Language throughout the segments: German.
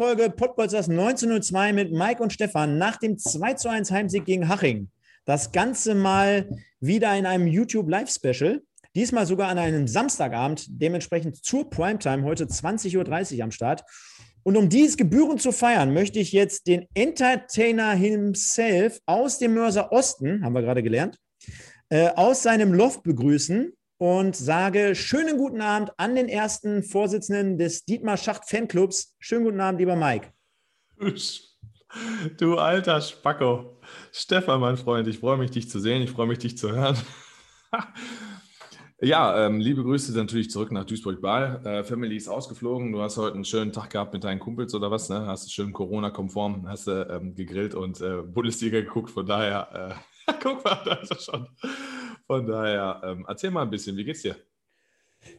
Folge Podbolzers 1902 mit Mike und Stefan nach dem 2 zu 1 Heimsieg gegen Haching. Das Ganze mal wieder in einem YouTube Live-Special. Diesmal sogar an einem Samstagabend, dementsprechend zur Primetime, heute 20.30 Uhr am Start. Und um dies gebührend zu feiern, möchte ich jetzt den Entertainer himself aus dem Mörser Osten, haben wir gerade gelernt, äh, aus seinem Loft begrüßen und sage schönen guten Abend an den ersten Vorsitzenden des Dietmar Schacht Fanclubs. Schönen guten Abend, lieber Mike. Du alter Spacko. Stefan, mein Freund, ich freue mich, dich zu sehen. Ich freue mich, dich zu hören. ja, ähm, liebe Grüße natürlich zurück nach Duisburg-Ball. Äh, Family ist ausgeflogen. Du hast heute einen schönen Tag gehabt mit deinen Kumpels oder was? Ne? Hast schön Corona-konform, hast du ähm, gegrillt und äh, Bundesliga geguckt. Von daher, äh, guck mal, da ist er schon. Von daher, ähm, erzähl mal ein bisschen, wie geht's dir?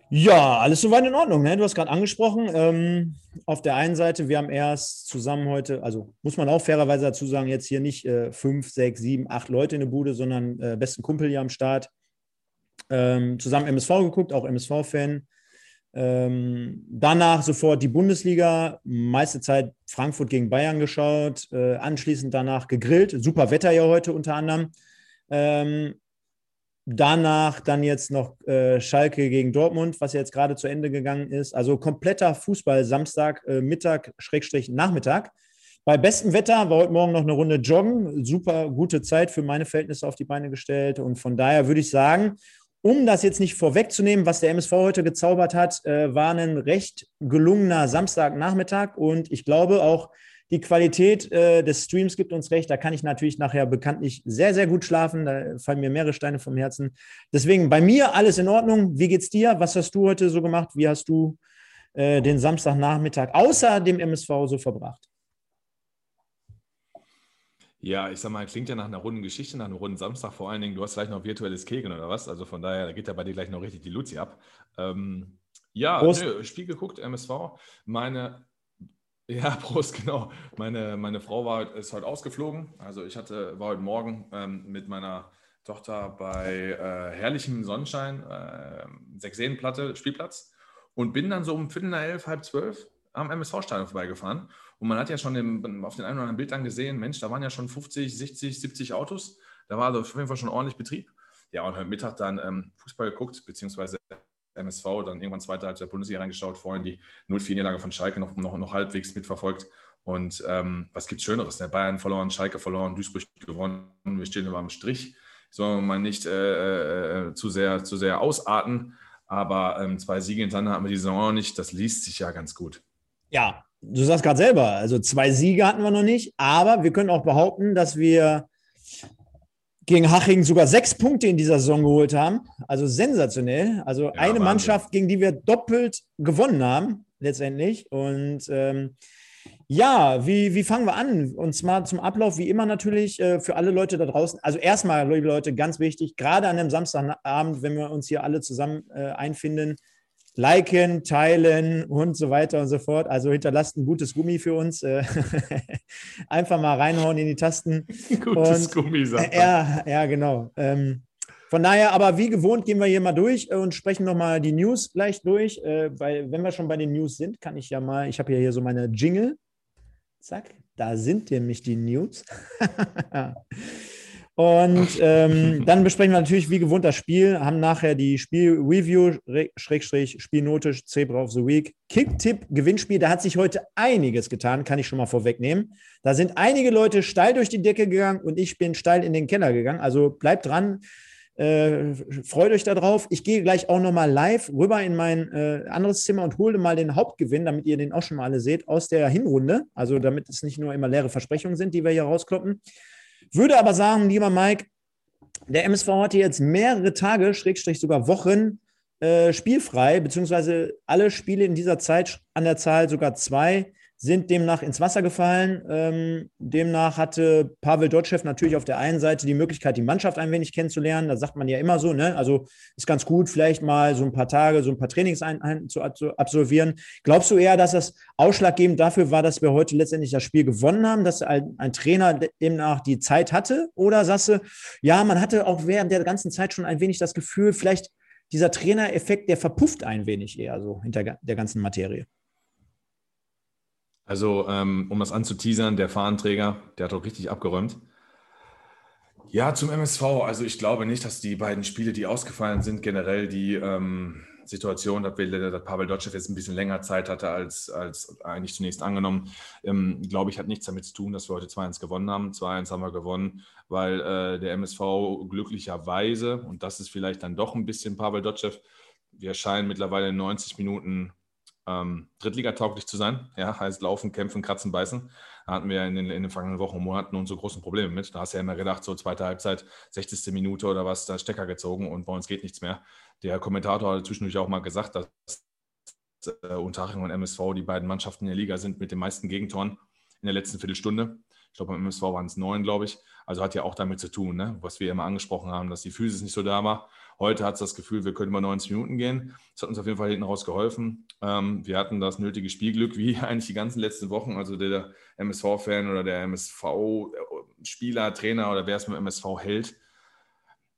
Ja, alles soweit in Ordnung. Ne? Du hast gerade angesprochen, ähm, auf der einen Seite, wir haben erst zusammen heute, also muss man auch fairerweise dazu sagen, jetzt hier nicht äh, fünf, sechs, sieben, acht Leute in der Bude, sondern äh, besten Kumpel hier am Start. Ähm, zusammen MSV geguckt, auch MSV-Fan. Ähm, danach sofort die Bundesliga, meiste Zeit Frankfurt gegen Bayern geschaut, äh, anschließend danach gegrillt. Super Wetter ja heute unter anderem. Ähm, Danach dann jetzt noch äh, Schalke gegen Dortmund, was jetzt gerade zu Ende gegangen ist. Also kompletter Fußball Samstag, äh, Mittag, Schrägstrich, Nachmittag. Bei bestem Wetter war heute Morgen noch eine Runde joggen. Super gute Zeit für meine Verhältnisse auf die Beine gestellt. Und von daher würde ich sagen, um das jetzt nicht vorwegzunehmen, was der MSV heute gezaubert hat, äh, war ein recht gelungener Samstagnachmittag. Und ich glaube auch, die Qualität äh, des Streams gibt uns recht. Da kann ich natürlich nachher bekanntlich sehr, sehr gut schlafen. Da fallen mir mehrere Steine vom Herzen. Deswegen bei mir alles in Ordnung. Wie geht's dir? Was hast du heute so gemacht? Wie hast du äh, den Samstagnachmittag außer dem MSV so verbracht? Ja, ich sag mal, klingt ja nach einer runden Geschichte, nach einem runden Samstag. Vor allen Dingen, du hast gleich noch virtuelles Kegeln oder was? Also von daher, da geht ja bei dir gleich noch richtig die Luzi ab. Ähm, ja, nö, Spiel geguckt, MSV. Meine ja, Prost, genau. Meine, meine Frau war, ist heute ausgeflogen. Also ich hatte, war heute Morgen ähm, mit meiner Tochter bei äh, herrlichem Sonnenschein, äh, Sechseenplatte, Spielplatz und bin dann so um Viertel nach elf, halb zwölf am MSV-Stadion vorbeigefahren. Und man hat ja schon im, auf den einen oder anderen Bildern gesehen, Mensch, da waren ja schon 50, 60, 70 Autos. Da war also auf jeden Fall schon ordentlich Betrieb. Ja, und heute Mittag dann ähm, Fußball geguckt, beziehungsweise MSV, dann irgendwann zweite Halbzeit der Bundesliga reingeschaut, vorhin die 0-4-Niederlage von Schalke noch, noch, noch halbwegs mitverfolgt. Und ähm, was gibt es Schöneres? Ne? Bayern verloren, Schalke verloren, Duisburg gewonnen. Wir stehen immer am Strich. Sollen wir mal nicht äh, äh, zu, sehr, zu sehr ausarten. Aber ähm, zwei Siege hintereinander haben wir die Saison nicht. Das liest sich ja ganz gut. Ja, du sagst gerade selber, also zwei Siege hatten wir noch nicht. Aber wir können auch behaupten, dass wir gegen Haching sogar sechs Punkte in dieser Saison geholt haben. Also sensationell. Also ja, eine Wahnsinn. Mannschaft, gegen die wir doppelt gewonnen haben, letztendlich. Und ähm, ja, wie, wie fangen wir an? Und zwar zum Ablauf, wie immer natürlich, äh, für alle Leute da draußen. Also erstmal, liebe Leute, ganz wichtig, gerade an einem Samstagabend, wenn wir uns hier alle zusammen äh, einfinden, liken, teilen und so weiter und so fort. Also hinterlasst ein gutes Gummi für uns. Äh, einfach mal reinhauen in die Tasten. Gutes und, Gummi, sagt Ja, ja, genau. Ähm, von daher, aber wie gewohnt, gehen wir hier mal durch und sprechen nochmal die News gleich durch. Äh, weil, wenn wir schon bei den News sind, kann ich ja mal, ich habe ja hier so meine Jingle. Zack, da sind nämlich die News. Und ähm, dann besprechen wir natürlich wie gewohnt das Spiel, haben nachher die Spiel-Review, Schrägstrich, Spielnote, Zebra of the Week, Kick-Tipp, Gewinnspiel. Da hat sich heute einiges getan, kann ich schon mal vorwegnehmen. Da sind einige Leute steil durch die Decke gegangen und ich bin steil in den Keller gegangen. Also bleibt dran, äh, freut euch darauf. Ich gehe gleich auch nochmal live rüber in mein äh, anderes Zimmer und hole mal den Hauptgewinn, damit ihr den auch schon mal alle seht, aus der Hinrunde. Also damit es nicht nur immer leere Versprechungen sind, die wir hier rauskloppen. Würde aber sagen, lieber Mike, der MSV hatte jetzt mehrere Tage, Schrägstrich sogar Wochen, äh, spielfrei, beziehungsweise alle Spiele in dieser Zeit an der Zahl sogar zwei, sind demnach ins Wasser gefallen. Ähm, demnach hatte Pavel Dotschew natürlich auf der einen Seite die Möglichkeit, die Mannschaft ein wenig kennenzulernen. Da sagt man ja immer so, ne? Also ist ganz gut, vielleicht mal so ein paar Tage, so ein paar Trainingseinheiten zu, absolvieren. Glaubst du eher, dass das ausschlaggebend dafür war, dass wir heute letztendlich das Spiel gewonnen haben, dass ein, ein Trainer demnach die Zeit hatte? Oder sagst du, ja, man hatte auch während der ganzen Zeit schon ein wenig das Gefühl, vielleicht dieser Trainereffekt, der verpufft ein wenig eher so hinter der ganzen Materie? Also, ähm, um das anzuteasern, der Fahnenträger, der hat doch richtig abgeräumt. Ja, zum MSV. Also, ich glaube nicht, dass die beiden Spiele, die ausgefallen sind, generell die ähm, Situation, dass, dass Pavel Dotschew jetzt ein bisschen länger Zeit hatte als, als eigentlich zunächst angenommen, ähm, glaube ich, hat nichts damit zu tun, dass wir heute 2-1 gewonnen haben. 2-1 haben wir gewonnen, weil äh, der MSV glücklicherweise, und das ist vielleicht dann doch ein bisschen Pavel Dotschew, wir scheinen mittlerweile 90 Minuten ähm, Drittligatauglich zu sein. Ja, heißt laufen, kämpfen, kratzen, beißen. Da hatten wir in den, in den vergangenen Wochen und Monaten unsere großen Probleme mit. Da hast du ja immer gedacht, so zweite Halbzeit, 60. Minute oder was, da Stecker gezogen und bei uns geht nichts mehr. Der Kommentator hat zwischendurch auch mal gesagt, dass äh, Unterhaching und MSV die beiden Mannschaften in der Liga sind mit den meisten Gegentoren in der letzten Viertelstunde. Ich glaube, beim MSV waren es neun, glaube ich. Also hat ja auch damit zu tun, ne? was wir immer angesprochen haben, dass die Physis nicht so da war. Heute hat es das Gefühl, wir können über 90 Minuten gehen. Das hat uns auf jeden Fall hinten raus geholfen. Ähm, wir hatten das nötige Spielglück, wie eigentlich die ganzen letzten Wochen. Also der MSV-Fan oder der MSV-Spieler, Trainer oder wer es mit MSV hält,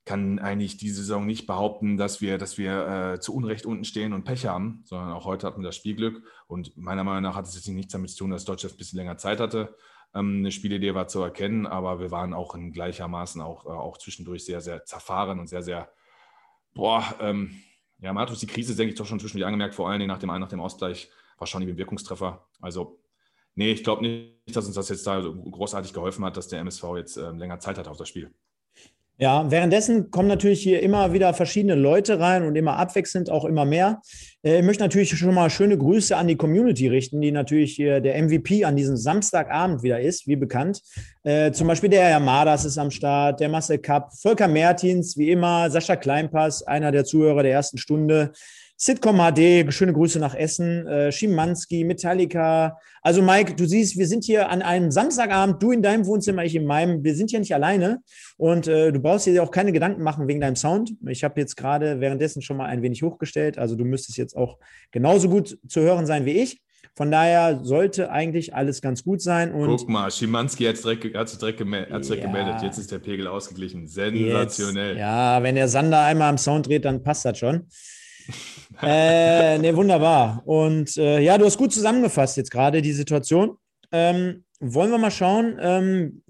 kann eigentlich diese Saison nicht behaupten, dass wir, dass wir äh, zu Unrecht unten stehen und Pech haben, sondern auch heute hatten wir das Spielglück. Und meiner Meinung nach hat es jetzt nichts damit zu tun, dass Deutschland ein bisschen länger Zeit hatte. Ähm, eine Spielidee war zu erkennen, aber wir waren auch in gleichermaßen auch, äh, auch zwischendurch sehr, sehr zerfahren und sehr, sehr Boah, ähm, ja, Matus, die Krise, denke ich, doch schon zwischendurch angemerkt, vor allen Dingen nach dem, nach dem Ausgleich war schon ein Wirkungstreffer. Also, nee, ich glaube nicht, dass uns das jetzt da so großartig geholfen hat, dass der MSV jetzt ähm, länger Zeit hat auf das Spiel. Ja, währenddessen kommen natürlich hier immer wieder verschiedene Leute rein und immer abwechselnd auch immer mehr. Äh, ich möchte natürlich schon mal schöne Grüße an die Community richten, die natürlich hier der MVP an diesem Samstagabend wieder ist, wie bekannt. Äh, zum Beispiel der Herr Madas ist am Start, der Marcel Kapp, Volker Mertins, wie immer, Sascha Kleinpass, einer der Zuhörer der ersten Stunde. Sitcom HD, schöne Grüße nach Essen, äh, Schimanski, Metallica. Also Mike, du siehst, wir sind hier an einem Samstagabend, du in deinem Wohnzimmer, ich in meinem. Wir sind hier nicht alleine und äh, du brauchst dir auch keine Gedanken machen wegen deinem Sound. Ich habe jetzt gerade währenddessen schon mal ein wenig hochgestellt, also du müsstest jetzt auch genauso gut zu hören sein wie ich. Von daher sollte eigentlich alles ganz gut sein. Und Guck mal, Schimanski hat, direkt, sich direkt, gemeldet, hat direkt ja, gemeldet. Jetzt ist der Pegel ausgeglichen. Sensationell. Jetzt, ja, wenn der Sander einmal am Sound dreht, dann passt das schon äh, ne, wunderbar. Und äh, ja, du hast gut zusammengefasst jetzt gerade die Situation. Ähm, wollen wir mal schauen. Ähm,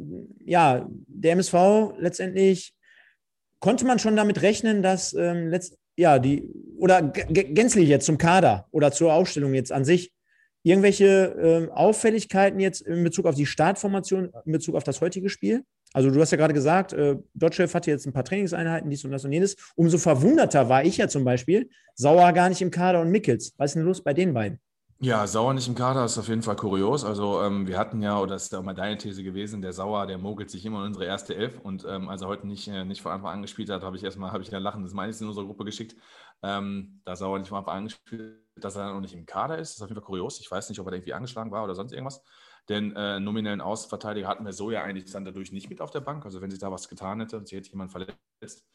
ja, der MSV letztendlich konnte man schon damit rechnen, dass ähm, letzt, ja, die oder gänzlich jetzt zum Kader oder zur Aufstellung jetzt an sich irgendwelche äh, Auffälligkeiten jetzt in Bezug auf die Startformation, in Bezug auf das heutige Spiel? Also du hast ja gerade gesagt, äh, Dotchev hatte jetzt ein paar Trainingseinheiten, dies und das und jenes. Umso verwunderter war ich ja zum Beispiel, Sauer gar nicht im Kader und Mickels. Was ist denn los bei den beiden? Ja, Sauer nicht im Kader ist auf jeden Fall kurios. Also ähm, wir hatten ja, oder das ist ja auch mal deine These gewesen, der Sauer, der mogelt sich immer in unsere erste Elf. Und ähm, als er heute nicht, äh, nicht von Anfang an gespielt hat, habe ich erstmal, habe ich ein lachendes Meines in unsere Gruppe geschickt. Ähm, da Sauer nicht von Anfang an gespielt dass er noch nicht im Kader ist, ist auf jeden Fall kurios. Ich weiß nicht, ob er irgendwie angeschlagen war oder sonst irgendwas. Denn äh, nominellen Außenverteidiger hatten wir so ja eigentlich dann dadurch nicht mit auf der Bank. Also wenn sich da was getan hätte und sich hätte jemand verletzt,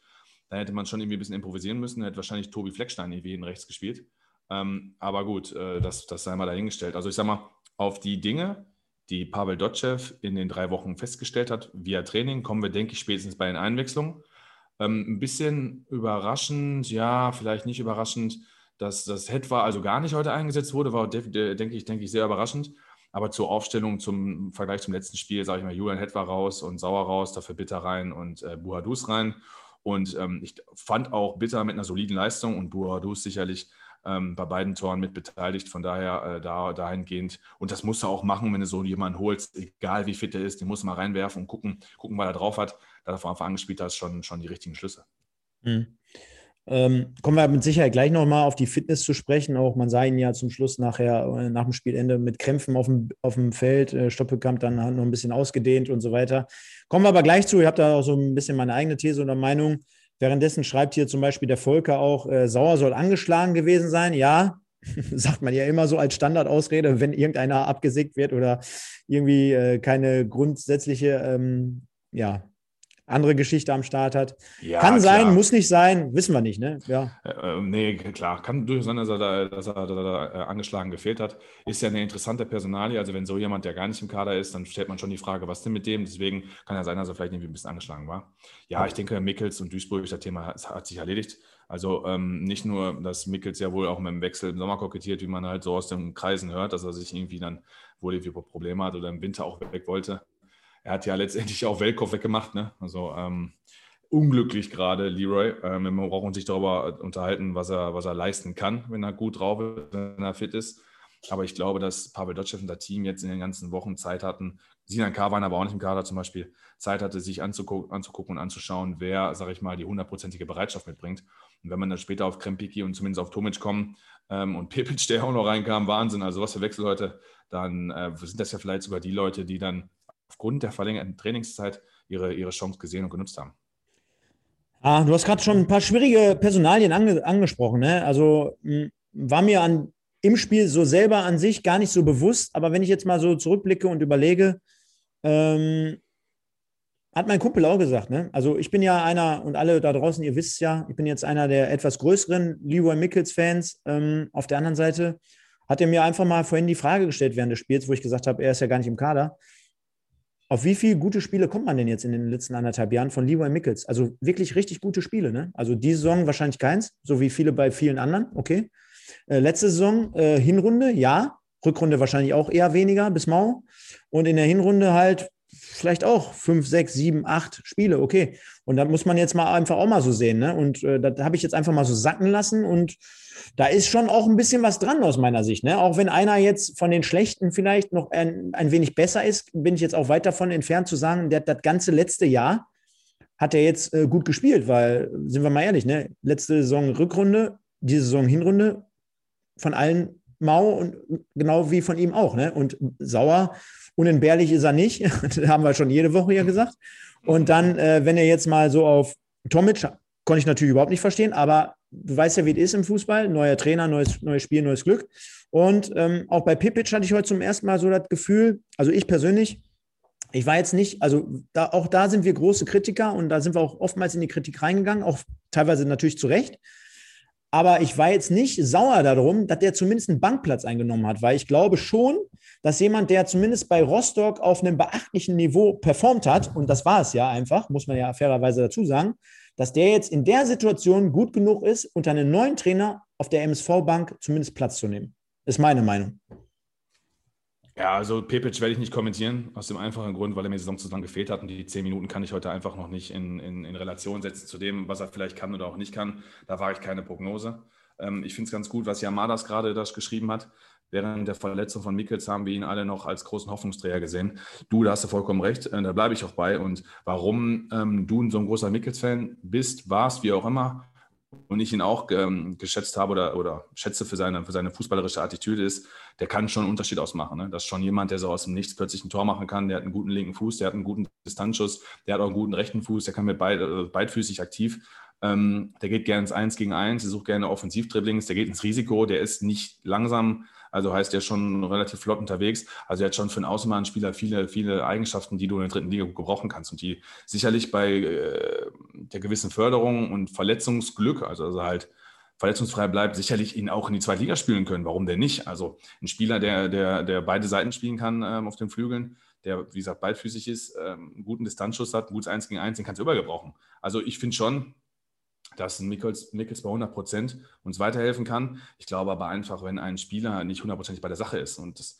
dann hätte man schon irgendwie ein bisschen improvisieren müssen. Dann hätte wahrscheinlich Tobi Fleckstein irgendwie in rechts gespielt. Ähm, aber gut, äh, das, das sei mal dahingestellt. Also ich sag mal, auf die Dinge, die Pavel Dotschew in den drei Wochen festgestellt hat, via Training, kommen wir, denke ich, spätestens bei den Einwechslungen. Ähm, ein bisschen überraschend, ja, vielleicht nicht überraschend, dass das Head war also gar nicht heute eingesetzt wurde, war, denke ich, denke ich, sehr überraschend. Aber zur Aufstellung zum Vergleich zum letzten Spiel, sage ich mal, Julian Head war raus und Sauer raus, dafür Bitter rein und äh, Buhadus rein. Und ähm, ich fand auch Bitter mit einer soliden Leistung und Buhadus sicherlich ähm, bei beiden Toren mit beteiligt. Von daher äh, da, dahingehend. Und das musst du auch machen, wenn du so jemanden holst, egal wie fit er ist, den musst du mal reinwerfen und gucken, gucken, was er drauf hat. Da er von Anfang an hat, schon, schon die richtigen Schlüsse. Mhm. Ähm, kommen wir mit Sicherheit gleich nochmal auf die Fitness zu sprechen. Auch man sah ihn ja zum Schluss nachher, äh, nach dem Spielende mit Krämpfen auf dem, auf dem Feld. Äh, Stoppelkamp dann noch ein bisschen ausgedehnt und so weiter. Kommen wir aber gleich zu. Ich habe da auch so ein bisschen meine eigene These oder Meinung. Währenddessen schreibt hier zum Beispiel der Volker auch, äh, Sauer soll angeschlagen gewesen sein. Ja, sagt man ja immer so als Standardausrede, wenn irgendeiner abgesägt wird oder irgendwie äh, keine grundsätzliche ähm, ja, andere Geschichte am Start hat. Ja, kann klar. sein, muss nicht sein, wissen wir nicht, ne? Ja. Äh, äh nee, klar. Kann durchaus sein, dass er da, dass er, dass er da äh, angeschlagen gefehlt hat. Ist ja eine interessante Personalie. Also, wenn so jemand, der gar nicht im Kader ist, dann stellt man schon die Frage, was denn mit dem? Deswegen kann ja sein, dass er vielleicht irgendwie ein bisschen angeschlagen war. Ja, ich denke, Mickels und Duisburg, das Thema hat, hat sich erledigt. Also ähm, nicht nur, dass Mickels ja wohl auch mit dem Wechsel im Sommer kokettiert, wie man halt so aus den Kreisen hört, dass er sich irgendwie dann wohl irgendwie Probleme hat oder im Winter auch weg wollte er hat ja letztendlich auch Weltkopf weggemacht. Ne? Also ähm, unglücklich gerade, Leroy. Ähm, wir brauchen sich darüber unterhalten, was er, was er leisten kann, wenn er gut drauf ist, wenn er fit ist. Aber ich glaube, dass Pavel Dotschew und das Team jetzt in den ganzen Wochen Zeit hatten, Sinan Karwein aber auch nicht im Kader zum Beispiel, Zeit hatte, sich anzugucken, anzugucken und anzuschauen, wer, sage ich mal, die hundertprozentige Bereitschaft mitbringt. Und wenn man dann später auf Krempiki und zumindest auf Tomic kommen ähm, und Pepic, der auch noch reinkam, Wahnsinn, also was für Wechselleute, dann äh, sind das ja vielleicht sogar die Leute, die dann aufgrund der verlängerten Trainingszeit ihre, ihre Chance gesehen und genutzt haben. Ah, du hast gerade schon ein paar schwierige Personalien ange angesprochen. Ne? Also war mir an, im Spiel so selber an sich gar nicht so bewusst, aber wenn ich jetzt mal so zurückblicke und überlege, ähm, hat mein Kumpel auch gesagt, ne? Also ich bin ja einer, und alle da draußen, ihr wisst ja, ich bin jetzt einer der etwas größeren Leroy Mickels-Fans. Ähm, auf der anderen Seite hat er mir einfach mal vorhin die Frage gestellt während des Spiels, wo ich gesagt habe, er ist ja gar nicht im Kader. Auf wie viele gute Spiele kommt man denn jetzt in den letzten anderthalb Jahren von Leroy Mickels? Also wirklich richtig gute Spiele, ne? Also die Saison wahrscheinlich keins, so wie viele bei vielen anderen, okay. Äh, letzte Saison äh, Hinrunde, ja. Rückrunde wahrscheinlich auch eher weniger bis mau. Und in der Hinrunde halt vielleicht auch fünf, sechs, sieben, acht Spiele, okay. Und da muss man jetzt mal einfach auch mal so sehen, ne? Und äh, das habe ich jetzt einfach mal so sacken lassen und da ist schon auch ein bisschen was dran aus meiner Sicht. Ne? Auch wenn einer jetzt von den Schlechten vielleicht noch ein, ein wenig besser ist, bin ich jetzt auch weit davon entfernt zu sagen, der das ganze letzte Jahr hat er jetzt äh, gut gespielt, weil, sind wir mal ehrlich, ne? letzte Saison Rückrunde, diese Saison Hinrunde, von allen mau und genau wie von ihm auch. Ne? Und sauer, unentbehrlich ist er nicht, das haben wir schon jede Woche ja gesagt. Und dann, äh, wenn er jetzt mal so auf Tomic, konnte ich natürlich überhaupt nicht verstehen, aber du weißt ja, wie es ist im Fußball. Neuer Trainer, neues, neues Spiel, neues Glück. Und ähm, auch bei Pipic hatte ich heute zum ersten Mal so das Gefühl, also ich persönlich, ich war jetzt nicht, also da, auch da sind wir große Kritiker und da sind wir auch oftmals in die Kritik reingegangen, auch teilweise natürlich zu Recht. Aber ich war jetzt nicht sauer darum, dass der zumindest einen Bankplatz eingenommen hat, weil ich glaube schon, dass jemand, der zumindest bei Rostock auf einem beachtlichen Niveau performt hat, und das war es ja einfach, muss man ja fairerweise dazu sagen, dass der jetzt in der Situation gut genug ist, unter einem neuen Trainer auf der MSV-Bank zumindest Platz zu nehmen. Ist meine Meinung. Ja, also Pepic werde ich nicht kommentieren, aus dem einfachen Grund, weil er mir die Saison zu lang gefehlt hat und die zehn Minuten kann ich heute einfach noch nicht in, in, in Relation setzen zu dem, was er vielleicht kann oder auch nicht kann. Da war ich keine Prognose. Ähm, ich finde es ganz gut, was Yamadas gerade das geschrieben hat. Während der Verletzung von Mikkels haben wir ihn alle noch als großen Hoffnungsträger gesehen. Du, da hast du vollkommen recht, äh, da bleibe ich auch bei. Und warum ähm, du so ein großer Mikkels-Fan bist, warst, wie auch immer, und ich ihn auch ähm, geschätzt habe oder, oder schätze für seine, für seine fußballerische Attitüde ist, der kann schon einen Unterschied ausmachen. Ne? Das ist schon jemand, der so aus dem Nichts plötzlich ein Tor machen kann. Der hat einen guten linken Fuß, der hat einen guten Distanzschuss, der hat auch einen guten rechten Fuß, der kann mit beid, äh, beidfüßig aktiv. Ähm, der geht gerne ins Eins gegen Eins, der sucht gerne Offensivdribblings, der geht ins Risiko, der ist nicht langsam, also heißt er schon relativ flott unterwegs. Also er hat schon für einen Außenbahnspieler viele, viele Eigenschaften, die du in der dritten Liga gebrauchen kannst und die sicherlich bei äh, der gewissen Förderung und Verletzungsglück, also, also halt verletzungsfrei bleibt, sicherlich ihn auch in die zweite Liga spielen können. Warum denn nicht? Also ein Spieler, der, der, der beide Seiten spielen kann ähm, auf den Flügeln, der, wie gesagt, beidfüßig ist, ähm, einen guten Distanzschuss hat, ein gutes 1 gegen 1, den kannst du übergebrauchen. Also ich finde schon, dass ein Mickels, Mickels bei 100 Prozent uns weiterhelfen kann. Ich glaube aber einfach, wenn ein Spieler nicht hundertprozentig bei der Sache ist und das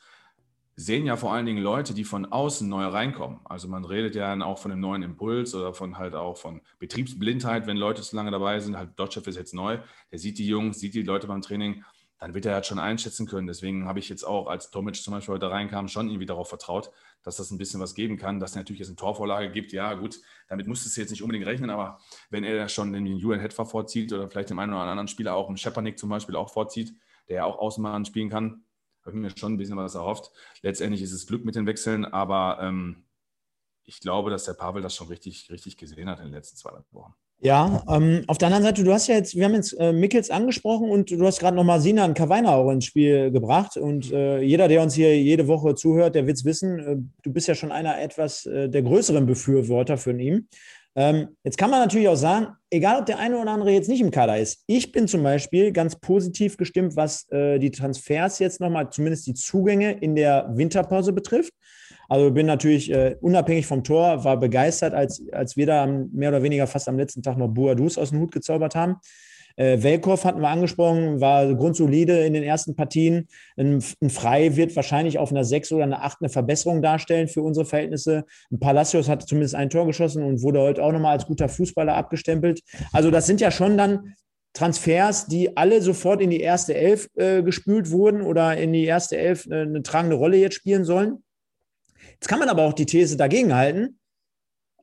sehen ja vor allen Dingen Leute, die von außen neu reinkommen. Also man redet ja dann auch von einem neuen Impuls oder von halt auch von Betriebsblindheit, wenn Leute zu lange dabei sind. Halt Dotchev ist jetzt neu, der sieht die Jungs, sieht die Leute beim Training, dann wird er halt schon einschätzen können. Deswegen habe ich jetzt auch, als Tomic zum Beispiel heute reinkam, schon irgendwie darauf vertraut, dass das ein bisschen was geben kann, dass es natürlich jetzt eine Torvorlage gibt. Ja, gut, damit musstest du jetzt nicht unbedingt rechnen, aber wenn er schon den Julian Hetfer vorzieht oder vielleicht den einen oder anderen Spieler auch, im Schepanik zum Beispiel auch vorzieht, der ja auch Außenbahn spielen kann, habe ich mir schon ein bisschen was erhofft. Letztendlich ist es Glück mit den Wechseln, aber ähm, ich glaube, dass der Pavel das schon richtig, richtig gesehen hat in den letzten zwei Wochen. Ja, ähm, auf der anderen Seite, du hast ja jetzt, wir haben jetzt äh, Mickels angesprochen und du hast gerade nochmal Sinan Kawainer auch ins Spiel gebracht. Und äh, jeder, der uns hier jede Woche zuhört, der wird es wissen, äh, du bist ja schon einer etwas äh, der größeren Befürworter von ihm. Ähm, jetzt kann man natürlich auch sagen, egal ob der eine oder andere jetzt nicht im Kader ist. Ich bin zum Beispiel ganz positiv gestimmt, was äh, die Transfers jetzt nochmal, zumindest die Zugänge in der Winterpause betrifft. Also bin natürlich äh, unabhängig vom Tor, war begeistert, als, als wir da mehr oder weniger fast am letzten Tag noch Boadus aus dem Hut gezaubert haben. Äh, Welkow hatten wir angesprochen, war grundsolide in den ersten Partien. Ein, ein Frei wird wahrscheinlich auf einer 6 oder einer 8 eine Verbesserung darstellen für unsere Verhältnisse. Ein Palacios hat zumindest ein Tor geschossen und wurde heute auch nochmal als guter Fußballer abgestempelt. Also das sind ja schon dann Transfers, die alle sofort in die erste Elf äh, gespült wurden oder in die erste Elf äh, eine tragende Rolle jetzt spielen sollen. Jetzt kann man aber auch die These dagegen halten,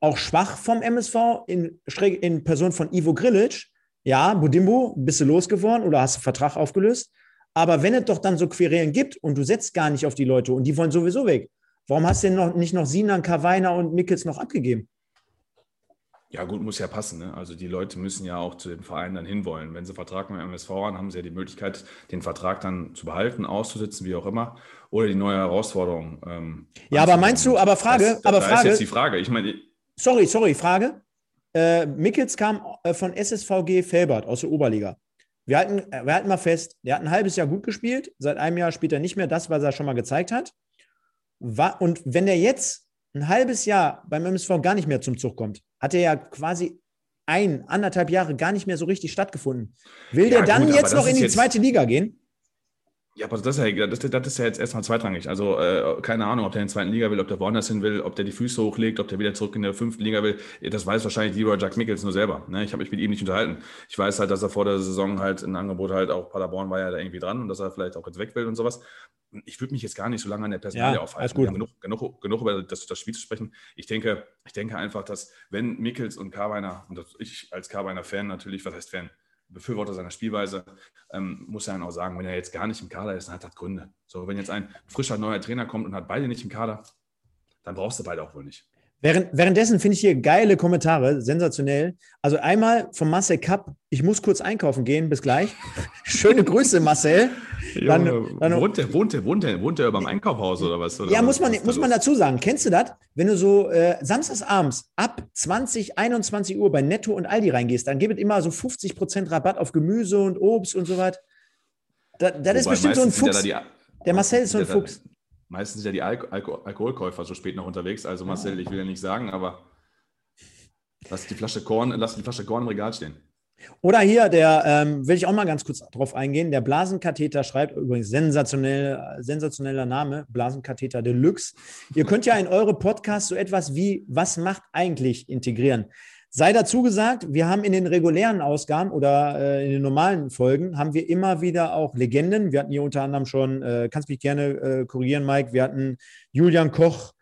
auch schwach vom MSV in, in Person von Ivo Grilic. Ja, Budimbo, bist du losgeworden oder hast du Vertrag aufgelöst? Aber wenn es doch dann so Querelen gibt und du setzt gar nicht auf die Leute und die wollen sowieso weg, warum hast du denn noch, nicht noch Sinan, Kawainer und Mickels noch abgegeben? Ja, gut, muss ja passen. Ne? Also die Leute müssen ja auch zu dem Verein dann hinwollen. Wenn sie Vertrag mit dem MSV haben, haben sie ja die Möglichkeit, den Vertrag dann zu behalten, auszusitzen, wie auch immer, oder die neue Herausforderung. Ähm, ja, aber meinst du, aber Frage, das, aber da Frage. ist jetzt die Frage. Ich meine, sorry, sorry, Frage. Äh, Mickels kam äh, von SSVG Felbert aus der Oberliga. Wir halten, äh, wir halten mal fest, der hat ein halbes Jahr gut gespielt, seit einem Jahr spielt er nicht mehr das, was er schon mal gezeigt hat. Und wenn er jetzt ein halbes Jahr beim MSV gar nicht mehr zum Zug kommt, hat er ja quasi ein, anderthalb Jahre gar nicht mehr so richtig stattgefunden. Will ja, der dann gut, jetzt noch in die zweite Liga gehen? Ja, aber das ist ja, das, das ist ja jetzt erstmal zweitrangig. Also äh, keine Ahnung, ob der in der zweiten Liga will, ob der woanders hin will, ob der die Füße hochlegt, ob der wieder zurück in der fünften Liga will. Das weiß wahrscheinlich lieber Jack Mickels nur selber. Ne? Ich habe mich mit ihm nicht unterhalten. Ich weiß halt, dass er vor der Saison halt ein Angebot halt auch Paderborn war ja da irgendwie dran und dass er vielleicht auch jetzt weg will und sowas. Ich würde mich jetzt gar nicht so lange an der Personalie ja, aufhalten. Gut. Genug, genug, genug über das, das Spiel zu sprechen. Ich denke, ich denke einfach, dass wenn Mickels und Karweiner, und ich als Karweiner Fan natürlich, was heißt Fan, Befürworter seiner Spielweise, ähm, muss er dann auch sagen, wenn er jetzt gar nicht im Kader ist, dann hat das Gründe. So, wenn jetzt ein frischer neuer Trainer kommt und hat beide nicht im Kader, dann brauchst du beide auch wohl nicht. Während, währenddessen finde ich hier geile Kommentare, sensationell. Also einmal vom Marcel Kapp, ich muss kurz einkaufen gehen, bis gleich. Schöne Grüße, Marcel. Dann, dann, wohnt, der, wohnt, der, wohnt, der, wohnt der beim Einkaufhaus oder was? Oder ja, muss man, was muss man dazu sagen. Kennst du das? Wenn du so äh, samstagsabends ab 20, 21 Uhr bei Netto und Aldi reingehst, dann gibt es immer so 50% Rabatt auf Gemüse und Obst und so was. Da, das ist bestimmt so ein Fuchs. Die, der Marcel ist so ein Fuchs. Meistens sind ja die Alko Alko Alkoholkäufer so spät noch unterwegs. Also Marcel, ich will ja nicht sagen, aber lass die Flasche Korn, lass die Flasche Korn im Regal stehen. Oder hier, der ähm, will ich auch mal ganz kurz drauf eingehen. Der Blasenkatheter schreibt übrigens sensationell, sensationeller Name, Blasenkatheter Deluxe. Ihr könnt ja in eure Podcasts so etwas wie Was macht eigentlich integrieren. Sei dazu gesagt, wir haben in den regulären Ausgaben oder äh, in den normalen Folgen haben wir immer wieder auch Legenden. Wir hatten hier unter anderem schon, äh, kannst mich gerne äh, korrigieren, Mike, wir hatten Julian Koch,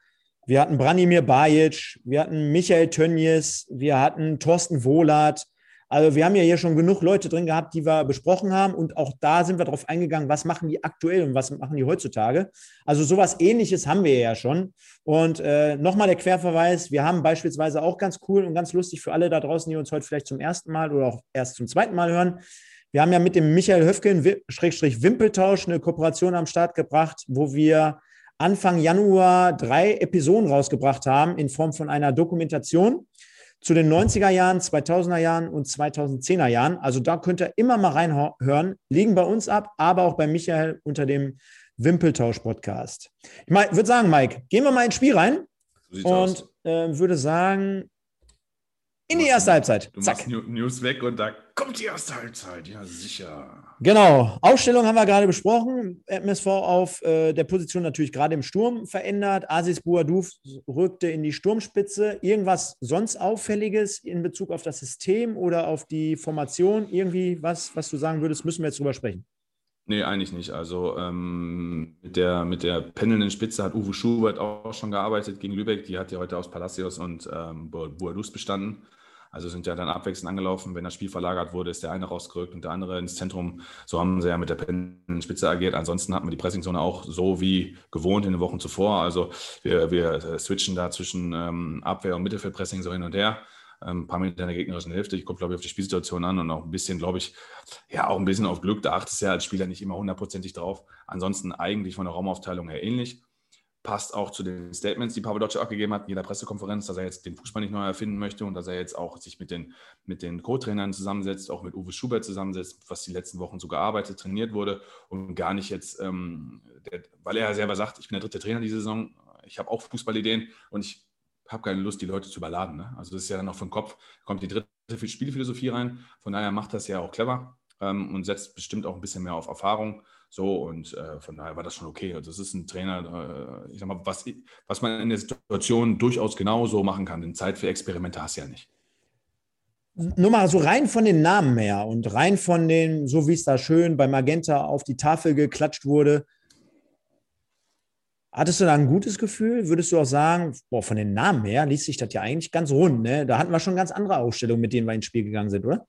wir hatten Branimir Bajic, wir hatten Michael Tönnies, wir hatten Thorsten Wohlert, also wir haben ja hier schon genug Leute drin gehabt, die wir besprochen haben und auch da sind wir darauf eingegangen, was machen die aktuell und was machen die heutzutage. Also sowas ähnliches haben wir ja schon. Und äh, nochmal der Querverweis, wir haben beispielsweise auch ganz cool und ganz lustig für alle da draußen, die uns heute vielleicht zum ersten Mal oder auch erst zum zweiten Mal hören. Wir haben ja mit dem Michael Höfgen, Schrägstrich Wimpeltausch, eine Kooperation am Start gebracht, wo wir Anfang Januar drei Episoden rausgebracht haben in Form von einer Dokumentation zu den 90er Jahren, 2000er Jahren und 2010er Jahren. Also da könnt ihr immer mal reinhören. Liegen bei uns ab, aber auch bei Michael unter dem Wimpeltausch-Podcast. Ich würde sagen, Mike, gehen wir mal ins Spiel rein. So und äh, würde sagen, in die erste Halbzeit. Du Zack. machst News weg und da kommt die erste Halbzeit. Ja, sicher. Genau. Aufstellung haben wir gerade besprochen. MSV auf äh, der Position natürlich gerade im Sturm verändert. Asis Bouadouf rückte in die Sturmspitze. Irgendwas sonst Auffälliges in Bezug auf das System oder auf die Formation? Irgendwie was, was du sagen würdest, müssen wir jetzt drüber sprechen. Nee, eigentlich nicht. Also ähm, mit, der, mit der pendelnden Spitze hat Uwe Schubert auch schon gearbeitet gegen Lübeck. Die hat ja heute aus Palacios und ähm, Boadus bestanden. Also sind ja dann abwechselnd angelaufen. Wenn das Spiel verlagert wurde, ist der eine rausgerückt und der andere ins Zentrum. So haben sie ja mit der Pendelspitze agiert. Ansonsten hat man die Pressingzone auch so wie gewohnt in den Wochen zuvor. Also wir, wir switchen da zwischen ähm, Abwehr- und Mittelfeldpressing so hin und her ein paar Meter in der gegnerischen Hälfte. Ich komme, glaube ich, auf die Spielsituation an und auch ein bisschen, glaube ich, ja, auch ein bisschen auf Glück. Da achtest du ja als Spieler nicht immer hundertprozentig drauf. Ansonsten eigentlich von der Raumaufteilung her ähnlich passt auch zu den Statements, die Pavel Dotsch auch gegeben hat in jeder Pressekonferenz, dass er jetzt den Fußball nicht neu erfinden möchte und dass er jetzt auch sich mit den, mit den Co-Trainern zusammensetzt, auch mit Uwe Schubert zusammensetzt, was die letzten Wochen so gearbeitet, trainiert wurde und gar nicht jetzt, ähm, der, weil er selber sagt, ich bin der dritte Trainer diese Saison, ich habe auch Fußballideen und ich habe keine Lust, die Leute zu überladen. Ne? Also das ist ja dann auch vom Kopf, kommt die dritte Spielphilosophie rein, von daher macht das ja auch clever ähm, und setzt bestimmt auch ein bisschen mehr auf Erfahrung. So, und äh, von daher war das schon okay. Also, es ist ein Trainer, äh, ich sag mal, was, was man in der Situation durchaus genauso machen kann. Denn Zeit für Experimente hast du ja nicht. Nur mal so rein von den Namen her und rein von den, so wie es da schön bei Magenta auf die Tafel geklatscht wurde. Hattest du da ein gutes Gefühl? Würdest du auch sagen, boah, von den Namen her liest sich das ja eigentlich ganz rund, ne? Da hatten wir schon ganz andere Ausstellungen, mit denen wir ins Spiel gegangen sind, oder?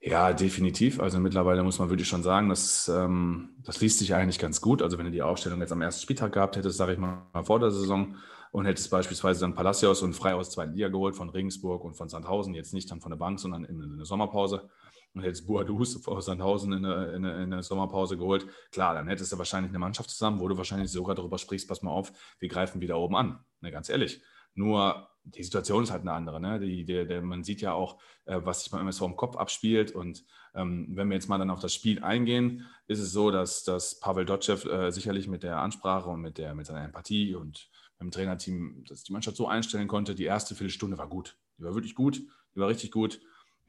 Ja, definitiv. Also mittlerweile muss man wirklich schon sagen, dass, ähm, das liest sich eigentlich ganz gut. Also wenn du die Aufstellung jetzt am ersten Spieltag gehabt hättest, sage ich mal, vor der Saison und hättest beispielsweise dann Palacios und Frei aus zweiten Liga geholt von Regensburg und von Sandhausen, jetzt nicht dann von der Bank, sondern in, in der Sommerpause und hättest Boadus aus Sandhausen in der, in, in der Sommerpause geholt, klar, dann hättest du wahrscheinlich eine Mannschaft zusammen, wo du wahrscheinlich sogar darüber sprichst, pass mal auf, wir greifen wieder oben an. Ne, ganz ehrlich. Nur die Situation ist halt eine andere. Ne? Die, die, der, man sieht ja auch, äh, was sich beim MSV im Kopf abspielt. Und ähm, wenn wir jetzt mal dann auf das Spiel eingehen, ist es so, dass, dass Pavel Dotschew äh, sicherlich mit der Ansprache und mit, der, mit seiner Empathie und dem Trainerteam, dass die Mannschaft so einstellen konnte, die erste Viertelstunde war gut. Die war wirklich gut, die war richtig gut.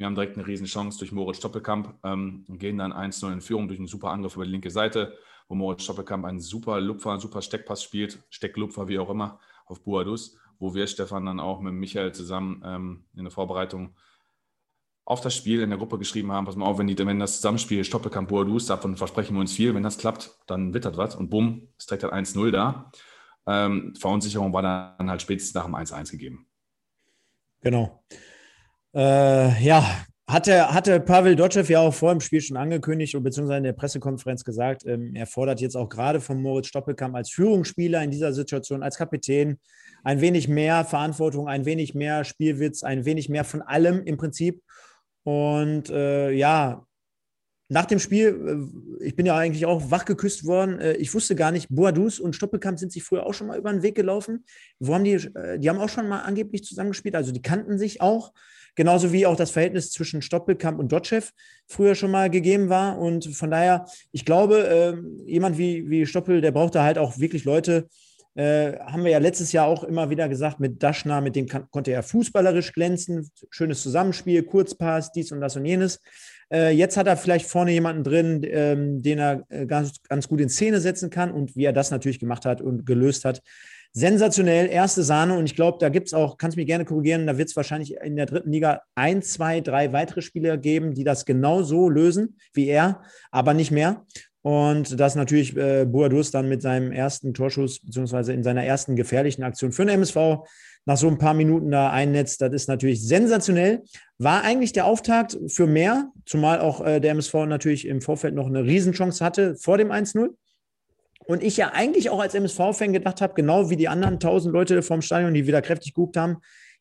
Wir haben direkt eine riesen Chance durch Moritz Stoppelkamp ähm, und gehen dann 1-0 in Führung durch einen super Angriff über die linke Seite, wo Moritz Stoppelkamp einen super Lupfer, einen super Steckpass spielt, Stecklupfer, wie auch immer, auf Buadus wo wir, Stefan, dann auch mit Michael zusammen ähm, in der Vorbereitung auf das Spiel in der Gruppe geschrieben haben, pass mal auf, wenn, die, wenn das Zusammenspiel Stoppelkamp Boadus, davon versprechen wir uns viel, wenn das klappt, dann wittert was und bumm, ist direkt halt 1-0 da. Ähm, Verunsicherung war dann halt spätestens nach dem 1-1 gegeben. Genau. Äh, ja, hatte, hatte Pavel Dotschew ja auch vor dem Spiel schon angekündigt und beziehungsweise in der Pressekonferenz gesagt, ähm, er fordert jetzt auch gerade von Moritz Stoppelkamp als Führungsspieler in dieser Situation, als Kapitän, ein wenig mehr Verantwortung, ein wenig mehr Spielwitz, ein wenig mehr von allem im Prinzip. Und äh, ja, nach dem Spiel, äh, ich bin ja eigentlich auch wachgeküsst worden. Äh, ich wusste gar nicht, Boadus und Stoppelkamp sind sich früher auch schon mal über den Weg gelaufen. Wo haben die, äh, die haben auch schon mal angeblich zusammengespielt, also die kannten sich auch. Genauso wie auch das Verhältnis zwischen Stoppelkamp und Dotschew früher schon mal gegeben war. Und von daher, ich glaube, jemand wie, wie Stoppel, der braucht da halt auch wirklich Leute, äh, haben wir ja letztes Jahr auch immer wieder gesagt, mit Daschner, mit dem kann, konnte er fußballerisch glänzen, schönes Zusammenspiel, Kurzpass, dies und das und jenes. Äh, jetzt hat er vielleicht vorne jemanden drin, ähm, den er äh, ganz, ganz gut in Szene setzen kann und wie er das natürlich gemacht hat und gelöst hat. Sensationell, erste Sahne und ich glaube, da gibt es auch, kannst mich gerne korrigieren, da wird es wahrscheinlich in der dritten Liga ein, zwei, drei weitere Spieler geben, die das genau so lösen wie er, aber nicht mehr. Und das natürlich äh, Boadus dann mit seinem ersten Torschuss, beziehungsweise in seiner ersten gefährlichen Aktion für den MSV nach so ein paar Minuten da einnetzt. Das ist natürlich sensationell. War eigentlich der Auftakt für mehr, zumal auch äh, der MSV natürlich im Vorfeld noch eine Riesenchance hatte vor dem 1-0. Und ich ja eigentlich auch als MSV-Fan gedacht habe, genau wie die anderen tausend Leute vom Stadion, die wieder kräftig geguckt haben,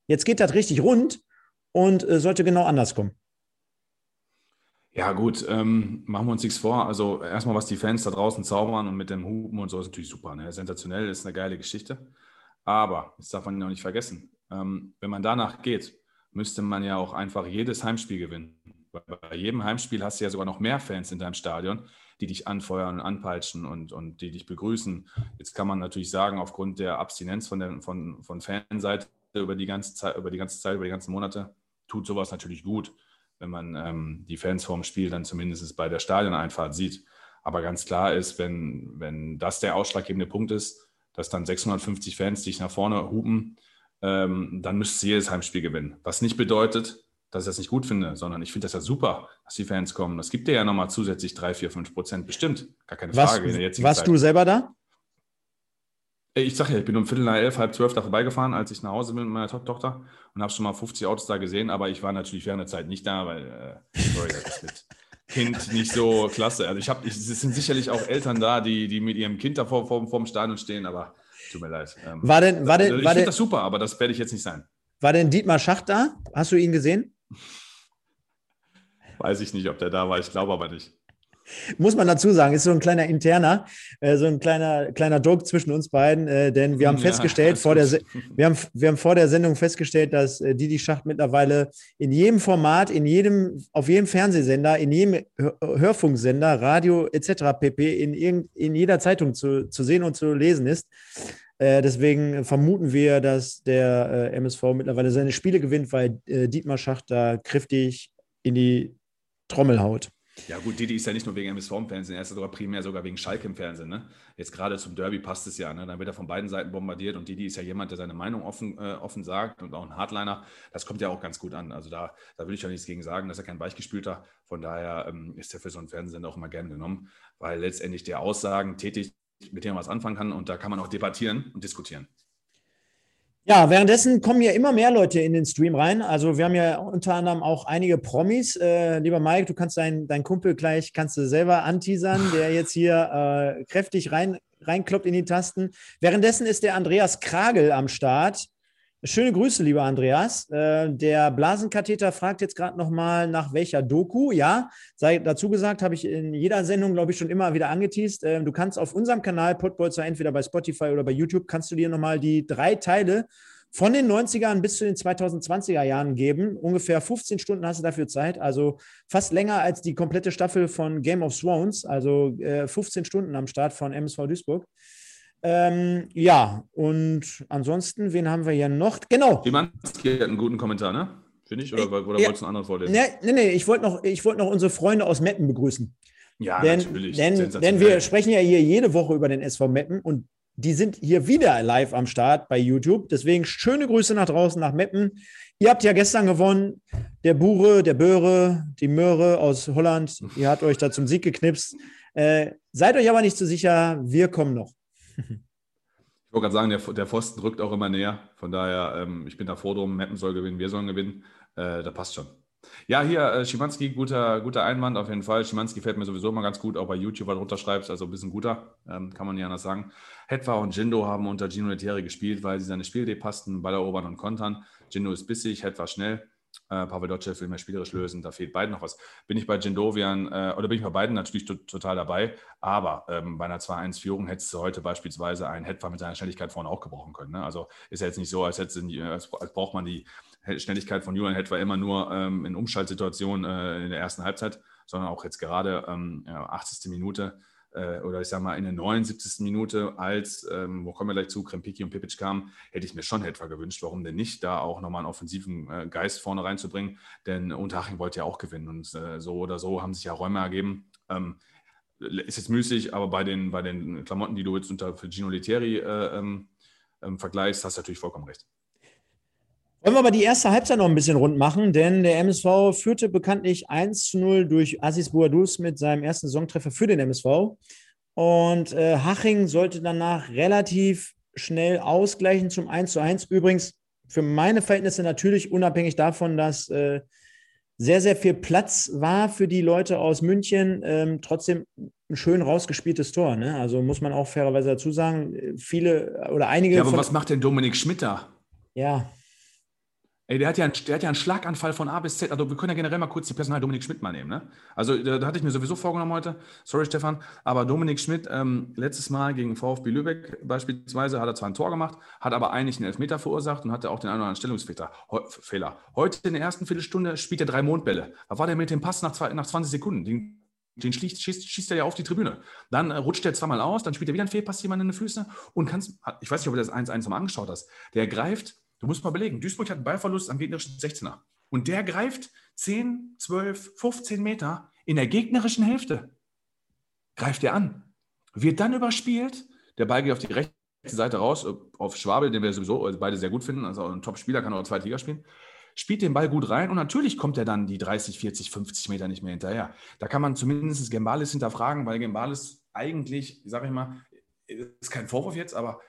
jetzt geht das richtig rund und äh, sollte genau anders kommen. Ja, gut, ähm, machen wir uns nichts vor. Also, erstmal, was die Fans da draußen zaubern und mit dem Hupen und so ist natürlich super. Ne? Sensationell, ist eine geile Geschichte. Aber, das darf man ja auch nicht vergessen, ähm, wenn man danach geht, müsste man ja auch einfach jedes Heimspiel gewinnen. Bei jedem Heimspiel hast du ja sogar noch mehr Fans in deinem Stadion, die dich anfeuern, anpeitschen und, und die dich begrüßen. Jetzt kann man natürlich sagen, aufgrund der Abstinenz von, der, von, von Fanseite über die ganze Zeit, über die ganze Zeit, über die ganzen Monate, tut sowas natürlich gut wenn man ähm, die Fans vorm Spiel dann zumindest bei der Stadioneinfahrt sieht. Aber ganz klar ist, wenn, wenn das der ausschlaggebende Punkt ist, dass dann 650 Fans dich nach vorne hupen, ähm, dann müsste jedes Heimspiel gewinnen. Was nicht bedeutet, dass ich das nicht gut finde, sondern ich finde das ja super, dass die Fans kommen. Das gibt dir ja nochmal zusätzlich 3, 4, 5 Prozent bestimmt. Gar keine Frage. Was, warst Zeit. du selber da? Ich sag ja, ich bin um Viertel nach elf, halb zwölf da vorbeigefahren, als ich nach Hause bin mit meiner to Tochter und habe schon mal 50 Autos da gesehen, aber ich war natürlich während der Zeit nicht da, weil, äh, sorry, das ist mit Kind nicht so klasse. Also ich habe, es sind sicherlich auch Eltern da, die, die mit ihrem Kind da vor, vor, vor dem Stadion stehen, aber tut mir leid. Ähm, war denn, war denn, also ich finde das super, aber das werde ich jetzt nicht sein. War denn Dietmar Schacht da? Hast du ihn gesehen? Weiß ich nicht, ob der da war, ich glaube aber nicht. Muss man dazu sagen, ist so ein kleiner interner, äh, so ein kleiner, kleiner Joke zwischen uns beiden, äh, denn wir haben ja, festgestellt, vor der, wir, haben, wir haben vor der Sendung festgestellt, dass äh, Didi Schacht mittlerweile in jedem Format, in jedem, auf jedem Fernsehsender, in jedem Hörfunksender, Radio etc. pp. in, irgend, in jeder Zeitung zu, zu sehen und zu lesen ist. Äh, deswegen vermuten wir, dass der äh, MSV mittlerweile seine Spiele gewinnt, weil äh, Dietmar Schacht da kräftig in die Trommel haut. Ja, gut, Didi ist ja nicht nur wegen MSV im Fernsehen, er ist sogar primär sogar wegen Schalke im Fernsehen. Ne? Jetzt gerade zum Derby passt es ja. Ne? Dann wird er von beiden Seiten bombardiert und Didi ist ja jemand, der seine Meinung offen, äh, offen sagt und auch ein Hardliner. Das kommt ja auch ganz gut an. Also da, da will ich ja nichts gegen sagen, dass er kein Weichgespülter. Von daher ähm, ist er für so einen Fernsehsender auch immer gern genommen, weil letztendlich der Aussagen tätigt, mit denen man was anfangen kann und da kann man auch debattieren und diskutieren. Ja, währenddessen kommen ja immer mehr Leute in den Stream rein. Also wir haben ja unter anderem auch einige Promis. Äh, lieber Mike, du kannst deinen dein Kumpel gleich, kannst du selber anteasern, der jetzt hier äh, kräftig rein, reinkloppt in die Tasten. Währenddessen ist der Andreas Kragel am Start. Schöne Grüße, lieber Andreas. Äh, der Blasenkatheter fragt jetzt gerade nochmal nach welcher Doku. Ja, sei dazu gesagt, habe ich in jeder Sendung, glaube ich, schon immer wieder angeteased. Äh, du kannst auf unserem Kanal Podbolzer entweder bei Spotify oder bei YouTube, kannst du dir nochmal die drei Teile von den 90ern bis zu den 2020er Jahren geben. Ungefähr 15 Stunden hast du dafür Zeit, also fast länger als die komplette Staffel von Game of Thrones, also äh, 15 Stunden am Start von MSV Duisburg. Ähm, ja, und ansonsten, wen haben wir hier noch? Genau. Schimanski hat einen guten Kommentar, ne? Finde ich? Oder, oder ja, wolltest du einen anderen vorlesen? Nee, nee, nee ich wollte noch, wollt noch unsere Freunde aus Metten begrüßen. Ja, denn, natürlich. Denn, denn wir sprechen ja hier jede Woche über den SV Meppen und die sind hier wieder live am Start bei YouTube. Deswegen schöne Grüße nach draußen, nach Meppen. Ihr habt ja gestern gewonnen. Der Bure, der Böhre, die Möhre aus Holland. Ihr habt euch da zum Sieg geknipst. Äh, seid euch aber nicht so sicher, wir kommen noch. Ich wollte gerade sagen, der, der, Pfosten rückt auch immer näher. Von daher, ähm, ich bin da froh drum, Meppen soll gewinnen, wir sollen gewinnen. Äh, da passt schon. Ja, hier, äh, Schimanski, guter, guter Einwand auf jeden Fall. Schimanski fällt mir sowieso immer ganz gut, auch bei YouTube, was runterschreibst, also ein bisschen guter, ähm, kann man nicht anders sagen. Hetwa und Jindo haben unter Gino Lettieri gespielt, weil sie seine Spielidee passten, Ball erobern und kontern. Jindo ist bissig, Hetwa schnell. Äh, Pavel Dotschew will mehr spielerisch lösen, da fehlt beiden noch was. Bin ich bei Jindovian äh, oder bin ich bei beiden natürlich total dabei, aber ähm, bei einer 2-1-Führung hättest du heute beispielsweise einen Hetwa mit seiner Schnelligkeit vorne auch gebrochen können. Ne? Also ist ja jetzt nicht so, als, hätte, als, als braucht man die Schnelligkeit von Julian Hetwa immer nur ähm, in Umschaltsituationen äh, in der ersten Halbzeit, sondern auch jetzt gerade ähm, ja, 80. Minute äh, oder ich sage mal in der 79. Minute, als, ähm, wo kommen wir gleich zu, Krempiki und Pipic kamen, hätte ich mir schon etwa gewünscht, warum denn nicht, da auch nochmal einen offensiven äh, Geist vorne reinzubringen, denn Unterhaching wollte ja auch gewinnen und äh, so oder so haben sich ja Räume ergeben. Ähm, ist jetzt müßig, aber bei den, bei den Klamotten, die du jetzt unter Gino Lettieri äh, ähm, ähm, vergleichst, hast du natürlich vollkommen recht. Wollen wir aber die erste Halbzeit noch ein bisschen rund machen, denn der MSV führte bekanntlich 1 zu 0 durch Aziz Bouadouz mit seinem ersten Saisontreffer für den MSV. Und äh, Haching sollte danach relativ schnell ausgleichen zum 1 zu 1. Übrigens für meine Verhältnisse natürlich unabhängig davon, dass äh, sehr, sehr viel Platz war für die Leute aus München. Ähm, trotzdem ein schön rausgespieltes Tor. Ne? Also muss man auch fairerweise dazu sagen, viele oder einige. Ja, aber was macht denn Dominik Schmidt da? Ja, Ey, der hat, ja einen, der hat ja einen Schlaganfall von A bis Z. Also wir können ja generell mal kurz die Personal Dominik Schmidt mal nehmen. Ne? Also da, da, hatte ich mir sowieso vorgenommen heute. Sorry, Stefan. Aber Dominik Schmidt, ähm, letztes Mal gegen VfB Lübeck beispielsweise, hat er zwar ein Tor gemacht, hat aber eigentlich einen Elfmeter verursacht und hatte auch den einen oder anderen Stellungsfehler. Heute in der ersten Viertelstunde spielt er drei Mondbälle. Was war der mit dem Pass nach, zwei, nach 20 Sekunden? Den, den schießt, schießt, schießt, er ja auf die Tribüne. Dann äh, rutscht er zweimal aus, dann spielt er wieder einen Fehlpass jemand in die Füße und kannst, ich weiß nicht, ob du das 1-1 mal angeschaut hast, der greift Du musst mal belegen, Duisburg hat einen Ballverlust am gegnerischen 16er. Und der greift 10, 12, 15 Meter in der gegnerischen Hälfte. Greift er an. Wird dann überspielt. Der Ball geht auf die rechte Seite raus, auf Schwabel, den wir sowieso beide sehr gut finden. Also ein Top-Spieler, kann auch zwei Liga spielen. Spielt den Ball gut rein und natürlich kommt er dann die 30, 40, 50 Meter nicht mehr hinterher. Da kann man zumindest Gembalis hinterfragen, weil Gembalis eigentlich, sage ich mal, ist kein Vorwurf jetzt, aber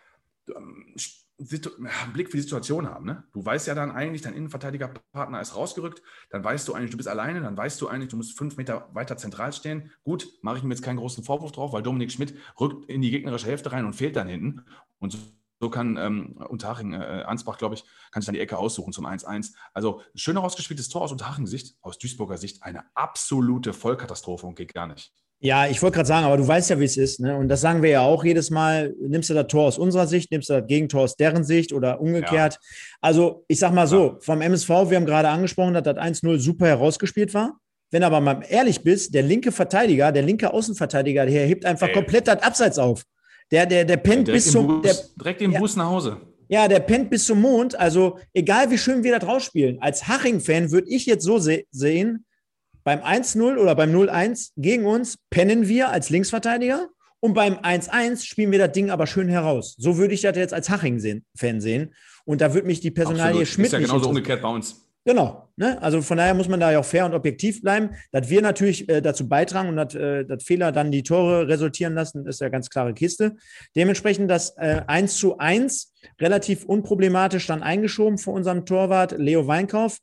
ähm, Blick für die Situation haben. Ne? Du weißt ja dann eigentlich, dein Innenverteidigerpartner ist rausgerückt, dann weißt du eigentlich, du bist alleine, dann weißt du eigentlich, du musst fünf Meter weiter zentral stehen. Gut, mache ich mir jetzt keinen großen Vorwurf drauf, weil Dominik Schmidt rückt in die gegnerische Hälfte rein und fehlt dann hinten. Und so kann ähm, Unterhaching, äh, Ansbach, glaube ich, kann sich dann die Ecke aussuchen zum 1-1. Also schön rausgespieltes Tor aus Unterhaching-Sicht, aus Duisburger Sicht eine absolute Vollkatastrophe und geht gar nicht. Ja, ich wollte gerade sagen, aber du weißt ja, wie es ist. Ne? Und das sagen wir ja auch jedes Mal. Nimmst du das Tor aus unserer Sicht, nimmst du das Gegentor aus deren Sicht oder umgekehrt. Ja. Also, ich sag mal so, ja. vom MSV, wir haben gerade angesprochen, dass das 1-0 super herausgespielt war. Wenn aber mal ehrlich bist, der linke Verteidiger, der linke Außenverteidiger, der hebt einfach Ey. komplett das Abseits auf. Der, der, der pennt ja, bis zum. Bus, der, direkt den Bus nach Hause. Ja, der pennt bis zum Mond. Also, egal wie schön wir da draus spielen. Als Haching-Fan würde ich jetzt so se sehen, beim 1-0 oder beim 0-1 gegen uns pennen wir als Linksverteidiger und beim 1-1 spielen wir das Ding aber schön heraus. So würde ich das jetzt als Haching-Fan sehen. Und da würde mich die Personalie Absolut. Schmidt. Ist ja genauso umgekehrt bei uns. Genau. Ne? Also von daher muss man da ja auch fair und objektiv bleiben. Dass wir natürlich äh, dazu beitragen und dass, äh, Fehler dann die Tore resultieren lassen, ist ja ganz klare Kiste. Dementsprechend das äh, 1 zu 1 relativ unproblematisch dann eingeschoben vor unserem Torwart Leo Weinkauf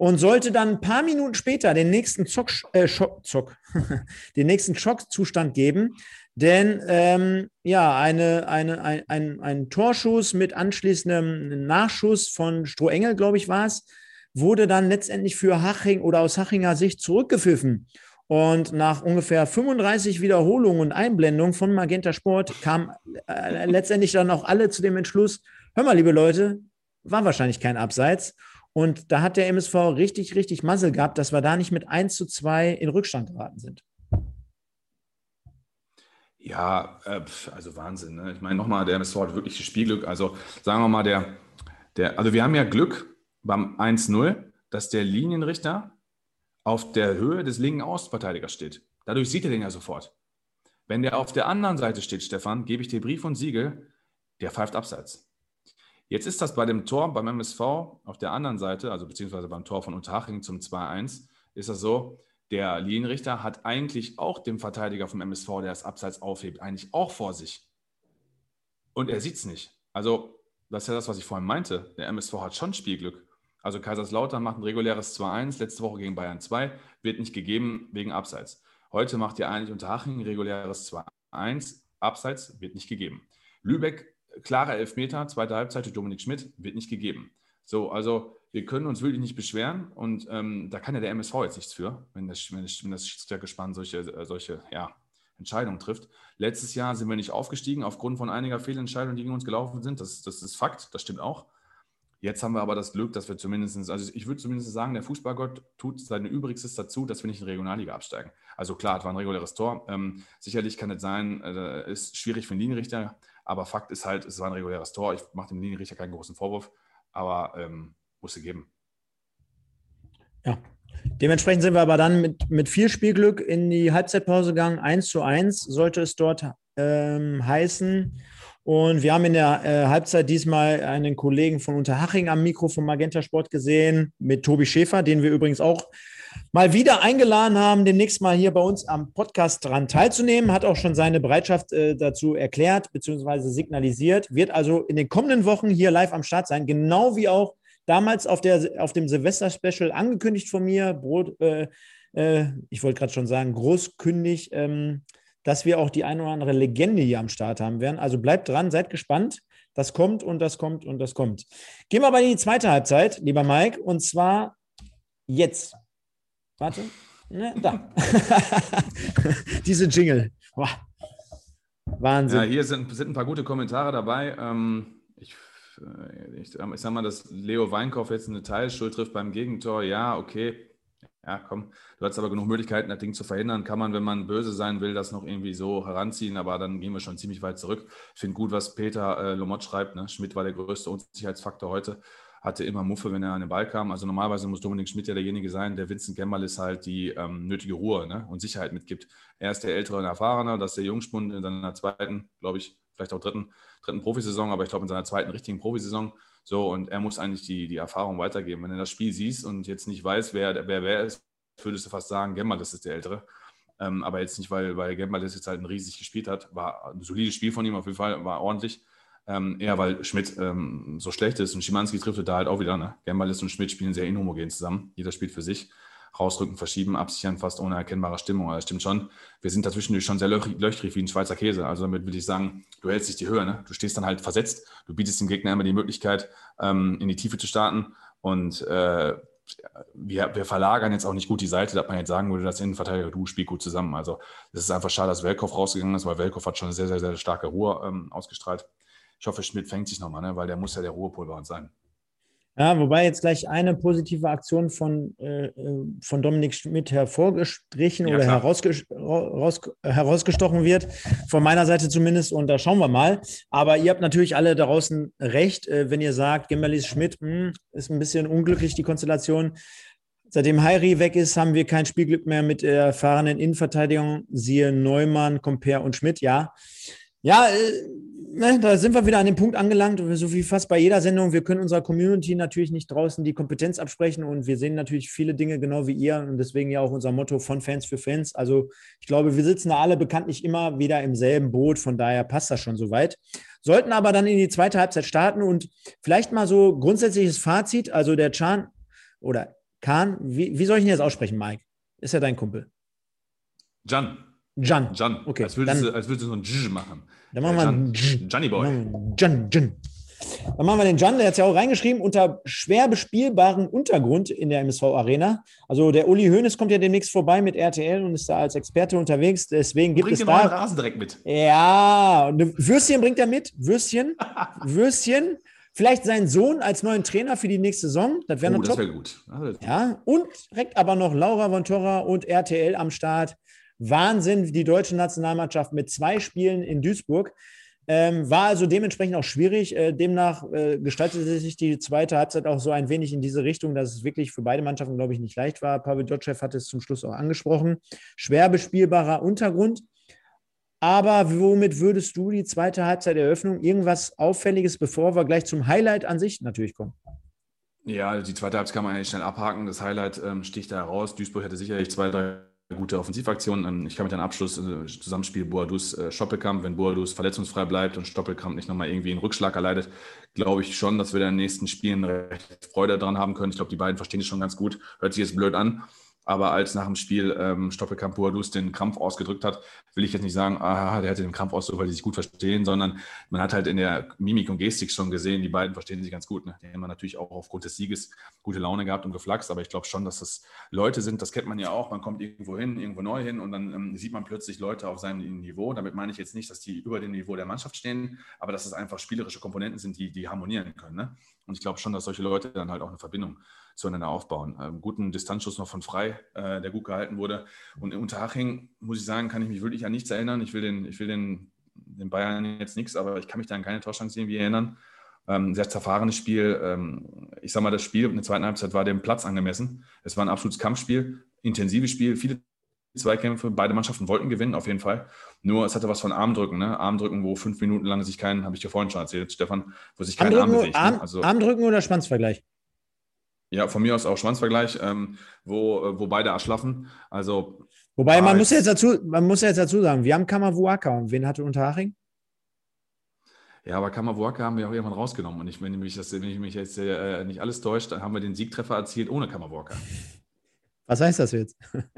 und sollte dann ein paar Minuten später den nächsten Zock, äh, Schock, Zock, den nächsten Schockzustand geben. Denn ähm, ja, eine, eine, ein, ein, ein Torschuss mit anschließendem Nachschuss von Strohengel, glaube ich, war es, wurde dann letztendlich für Haching oder aus Hachinger Sicht zurückgepfiffen. Und nach ungefähr 35 Wiederholungen und Einblendungen von Magenta Sport kam äh, letztendlich dann auch alle zu dem Entschluss, hör mal, liebe Leute, war wahrscheinlich kein Abseits. Und da hat der MSV richtig, richtig Muzzle gehabt, dass wir da nicht mit 1 zu 2 in Rückstand geraten sind. Ja, äh, also Wahnsinn. Ne? Ich meine, nochmal, der MSV hat wirklich Spielglück. Also sagen wir mal, der, der, also wir haben ja Glück beim 1-0, dass der Linienrichter auf der Höhe des linken Außenverteidigers steht. Dadurch sieht er den ja sofort. Wenn der auf der anderen Seite steht, Stefan, gebe ich dir Brief und Siegel, der pfeift abseits. Jetzt ist das bei dem Tor beim MSV auf der anderen Seite, also beziehungsweise beim Tor von Unterhaching zum 2-1, ist das so, der Linienrichter hat eigentlich auch dem Verteidiger vom MSV, der das Abseits aufhebt, eigentlich auch vor sich. Und er sieht es nicht. Also, das ist ja das, was ich vorhin meinte. Der MSV hat schon Spielglück. Also Kaiserslautern macht ein reguläres 2-1, letzte Woche gegen Bayern 2, wird nicht gegeben wegen Abseits. Heute macht ja eigentlich Unterhaching ein reguläres 2-1, Abseits wird nicht gegeben. Lübeck klarer Elfmeter, zweite Halbzeit durch Dominik Schmidt, wird nicht gegeben. So, also wir können uns wirklich nicht beschweren und ähm, da kann ja der MSV jetzt nichts für, wenn das, wenn das, wenn das Schiedsrichtergespann solche, äh, solche ja, Entscheidungen trifft. Letztes Jahr sind wir nicht aufgestiegen aufgrund von einiger Fehlentscheidungen, die gegen uns gelaufen sind. Das, das ist Fakt, das stimmt auch. Jetzt haben wir aber das Glück, dass wir zumindest, also ich würde zumindest sagen, der Fußballgott tut seine Übrigstes dazu, dass wir nicht in die Regionalliga absteigen. Also klar, es war ein reguläres Tor. Ähm, sicherlich kann es sein, äh, ist schwierig für den Linienrichter, aber Fakt ist halt, es war ein reguläres Tor. Ich mache dem Linienrichter keinen großen Vorwurf, aber ähm, musste geben. Ja, dementsprechend sind wir aber dann mit, mit viel Spielglück in die Halbzeitpause gegangen. 1 zu 1 sollte es dort ähm, heißen. Und wir haben in der äh, Halbzeit diesmal einen Kollegen von Unterhaching am Mikro vom Magenta Sport gesehen, mit Tobi Schäfer, den wir übrigens auch mal wieder eingeladen haben, demnächst mal hier bei uns am Podcast dran teilzunehmen, hat auch schon seine Bereitschaft äh, dazu erklärt bzw. signalisiert, wird also in den kommenden Wochen hier live am Start sein, genau wie auch damals auf, der, auf dem Silvester-Special angekündigt von mir, Brot, äh, äh, ich wollte gerade schon sagen, großkündig, ähm, dass wir auch die eine oder andere Legende hier am Start haben werden. Also bleibt dran, seid gespannt. Das kommt und das kommt und das kommt. Gehen wir aber in die zweite Halbzeit, lieber Mike, und zwar jetzt. Warte. Ne, da. Diese Jingle. Boah. Wahnsinn. Ja, hier sind, sind ein paar gute Kommentare dabei. Ähm, ich, äh, ich, ich sag mal, dass Leo Weinkauf jetzt eine Teilschuld trifft beim Gegentor. Ja, okay. Ja, komm, du hast aber genug Möglichkeiten, das Ding zu verhindern. Kann man, wenn man böse sein will, das noch irgendwie so heranziehen, aber dann gehen wir schon ziemlich weit zurück. Ich finde gut, was Peter äh, Lomot schreibt. Ne? Schmidt war der größte Unsicherheitsfaktor heute hatte immer Muffe, wenn er an den Ball kam. Also normalerweise muss Dominik Schmidt ja derjenige sein, der Vincent Gemmerlis halt die ähm, nötige Ruhe ne, und Sicherheit mitgibt. Er ist der ältere und erfahrene, das ist der Jungspund in seiner zweiten, glaube ich, vielleicht auch dritten, dritten Profisaison, aber ich glaube in seiner zweiten richtigen Profisaison. So, und er muss eigentlich die, die Erfahrung weitergeben. Wenn du das Spiel siehst und jetzt nicht weiß, wer wer, wer ist, würdest du fast sagen, Gemmerlis ist der Ältere. Ähm, aber jetzt nicht, weil, weil Gemmerlis jetzt halt ein riesig gespielt hat. War ein solides Spiel von ihm auf jeden Fall, war ordentlich. Ähm, eher weil Schmidt ähm, so schlecht ist und Schimanski trifft da halt auch wieder. Ne? Gembalis und Schmidt spielen sehr inhomogen zusammen. Jeder spielt für sich. Rausrücken, verschieben, absichern, fast ohne erkennbare Stimmung. Aber das stimmt schon. Wir sind dazwischen schon sehr löchrig wie ein Schweizer Käse. Also damit würde ich sagen, du hältst dich die Höhe. Ne? Du stehst dann halt versetzt. Du bietest dem Gegner immer die Möglichkeit, ähm, in die Tiefe zu starten. Und äh, wir, wir, verlagern jetzt auch nicht gut die Seite, dass man jetzt sagen würde, das Innenverteidiger, du spielst gut zusammen. Also es ist einfach schade, dass Welkow rausgegangen ist, weil Welkow hat schon eine sehr, sehr, sehr starke Ruhe ähm, ausgestrahlt. Ich hoffe, Schmidt fängt sich nochmal, ne? weil der muss ja der Ruhepol bei uns sein. Ja, wobei jetzt gleich eine positive Aktion von, äh, äh von Dominik Schmidt hervorgestrichen ja, oder herausges raus, herausgestochen wird, von meiner Seite zumindest, und da schauen wir mal. Aber ihr habt natürlich alle da draußen recht, äh, wenn ihr sagt, Gemmerlis Schmidt mh, hm, ist ein bisschen unglücklich, die Konstellation. Seitdem Heiri weg ist, haben wir kein Spielglück mehr mit erfahrenen Innenverteidigung. Siehe Neumann, Comper und Schmidt, ja. Ja, äh, ne, da sind wir wieder an dem Punkt angelangt, so wie fast bei jeder Sendung. Wir können unserer Community natürlich nicht draußen die Kompetenz absprechen und wir sehen natürlich viele Dinge genau wie ihr und deswegen ja auch unser Motto von Fans für Fans. Also ich glaube, wir sitzen da alle bekanntlich immer wieder im selben Boot, von daher passt das schon soweit. Sollten aber dann in die zweite Halbzeit starten und vielleicht mal so grundsätzliches Fazit. Also der Chan oder Kahn, wie, wie soll ich ihn jetzt aussprechen, Mike? Ist ja dein Kumpel. Jan. Jan. Jan. Okay. Als würdest, dann, du, als würdest du so ein J machen. Dann machen wir einen Johnny Boy. Jan, Jan. Dann machen wir den Jan, der hat es ja auch reingeschrieben, unter schwer bespielbaren Untergrund in der MSV Arena. Also der Uli Hoeneß kommt ja demnächst vorbei mit RTL und ist da als Experte unterwegs. Deswegen gibt bringt es da... Rasen direkt mit. Ja, Würstchen bringt er mit. Würstchen. Würstchen. Vielleicht seinen Sohn als neuen Trainer für die nächste Saison. Das wäre oh. Das wäre gut. Ja, und direkt aber noch Laura von Torra und RTL am Start. Wahnsinn, die deutsche Nationalmannschaft mit zwei Spielen in Duisburg. Ähm, war also dementsprechend auch schwierig. Äh, demnach äh, gestaltete sich die zweite Halbzeit auch so ein wenig in diese Richtung, dass es wirklich für beide Mannschaften, glaube ich, nicht leicht war. Pavel Dotschew hat es zum Schluss auch angesprochen. Schwer bespielbarer Untergrund. Aber womit würdest du die zweite Halbzeit Eröffnung irgendwas Auffälliges, bevor wir gleich zum Highlight an sich natürlich kommen? Ja, die zweite Halbzeit kann man eigentlich schnell abhaken. Das Highlight ähm, sticht da heraus. Duisburg hätte sicherlich zwei, drei gute Offensivaktion. Ähm, ich kann mit einem Abschluss äh, Zusammenspiel Boadus äh, wenn Boadus verletzungsfrei bleibt und Stoppelkamp nicht nochmal irgendwie einen Rückschlag erleidet, glaube ich schon, dass wir in den nächsten Spielen recht Freude daran haben können. Ich glaube, die beiden verstehen es schon ganz gut. Hört sich jetzt blöd an, aber als nach dem Spiel ähm, Stoppelkamp Boadus den Krampf ausgedrückt hat, will ich jetzt nicht sagen, aha, der hätte den Krampf ausgedrückt, weil die sich gut verstehen, sondern man hat halt in der Mimik und Gestik schon gesehen, die beiden verstehen sich ganz gut. Ne? Die haben natürlich auch aufgrund des Sieges gute Laune gehabt und geflaxt, aber ich glaube schon, dass das Leute sind, das kennt man ja auch, man kommt irgendwo hin, irgendwo neu hin und dann ähm, sieht man plötzlich Leute auf seinem Niveau. Damit meine ich jetzt nicht, dass die über dem Niveau der Mannschaft stehen, aber dass es einfach spielerische Komponenten sind, die, die harmonieren können. Ne? Und ich glaube schon, dass solche Leute dann halt auch eine Verbindung zueinander aufbauen. Ähm, guten Distanzschuss noch von Frei, äh, der gut gehalten wurde. Und in Unterhaching, muss ich sagen, kann ich mich wirklich an nichts erinnern. Ich will den, ich will den, den Bayern jetzt nichts, aber ich kann mich da an keine Torschance irgendwie erinnern. Ähm, sehr zerfahrenes Spiel. Ähm, ich sage mal, das Spiel in der zweiten Halbzeit war dem Platz angemessen. Es war ein absolutes Kampfspiel, intensives Spiel, viele Zweikämpfe. Beide Mannschaften wollten gewinnen, auf jeden Fall. Nur es hatte was von Armdrücken, ne? Armdrücken, wo fünf Minuten lang sich kein, habe ich dir vorhin schon erzählt, Stefan, wo sich kein Arm bewegt. Ne? also, Armdrücken oder Schwanzvergleich? Ja, von mir aus auch Schwanzvergleich, ähm, wo, äh, wo beide erschlaffen. Also, Wobei man muss, jetzt dazu, man muss jetzt dazu sagen, wir haben Kamavuaka und wen hatte Unterhaching? Ja, aber Kamavuaka haben wir auch irgendwann rausgenommen. Und ich, wenn, mich das, wenn ich mich jetzt äh, nicht alles täuscht, dann haben wir den Siegtreffer erzielt ohne Kamavuaka. Was heißt das jetzt?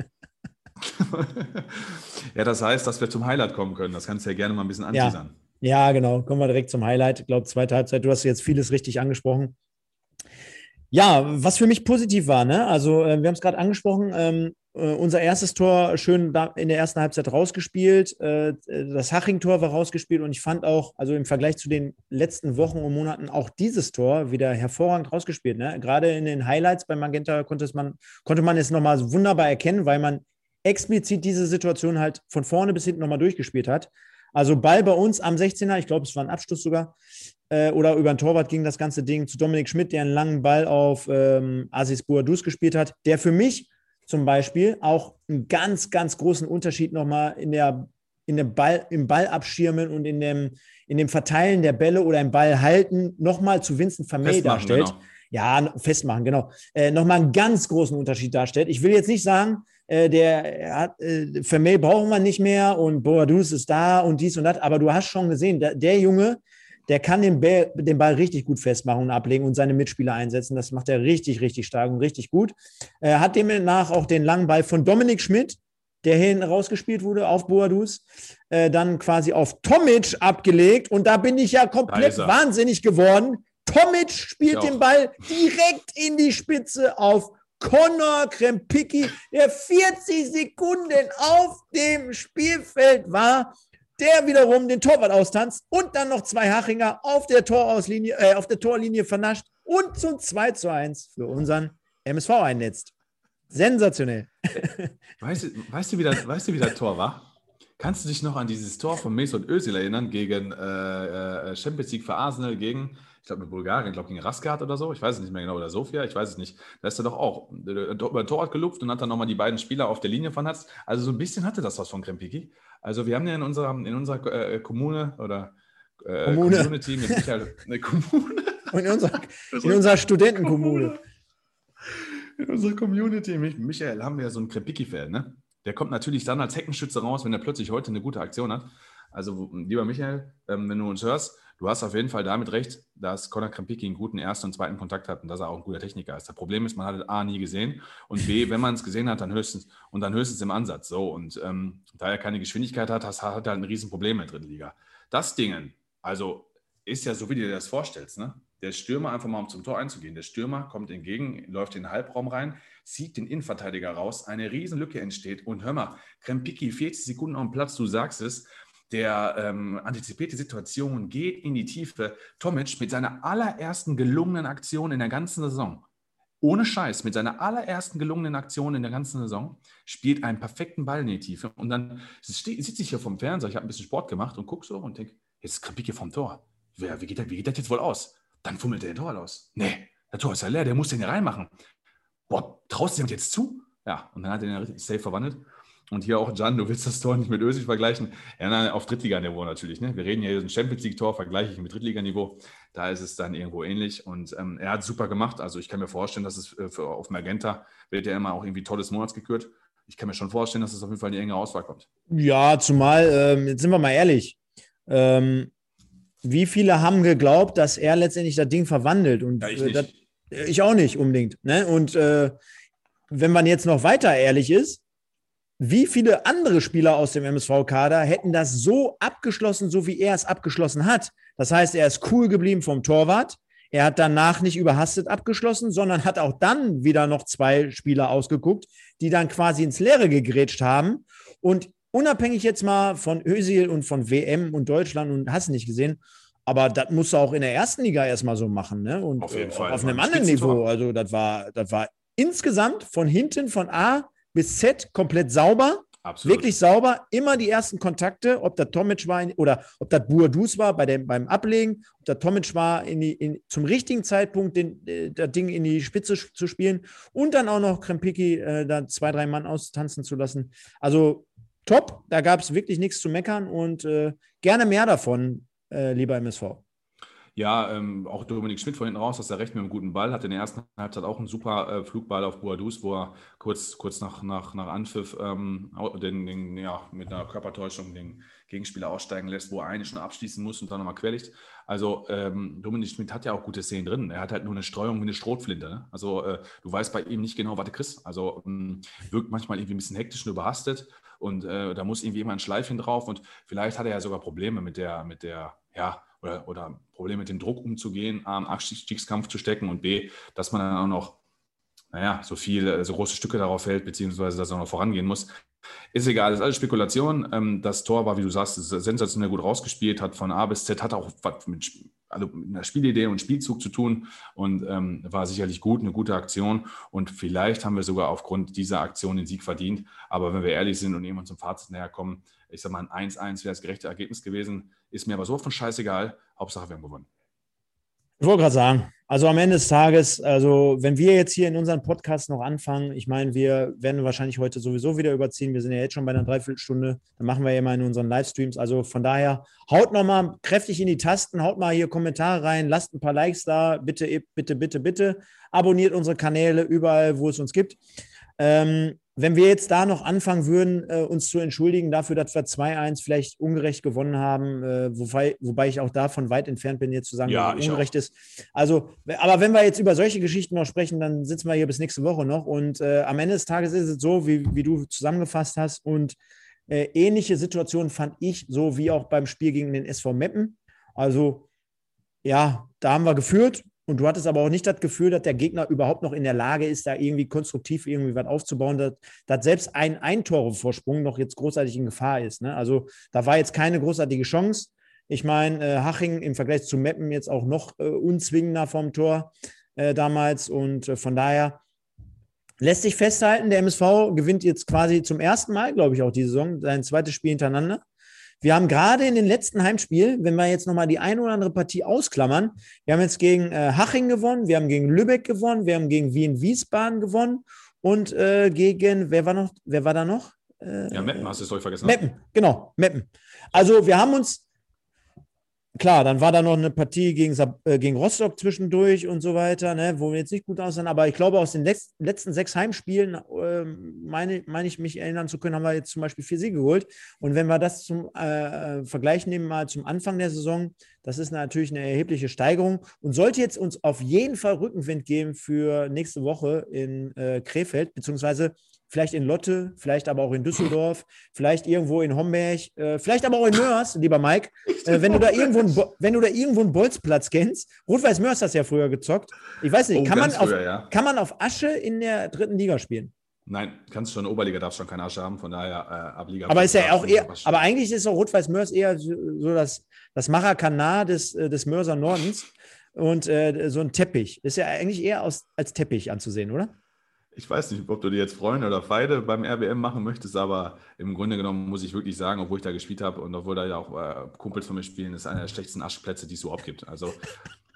ja, das heißt, dass wir zum Highlight kommen können. Das kannst du ja gerne mal ein bisschen anteasern. Ja, ja genau. Kommen wir direkt zum Highlight. Ich glaube, zweite Halbzeit. Du hast jetzt vieles richtig angesprochen. Ja, was für mich positiv war, ne? Also, äh, wir haben es gerade angesprochen, ähm, äh, unser erstes Tor schön in der ersten Halbzeit rausgespielt. Äh, das Haching-Tor war rausgespielt und ich fand auch, also im Vergleich zu den letzten Wochen und Monaten, auch dieses Tor wieder hervorragend rausgespielt. Ne? Gerade in den Highlights bei Magenta konnte, man, konnte man es nochmal wunderbar erkennen, weil man explizit diese Situation halt von vorne bis hinten nochmal durchgespielt hat. Also Ball bei uns am 16er, ich glaube, es war ein Abschluss sogar, äh, oder über den Torwart ging das ganze Ding zu Dominik Schmidt, der einen langen Ball auf ähm, Asis Boadus gespielt hat, der für mich zum Beispiel auch einen ganz, ganz großen Unterschied nochmal in der, in dem Ball, im Ball abschirmen und in dem, in dem Verteilen der Bälle oder im Ball halten nochmal zu Vincent Vermey darstellt. Genau. Ja, festmachen, genau. Äh, nochmal einen ganz großen Unterschied darstellt. Ich will jetzt nicht sagen, äh, der hat, äh, Vermey brauchen wir nicht mehr und Boadus ist da und dies und das, aber du hast schon gesehen, der, der Junge, der kann den Ball, den Ball richtig gut festmachen und ablegen und seine Mitspieler einsetzen. Das macht er richtig, richtig stark und richtig gut. Er hat demnach auch den langen Ball von Dominik Schmidt, der hin rausgespielt wurde auf Boadus, äh, dann quasi auf Tomic abgelegt. Und da bin ich ja komplett wahnsinnig geworden. Tomic spielt den Ball direkt in die Spitze auf Conor Krempicki, der 40 Sekunden auf dem Spielfeld war, der wiederum den Torwart austanzt und dann noch zwei Hachinger auf der Torauslinie, äh, auf der Torlinie vernascht und zum 2 zu 1 für unseren MSV einnetzt. Sensationell. Weißt du, weißt, du, wie das, weißt du, wie das Tor war? Kannst du dich noch an dieses Tor von Mesut Özil erinnern gegen äh, äh, Champions League für Arsenal gegen, ich glaube mit Bulgarien, ich glaube gegen Raskat oder so, ich weiß es nicht mehr genau, oder Sofia, ich weiß es nicht. Da ist er doch auch über ein Torwart gelupft und hat dann nochmal die beiden Spieler auf der Linie vernatzt. Also so ein bisschen hatte das was von Krempiki. Also wir haben ja in unserer, in unserer äh, Kommune oder äh, Kommune. Community mit Michael, eine Kommune. In unserer, in unserer Studentenkommune. In unserer Community, Michael, haben wir ja so einen Krempiki-Fan, ne? Der kommt natürlich dann als Heckenschütze raus, wenn er plötzlich heute eine gute Aktion hat. Also, lieber Michael, ähm, wenn du uns hörst, du hast auf jeden Fall damit recht, dass Conor Krempiki einen guten ersten und zweiten Kontakt hat und dass er auch ein guter Techniker ist. Das Problem ist, man hat es A nie gesehen und B, wenn man es gesehen hat, dann höchstens und dann höchstens im Ansatz. So und ähm, da er keine Geschwindigkeit hat, hat er halt ein Riesenproblem in der dritten Liga. Das Ding, also ist ja so, wie du dir das vorstellst, ne? Der Stürmer einfach mal um zum Tor einzugehen. Der Stürmer kommt entgegen, läuft in den Halbraum rein, zieht den Innenverteidiger raus, eine Riesenlücke entsteht und hör mal, Krempiki 40 Sekunden auf dem Platz, du sagst es, der ähm, antizipierte Situation geht in die Tiefe. Tomic mit seiner allerersten gelungenen Aktion in der ganzen Saison, ohne Scheiß, mit seiner allerersten gelungenen Aktion in der ganzen Saison, spielt einen perfekten Ball in die Tiefe. Und dann sitze ich hier vom Fernseher, ich habe ein bisschen Sport gemacht und gucke so und denke, jetzt ist Krempiki vom Tor. Wer, wie, geht das, wie geht das jetzt wohl aus? Dann fummelt er den Tor aus. Nee, der Tor ist ja leer, der muss den hier reinmachen boah, traust du dir jetzt zu? Ja, und dann hat er den safe verwandelt. Und hier auch, Jan, du willst das Tor nicht mit Ösig vergleichen. Ja, nein, auf Drittliganiveau natürlich. Ne? Wir reden hier ein Champions League-Tor, vergleiche ich mit Drittliganiveau. Da ist es dann irgendwo ähnlich. Und ähm, er hat super gemacht. Also ich kann mir vorstellen, dass es äh, für, auf Magenta wird ja immer auch irgendwie tolles Monats gekürt. Ich kann mir schon vorstellen, dass es auf jeden Fall in die enge Auswahl kommt. Ja, zumal, ähm, jetzt sind wir mal ehrlich, ähm, wie viele haben geglaubt, dass er letztendlich das Ding verwandelt? Und ja, ich, äh, das, ich auch nicht unbedingt. Ne? Und äh, wenn man jetzt noch weiter ehrlich ist, wie viele andere Spieler aus dem MSV-Kader hätten das so abgeschlossen, so wie er es abgeschlossen hat? Das heißt, er ist cool geblieben vom Torwart. Er hat danach nicht überhastet abgeschlossen, sondern hat auch dann wieder noch zwei Spieler ausgeguckt, die dann quasi ins Leere gegrätscht haben. Und unabhängig jetzt mal von Özil und von WM und Deutschland und hast nicht gesehen, aber das musst du auch in der ersten Liga erstmal so machen, ne? Und auf jeden äh, Fall. Auf einem anderen Niveau. Also, das war, das war insgesamt von hinten, von A bis Z komplett sauber. Absolut. Wirklich sauber, immer die ersten Kontakte, ob der Tomic war in, oder ob das Buadus war bei dem, beim Ablegen, ob der Tomic war, in die, in, zum richtigen Zeitpunkt den, äh, das Ding in die Spitze zu spielen und dann auch noch Krempiki äh, da zwei, drei Mann austanzen zu lassen. Also top, da gab es wirklich nichts zu meckern und äh, gerne mehr davon äh, lieber MSV. Ja, ähm, auch Dominik Schmidt von hinten raus, dass er recht mit einem guten Ball hat. In der ersten Halbzeit auch einen super äh, Flugball auf Boadus, wo er kurz, kurz nach, nach, nach Anpfiff ähm, den, den, ja, mit einer Körpertäuschung den Gegenspieler aussteigen lässt, wo er eigentlich schon abschließen muss und dann nochmal querlicht. Also ähm, Dominik Schmidt hat ja auch gute Szenen drin. Er hat halt nur eine Streuung wie eine Strohflinte. Ne? Also äh, du weißt bei ihm nicht genau, was du kriegst. Also ähm, wirkt manchmal irgendwie ein bisschen hektisch und überhastet und äh, da muss irgendwie immer ein Schleifchen drauf und vielleicht hat er ja sogar Probleme mit der, mit der ja, oder, oder Probleme mit dem Druck umzugehen, A, im Abstiegskampf zu stecken und B, dass man dann auch noch, naja, so viel, so große Stücke darauf hält, beziehungsweise dass er noch vorangehen muss. Ist egal, ist alles Spekulation. Ähm, das Tor war, wie du sagst, sensationell gut rausgespielt, hat von A bis Z, hat auch was mit, also mit einer Spielidee und Spielzug zu tun und ähm, war sicherlich gut, eine gute Aktion. Und vielleicht haben wir sogar aufgrund dieser Aktion den Sieg verdient. Aber wenn wir ehrlich sind und irgendwann zum Fazit näher kommen, ich sage mal, ein 1-1 wäre das gerechte Ergebnis gewesen. Ist mir aber so von scheißegal. Hauptsache, wir haben gewonnen. Ich wollte gerade sagen, also am Ende des Tages, also wenn wir jetzt hier in unserem Podcast noch anfangen, ich meine, wir werden wahrscheinlich heute sowieso wieder überziehen. Wir sind ja jetzt schon bei einer Dreiviertelstunde. Dann machen wir ja mal in unseren Livestreams. Also von daher, haut nochmal kräftig in die Tasten, haut mal hier Kommentare rein, lasst ein paar Likes da. Bitte, bitte, bitte, bitte. Abonniert unsere Kanäle überall, wo es uns gibt. Ähm, wenn wir jetzt da noch anfangen würden, äh, uns zu entschuldigen dafür, dass wir 2-1 vielleicht ungerecht gewonnen haben, äh, wobei, wobei ich auch davon weit entfernt bin, jetzt zu sagen, ja, dass es ungerecht auch. ist. Also, aber wenn wir jetzt über solche Geschichten noch sprechen, dann sitzen wir hier bis nächste Woche noch. Und äh, am Ende des Tages ist es so, wie, wie du zusammengefasst hast. Und äh, ähnliche Situationen fand ich, so wie auch beim Spiel gegen den SV Meppen. Also, ja, da haben wir geführt, und du hattest aber auch nicht das Gefühl, dass der Gegner überhaupt noch in der Lage ist, da irgendwie konstruktiv irgendwie was aufzubauen, dass, dass selbst ein Eintore-Vorsprung noch jetzt großartig in Gefahr ist. Ne? Also da war jetzt keine großartige Chance. Ich meine, äh, Haching im Vergleich zu Meppen jetzt auch noch äh, unzwingender vom Tor äh, damals. Und äh, von daher lässt sich festhalten, der MSV gewinnt jetzt quasi zum ersten Mal, glaube ich, auch die Saison, sein zweites Spiel hintereinander. Wir haben gerade in den letzten Heimspielen, wenn wir jetzt nochmal die eine oder andere Partie ausklammern, wir haben jetzt gegen äh, Haching gewonnen, wir haben gegen Lübeck gewonnen, wir haben gegen Wien-Wiesbaden gewonnen und äh, gegen, wer war noch, wer war da noch? Äh, ja, Meppen hast du es euch vergessen. Meppen, genau, Meppen. Also wir haben uns klar, dann war da noch eine Partie gegen, äh, gegen Rostock zwischendurch und so weiter, ne, wo wir jetzt nicht gut aussahen. Aber ich glaube, aus den letzten sechs Heimspielen, äh, meine, meine ich mich erinnern zu können, haben wir jetzt zum Beispiel vier Siege geholt. Und wenn wir das zum äh, äh, Vergleich nehmen, mal zum Anfang der Saison, das ist natürlich eine erhebliche Steigerung und sollte jetzt uns auf jeden Fall Rückenwind geben für nächste Woche in äh, Krefeld, beziehungsweise vielleicht in Lotte, vielleicht aber auch in Düsseldorf, vielleicht irgendwo in Homberg, äh, vielleicht aber auch in Mörs, lieber Mike. Äh, wenn, du da irgendwo einen, wenn du da irgendwo einen Bolzplatz kennst, Rot-Weiß Mörs hast ja früher gezockt. Ich weiß nicht, oh, kann, man früher, auf, ja. kann man auf Asche in der dritten Liga spielen? Nein, kannst schon Oberliga, darfst schon keine Asche haben, von daher äh, Abliga. Aber ist ja auch eher, aber eigentlich ist auch Rot-Weiß Mörs eher so das, das Maracanã des, äh, des Mörser Nordens und äh, so ein Teppich. Ist ja eigentlich eher aus, als Teppich anzusehen, oder? Ich weiß nicht, ob du dir jetzt Freunde oder Feinde beim RBM machen möchtest, aber im Grunde genommen muss ich wirklich sagen, obwohl ich da gespielt habe und obwohl da ja auch äh, Kumpels von mir spielen, ist einer der schlechtesten Aschplätze, die es überhaupt gibt. Also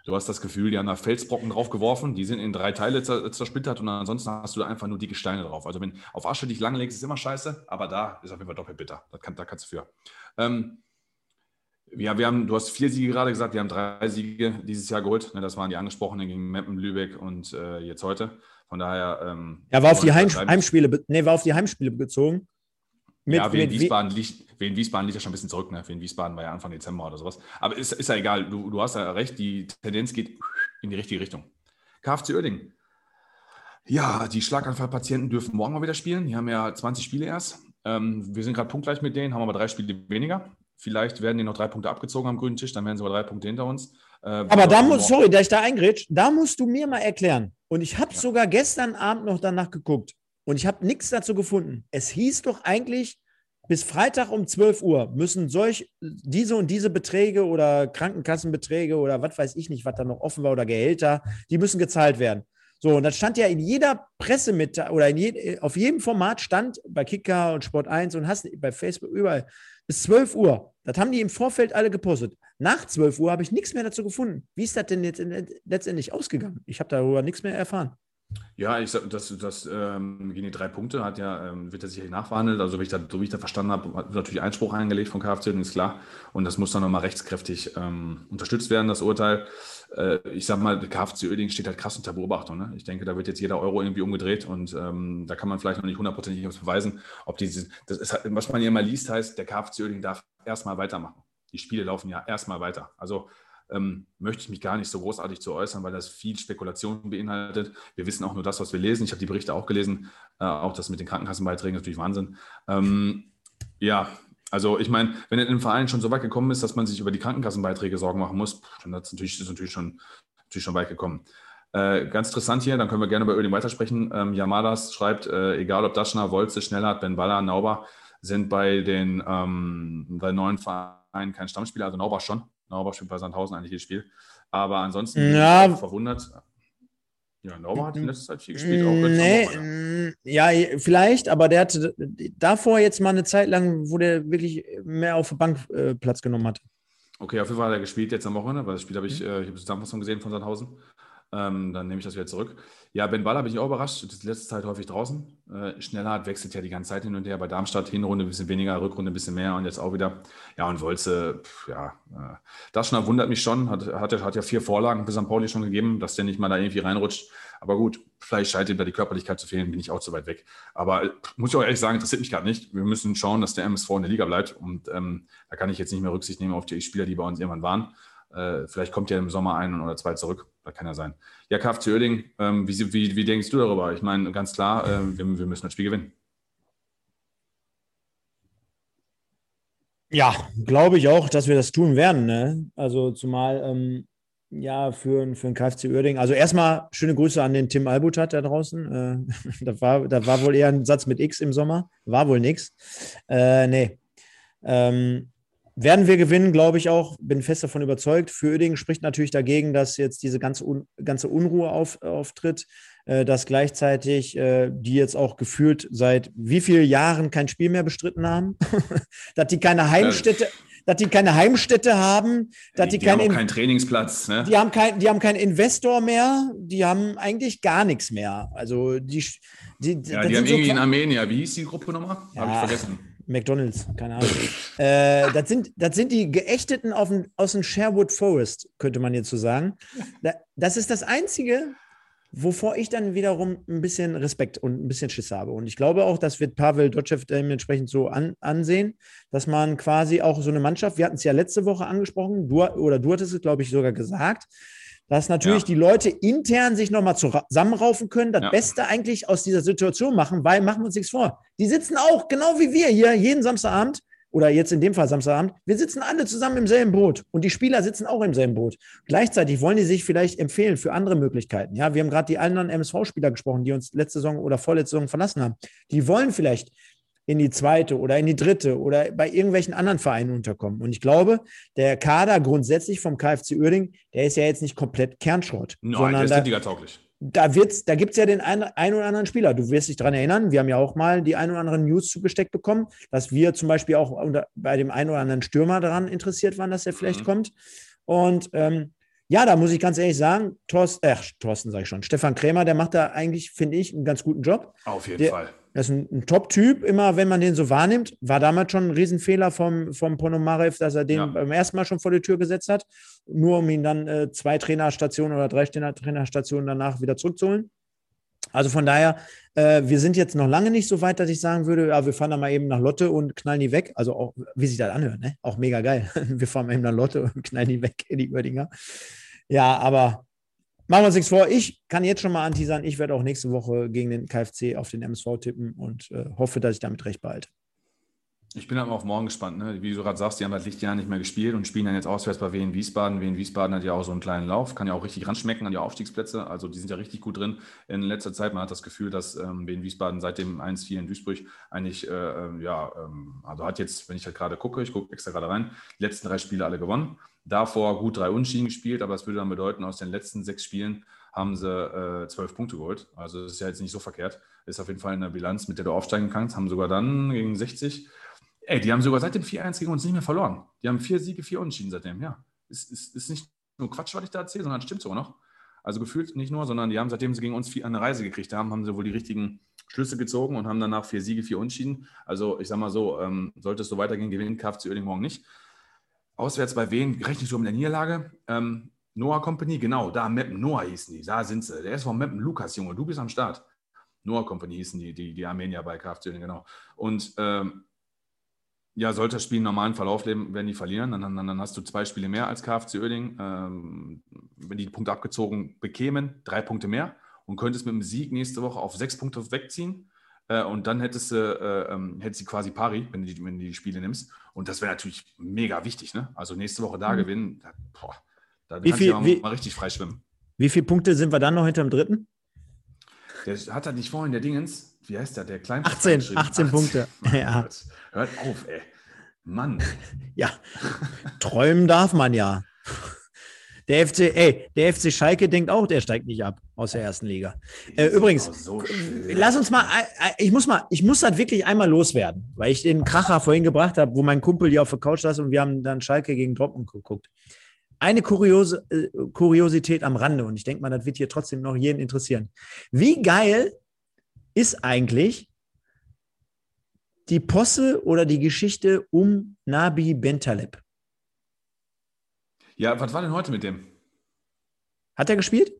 du hast das Gefühl, die haben da Felsbrocken drauf geworfen, die sind in drei Teile zersplittert und ansonsten hast du da einfach nur dicke Steine drauf. Also wenn auf Asche dich langlegst, ist immer scheiße, aber da ist auf jeden Fall doppelt bitter. Das kann, da kannst du für. Ähm, ja, wir haben, du hast vier Siege gerade gesagt, wir haben drei Siege dieses Jahr geholt. Ne, das waren die angesprochenen gegen Meppen, Lübeck und äh, jetzt heute. Von daher. Ähm, ja, war auf die Heim Heimspiele, nee, war auf die Heimspiele bezogen. Mit, ja, Wien Wiesbaden, liegt, Wien Wiesbaden liegt ja schon ein bisschen zurück. Ne? Wien Wiesbaden war ja Anfang Dezember oder sowas. Aber ist, ist ja egal. Du, du hast ja recht. Die Tendenz geht in die richtige Richtung. KFC Oerding. Ja, die Schlaganfallpatienten dürfen morgen mal wieder spielen. Die haben ja 20 Spiele erst. Ähm, wir sind gerade punktgleich mit denen, haben aber drei Spiele weniger. Vielleicht werden die noch drei Punkte abgezogen am grünen Tisch, dann werden sie aber drei Punkte hinter uns. Äh, aber da muss, sorry, da ich da eingrätsch, da musst du mir mal erklären. Und ich habe ja. sogar gestern Abend noch danach geguckt und ich habe nichts dazu gefunden. Es hieß doch eigentlich, bis Freitag um 12 Uhr müssen solch diese und diese Beträge oder Krankenkassenbeträge oder was weiß ich nicht, was da noch offen war oder Gehälter, die müssen gezahlt werden. So, und das stand ja in jeder Pressemitteilung oder in je, auf jedem Format stand bei Kicker und Sport 1 und hast bei Facebook überall bis 12 Uhr. Das haben die im Vorfeld alle gepostet. Nach 12 Uhr habe ich nichts mehr dazu gefunden. Wie ist das denn jetzt letztendlich ausgegangen? Ich habe darüber nichts mehr erfahren. Ja, ich sag, das, das ähm, gegen die drei Punkte hat ja, ähm, wird ja sicherlich nachverhandelt. Also, wie ich da, so wie ich da verstanden habe, hat natürlich Einspruch eingelegt von KFC, ist klar. Und das muss dann nochmal rechtskräftig ähm, unterstützt werden, das Urteil. Äh, ich sag mal, KFC Oeding steht halt krass unter Beobachtung. Ne? Ich denke, da wird jetzt jeder Euro irgendwie umgedreht und ähm, da kann man vielleicht noch nicht hundertprozentig beweisen, ob diese, das ist, was man hier mal liest, heißt, der KFC Oeding darf erstmal weitermachen. Die Spiele laufen ja erstmal weiter. Also ähm, möchte ich mich gar nicht so großartig zu äußern, weil das viel Spekulation beinhaltet. Wir wissen auch nur das, was wir lesen. Ich habe die Berichte auch gelesen, äh, auch das mit den Krankenkassenbeiträgen natürlich Wahnsinn. Ähm, ja, also ich meine, wenn es im Verein schon so weit gekommen ist, dass man sich über die Krankenkassenbeiträge Sorgen machen muss, dann ist natürlich, ist natürlich, schon, natürlich schon weit gekommen. Äh, ganz interessant hier, dann können wir gerne über Öling weitersprechen. Ähm, Yamadas schreibt, äh, egal ob Daschner, Wolze, Schnellhardt, Ben Baller, Nauber, sind bei den, ähm, bei neuen Vereinen kein Stammspieler, also Nauber schon. Nauber spielt bei Sandhausen eigentlich jedes Spiel. Aber ansonsten ja. verwundert. Ja, Nauber hat in letzter Zeit viel gespielt. Auch nee, ja, vielleicht, aber der hatte davor jetzt mal eine Zeit lang, wo der wirklich mehr auf der Bank äh, Platz genommen hat. Okay, auf jeden Fall hat er gespielt jetzt am Wochenende, weil das Spiel habe ich, mhm. äh, ich habe Zusammenfassung gesehen von Sandhausen. Ähm, dann nehme ich das wieder zurück. Ja, Ben Baller bin ich auch überrascht. Das letzte Zeit häufig draußen. Äh, Schnellhardt wechselt ja die ganze Zeit hin und her. Bei Darmstadt Hinrunde ein bisschen weniger, Rückrunde ein bisschen mehr und jetzt auch wieder. Ja, und Wolze, pff, ja, äh, schon wundert mich schon. Hat, hat, hat ja vier Vorlagen für St. Pauli schon gegeben, dass der nicht mal da irgendwie reinrutscht. Aber gut, vielleicht scheint ihm da die Körperlichkeit zu fehlen, bin ich auch zu weit weg. Aber äh, muss ich auch ehrlich sagen, interessiert mich gerade nicht. Wir müssen schauen, dass der MSV in der Liga bleibt. Und ähm, da kann ich jetzt nicht mehr Rücksicht nehmen auf die Spieler, die bei uns irgendwann waren. Äh, vielleicht kommt ja im Sommer ein oder zwei zurück. Das kann ja sein. Ja, KFC Oerding, ähm, wie, wie, wie, denkst du darüber? Ich meine, ganz klar, äh, wir, wir müssen das Spiel gewinnen. Ja, glaube ich auch, dass wir das tun werden. Ne? Also zumal ähm, ja für, für den KFC Uerding. Also erstmal schöne Grüße an den Tim Albutat da draußen. Äh, da, war, da war wohl eher ein Satz mit X im Sommer. War wohl nix. Äh, nee. Ähm, werden wir gewinnen, glaube ich auch. Bin fest davon überzeugt. Für Uerdingen spricht natürlich dagegen, dass jetzt diese ganze, Un ganze Unruhe auf, auftritt. Äh, dass gleichzeitig äh, die jetzt auch gefühlt seit wie vielen Jahren kein Spiel mehr bestritten haben, dass die keine Heimstätte, dass die keine Heimstätte haben, dass die, die, die haben auch keinen Trainingsplatz. Ne? Die haben kein, die haben keinen Investor mehr, die haben eigentlich gar nichts mehr. Also die, die, ja, die haben so irgendwie in Armenien. Wie hieß die Gruppe nochmal? Ja, Habe ich vergessen. McDonalds, keine Ahnung. äh, das, sind, das sind die Geächteten auf, aus dem Sherwood Forest, könnte man jetzt so sagen. Das ist das Einzige, wovor ich dann wiederum ein bisschen Respekt und ein bisschen Schiss habe. Und ich glaube auch, das wird Pavel Dotschew dementsprechend so an, ansehen, dass man quasi auch so eine Mannschaft, wir hatten es ja letzte Woche angesprochen, du, oder du hattest es, glaube ich, sogar gesagt, dass natürlich ja. die Leute intern sich nochmal zusammenraufen können, das ja. Beste eigentlich aus dieser Situation machen, weil machen wir uns nichts vor. Die sitzen auch, genau wie wir hier, jeden Samstagabend oder jetzt in dem Fall Samstagabend, wir sitzen alle zusammen im selben Boot und die Spieler sitzen auch im selben Boot. Gleichzeitig wollen die sich vielleicht empfehlen für andere Möglichkeiten. Ja, wir haben gerade die anderen MSV-Spieler gesprochen, die uns letzte Saison oder vorletzte Saison verlassen haben. Die wollen vielleicht in die zweite oder in die dritte oder bei irgendwelchen anderen Vereinen unterkommen. Und ich glaube, der Kader grundsätzlich vom KfC Uerding, der ist ja jetzt nicht komplett Kernschrott. Nein, sondern der ist da, Liga tauglich da, da gibt es ja den einen, oder anderen Spieler. Du wirst dich daran erinnern, wir haben ja auch mal die ein oder anderen News zugesteckt bekommen, dass wir zum Beispiel auch unter, bei dem einen oder anderen Stürmer daran interessiert waren, dass er vielleicht mhm. kommt. Und ähm, ja, da muss ich ganz ehrlich sagen, Thorsten, äh, Thorsten sage ich schon, Stefan Krämer, der macht da eigentlich, finde ich, einen ganz guten Job. Auf jeden der, Fall. Er ist ein, ein Top-Typ, immer wenn man den so wahrnimmt. War damals schon ein Riesenfehler vom, vom Ponomarev, dass er den ja. beim ersten Mal schon vor die Tür gesetzt hat, nur um ihn dann äh, zwei Trainerstationen oder drei Trainerstationen danach wieder zurückzuholen. Also von daher, äh, wir sind jetzt noch lange nicht so weit, dass ich sagen würde, ja, wir fahren da mal eben nach Lotte und knallen die weg. Also auch, wie sich das anhört, ne? Auch mega geil. wir fahren mal eben nach Lotte und knallen die weg die Uerdinger. Ja, aber Machen wir uns nichts vor. Ich kann jetzt schon mal anteasern. Ich werde auch nächste Woche gegen den KfC auf den MSV tippen und äh, hoffe, dass ich damit recht behalte. Ich bin aber auf morgen gespannt. Ne? Wie du gerade sagst, die haben das Lichtjahr nicht mehr gespielt und spielen dann jetzt auswärts bei Wien Wiesbaden. Wien Wiesbaden hat ja auch so einen kleinen Lauf, kann ja auch richtig ranschmecken an die Aufstiegsplätze. Also die sind ja richtig gut drin. In letzter Zeit, man hat das Gefühl, dass ähm, Wien Wiesbaden seit dem 1-4 in Duisburg eigentlich, äh, ähm, ja, ähm, also hat jetzt, wenn ich halt gerade gucke, ich gucke extra gerade rein, die letzten drei Spiele alle gewonnen davor gut drei Unschieden gespielt, aber das würde dann bedeuten, aus den letzten sechs Spielen haben sie äh, zwölf Punkte geholt. Also das ist ja jetzt nicht so verkehrt. Ist auf jeden Fall eine Bilanz, mit der du aufsteigen kannst. Haben sogar dann gegen 60. Ey, die haben sogar seit dem 4-1 gegen uns nicht mehr verloren. Die haben vier Siege, vier Unschieden seitdem. Ja, ist, ist, ist nicht nur Quatsch, was ich da erzähle, sondern stimmt sogar noch. Also gefühlt nicht nur, sondern die haben, seitdem sie gegen uns vier, eine Reise gekriegt haben, haben sie wohl die richtigen Schlüsse gezogen und haben danach vier Siege, vier Unschieden. Also ich sag mal so, ähm, sollte es so weitergehen, gewinnt KFC Oerding morgen nicht. Auswärts bei wen rechnest du mit der Niederlage? Ähm, Noah Company, genau, da Meppen, Noah hießen die, da sind sie. Der ist von Meppen, Lukas, Junge, du bist am Start. Noah Company hießen die, die, die Armenier bei KFC, genau. Und ähm, ja, sollte das Spiel einen normalen Verlauf leben, werden die verlieren, dann, dann, dann hast du zwei Spiele mehr als KFC Oerding. Ähm, wenn die Punkte abgezogen bekämen, drei Punkte mehr und könntest mit dem Sieg nächste Woche auf sechs Punkte wegziehen. Äh, und dann hättest du, äh, ähm, hättest du quasi pari, wenn du, die, wenn du die Spiele nimmst. Und das wäre natürlich mega wichtig. Ne? Also nächste Woche da mhm. gewinnen, da, boah, da wie viel, mal, wie, mal richtig freischwimmen. Wie viele Punkte sind wir dann noch hinter dem dritten? Der hat er nicht vorhin, der Dingens, wie heißt der, der kleine 18, 18, 18 Punkte. ja. Hört auf, ey. Mann. ja, träumen darf man ja. Der FC, ey, der FC Schalke denkt auch, der steigt nicht ab aus der ersten Liga. Äh, übrigens, so lass uns mal, äh, äh, ich muss mal, ich muss das wirklich einmal loswerden, weil ich den Kracher vorhin gebracht habe, wo mein Kumpel hier auf der Couch saß und wir haben dann Schalke gegen Dortmund geguckt. Eine Kuriose, äh, Kuriosität am Rande und ich denke mal, das wird hier trotzdem noch jeden interessieren. Wie geil ist eigentlich die Posse oder die Geschichte um Nabi Bentaleb? Ja, was war denn heute mit dem? Hat er gespielt?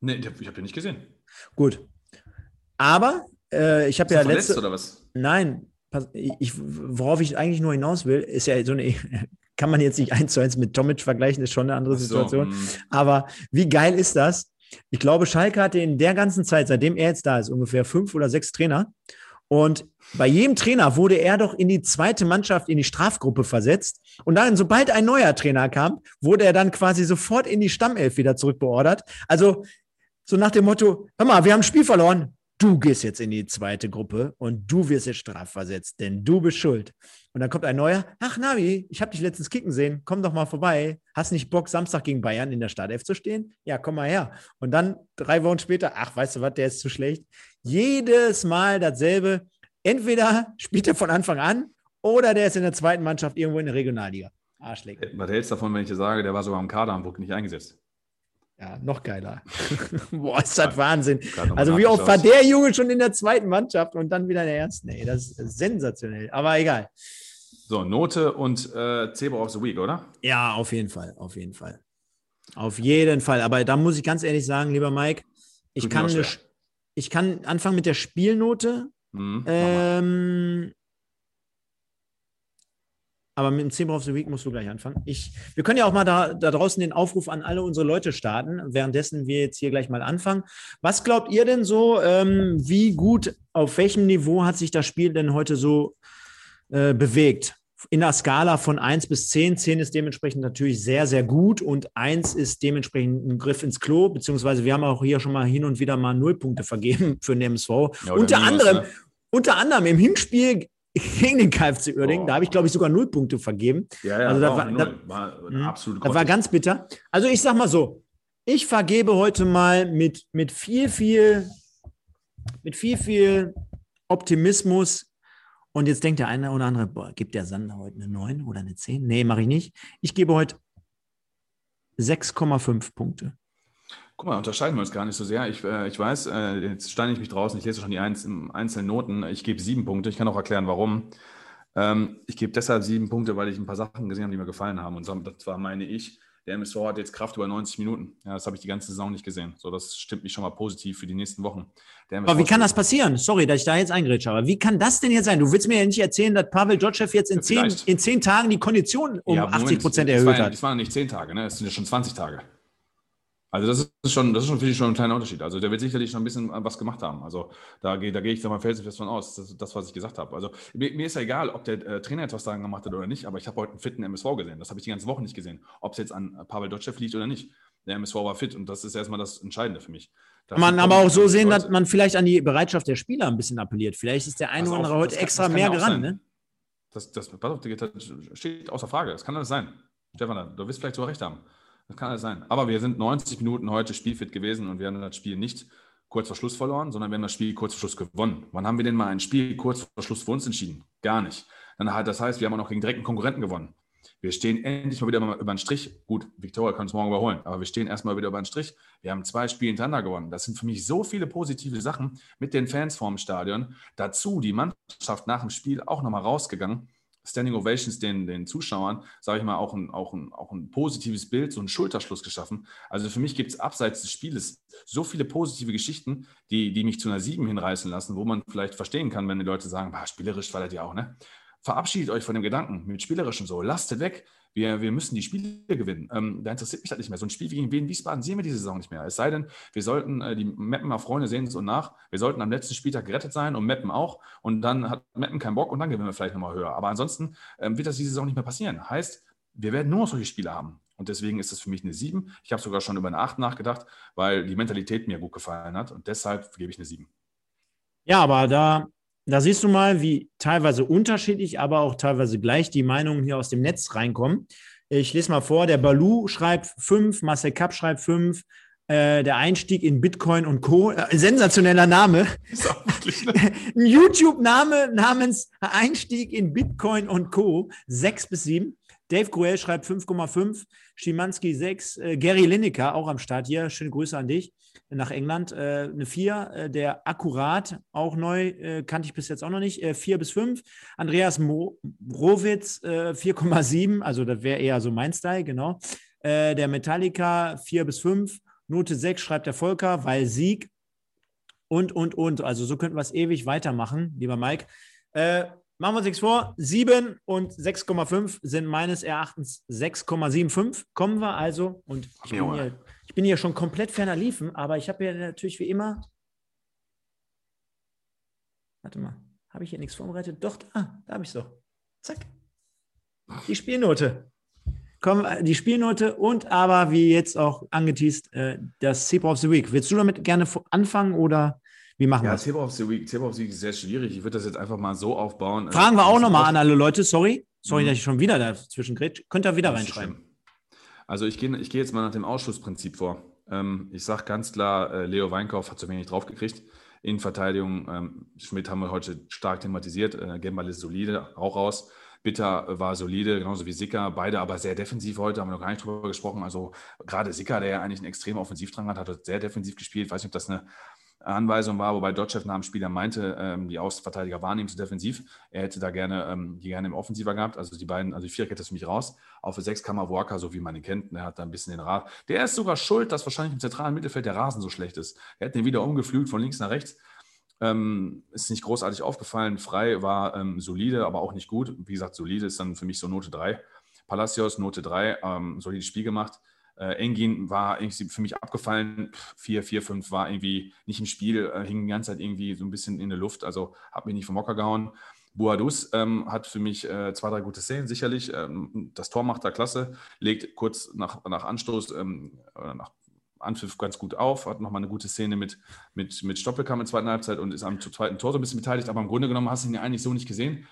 Nee, ich habe den nicht gesehen. Gut. Aber äh, ich habe ja letzte. oder was? Nein, ich, worauf ich eigentlich nur hinaus will, ist ja so eine, kann man jetzt nicht eins zu eins mit Tomic vergleichen, ist schon eine andere so, Situation. Mh. Aber wie geil ist das? Ich glaube, Schalke hatte in der ganzen Zeit, seitdem er jetzt da ist, ungefähr fünf oder sechs Trainer. Und bei jedem Trainer wurde er doch in die zweite Mannschaft, in die Strafgruppe versetzt. Und dann, sobald ein neuer Trainer kam, wurde er dann quasi sofort in die Stammelf wieder zurückbeordert. Also so nach dem Motto, hör mal, wir haben ein Spiel verloren du gehst jetzt in die zweite Gruppe und du wirst jetzt strafversetzt, denn du bist schuld. Und dann kommt ein neuer, ach Navi, ich habe dich letztens kicken sehen, komm doch mal vorbei. Hast nicht Bock, Samstag gegen Bayern in der Startelf zu stehen? Ja, komm mal her. Und dann drei Wochen später, ach, weißt du was, der ist zu schlecht. Jedes Mal dasselbe. Entweder spielt er von Anfang an oder der ist in der zweiten Mannschaft irgendwo in der Regionalliga. Arschleck. Was hältst du davon, wenn ich dir sage, der war sogar im Kader am Burg nicht eingesetzt? Ja, noch geiler. Boah, ist das Wahnsinn. Also wie oft war der Junge schon in der zweiten Mannschaft und dann wieder in der ersten? Ey, das ist sensationell. Aber egal. So, Note und äh, Zebra of the Week, oder? Ja, auf jeden Fall, auf jeden Fall. Auf jeden Fall. Aber da muss ich ganz ehrlich sagen, lieber Mike, ich, kann, eine, ich kann anfangen mit der Spielnote. Mhm, ähm, aber mit dem Zebra of the Week musst du gleich anfangen. Ich, wir können ja auch mal da, da draußen den Aufruf an alle unsere Leute starten, währenddessen wir jetzt hier gleich mal anfangen. Was glaubt ihr denn so, ähm, wie gut, auf welchem Niveau hat sich das Spiel denn heute so äh, bewegt? In der Skala von 1 bis 10. 10 ist dementsprechend natürlich sehr, sehr gut und 1 ist dementsprechend ein Griff ins Klo, beziehungsweise wir haben auch hier schon mal hin und wieder mal Nullpunkte vergeben für den MSV. Ja, unter anderem, ne? unter anderem im Hinspiel gegen den KFC Uerdingen. Oh. Da habe ich, glaube ich, sogar null Punkte vergeben. Ja, ja, also das war, da, war absolut Das war ganz bitter. Also ich sage mal so, ich vergebe heute mal mit, mit viel, viel, mit viel, viel Optimismus. Und jetzt denkt der eine oder andere, boah, gibt der Sander heute eine 9 oder eine 10? Nee, mache ich nicht. Ich gebe heute 6,5 Punkte. Guck mal, unterscheiden wir uns gar nicht so sehr. Ich, äh, ich weiß, äh, jetzt steine ich mich draußen, ich lese schon die einzelnen Noten. Ich gebe sieben Punkte. Ich kann auch erklären, warum. Ähm, ich gebe deshalb sieben Punkte, weil ich ein paar Sachen gesehen habe, die mir gefallen haben. Und das war, meine ich, der MSV hat jetzt Kraft über 90 Minuten. Ja, das habe ich die ganze Saison nicht gesehen. So, das stimmt mich schon mal positiv für die nächsten Wochen. aber wie kann das passieren? Sorry, dass ich da jetzt eingrätsche, aber wie kann das denn jetzt sein? Du willst mir ja nicht erzählen, dass Pavel Dotschew jetzt in, zehn, in zehn Tagen die Kondition um ja, 80 Prozent erhöht das hat. Das waren nicht zehn Tage, ne? Es sind ja schon 20 Tage. Also das ist schon, das ist schon, finde ich, schon ein kleiner Unterschied. Also der wird sicherlich schon ein bisschen was gemacht haben. Also da, gehe, da gehe ich da mal felsenfest von aus. Das ist das, was ich gesagt habe. Also mir, mir ist ja egal, ob der äh, Trainer etwas daran gemacht hat oder nicht, aber ich habe heute einen fitten MSV gesehen. Das habe ich die ganze Woche nicht gesehen. Ob es jetzt an Pavel Dotschew liegt oder nicht. Der MSV war fit und das ist erstmal das Entscheidende für mich. Das man aber auch so sehen, dass man vielleicht an die Bereitschaft der Spieler ein bisschen appelliert. Vielleicht ist der eine oder andere heute kann, extra mehr gerannt. Ne? Das, das, pass auf, das steht außer Frage. Das kann alles sein. Stefan, du wirst vielleicht so recht haben. Das kann alles sein. Aber wir sind 90 Minuten heute spielfit gewesen und wir haben das Spiel nicht kurz vor Schluss verloren, sondern wir haben das Spiel kurz vor Schluss gewonnen. Wann haben wir denn mal ein Spiel kurz vor Schluss für uns entschieden? Gar nicht. Dann hat das heißt, wir haben auch noch gegen direkten Konkurrenten gewonnen. Wir stehen endlich mal wieder über den Strich. Gut, Victoria kann uns morgen überholen, aber wir stehen erstmal wieder über den Strich. Wir haben zwei Spiele hintereinander gewonnen. Das sind für mich so viele positive Sachen mit den Fans vorm Stadion. Dazu die Mannschaft nach dem Spiel auch nochmal rausgegangen Standing Ovations den, den Zuschauern, sage ich mal, auch ein, auch, ein, auch ein positives Bild, so einen Schulterschluss geschaffen. Also für mich gibt es abseits des Spieles so viele positive Geschichten, die, die mich zu einer 7 hinreißen lassen, wo man vielleicht verstehen kann, wenn die Leute sagen, spielerisch war ja auch, ne? Verabschiedet euch von dem Gedanken mit spielerischem so, lasst es weg. Wir, wir müssen die Spiele gewinnen. Ähm, da interessiert mich das nicht mehr. So ein Spiel gegen Wien Wiesbaden sehen wir diese Saison nicht mehr. Es sei denn, wir sollten, äh, die Meppen Freunde sehen es und nach, wir sollten am letzten Spieltag gerettet sein und Meppen auch. Und dann hat Meppen keinen Bock und dann gewinnen wir vielleicht nochmal höher. Aber ansonsten ähm, wird das diese Saison nicht mehr passieren. Heißt, wir werden nur noch solche Spiele haben. Und deswegen ist es für mich eine 7. Ich habe sogar schon über eine 8 nachgedacht, weil die Mentalität mir gut gefallen hat. Und deshalb gebe ich eine 7. Ja, aber da da siehst du mal, wie teilweise unterschiedlich, aber auch teilweise gleich die Meinungen hier aus dem Netz reinkommen. Ich lese mal vor, der Balu schreibt 5, Marcel Kapp schreibt 5, äh, der Einstieg in Bitcoin und Co. Äh, sensationeller Name. Ne? Ein YouTube-Name namens Einstieg in Bitcoin und Co. 6 bis 7. Dave Gruel schreibt 5,5, Schimanski 6, äh, Gary Lineker auch am Start hier. Schöne Grüße an dich nach England. Äh, eine 4, äh, der Akkurat, auch neu, äh, kannte ich bis jetzt auch noch nicht. 4 äh, bis 5. Andreas Mo Rowitz 4,7, also das wäre eher so mein Style, genau. der Metallica 4 bis 5. Note 6 schreibt der Volker, weil Sieg und, und, und. Also so könnten wir es ewig weitermachen, lieber Mike. Äh, machen wir uns nichts vor. 7 und 6,5 sind meines Erachtens 6,75. Kommen wir also. Und ich bin, hier, ich bin hier schon komplett ferner liefen, aber ich habe hier natürlich wie immer. Warte mal, habe ich hier nichts vorbereitet? Doch, da, da habe ich es doch. Zack. Die Spielnote. Komm, die Spielnote und aber, wie jetzt auch angeteased, äh, das Zebra of the Week. Willst du damit gerne anfangen oder wie machen ja, wir das? Zebra of the Week, Zebra of the Week ist sehr schwierig. Ich würde das jetzt einfach mal so aufbauen. Fragen wir auch nochmal an alle Leute. Sorry, sorry, mhm. dass ich schon wieder dazwischen grätsch. Könnt ihr wieder reinschreiben. Also ich gehe ich geh jetzt mal nach dem Ausschlussprinzip vor. Ähm, ich sage ganz klar, äh, Leo Weinkauf hat zu wenig draufgekriegt. Innenverteidigung, ähm, Schmidt haben wir heute stark thematisiert. Äh, Gembal ist solide, auch raus. Bitter war solide, genauso wie Sicker, beide aber sehr defensiv heute, haben wir noch gar nicht drüber gesprochen. Also gerade Sicker, der ja eigentlich einen extremen Offensivdrang hat, hat sehr defensiv gespielt. Ich weiß nicht, ob das eine Anweisung war, wobei Dotchev nach dem Spiel meinte, ähm, die Außenverteidiger waren ihm zu defensiv. Er hätte da gerne, ähm, die gerne im Offensiver gehabt. Also die beiden, also die Viererkette ist für mich raus. Auf der Sechs kam Walker, so wie man ihn kennt. Der hat da ein bisschen den Rasen. Der ist sogar schuld, dass wahrscheinlich im zentralen Mittelfeld der Rasen so schlecht ist. Er hat den wieder umgeflügt von links nach rechts. Ähm, ist nicht großartig aufgefallen. Frei war ähm, solide, aber auch nicht gut. Wie gesagt, solide ist dann für mich so Note 3. Palacios Note 3, ähm, solides Spiel gemacht. Äh, Engin war irgendwie für mich abgefallen. 4, 4, 5 war irgendwie nicht im Spiel, äh, hing die ganze Zeit irgendwie so ein bisschen in der Luft, also hat mich nicht vom Mocker gehauen. Boadus ähm, hat für mich äh, zwei, drei gute Szenen, sicherlich. Ähm, das Tor macht er klasse, legt kurz nach, nach Anstoß, ähm, nach Anpfiff ganz gut auf, hat nochmal eine gute Szene mit, mit, mit Stoppelkamp in der zweiten Halbzeit und ist am zweiten Tor so ein bisschen beteiligt, aber im Grunde genommen hast du ihn ja eigentlich so nicht gesehen.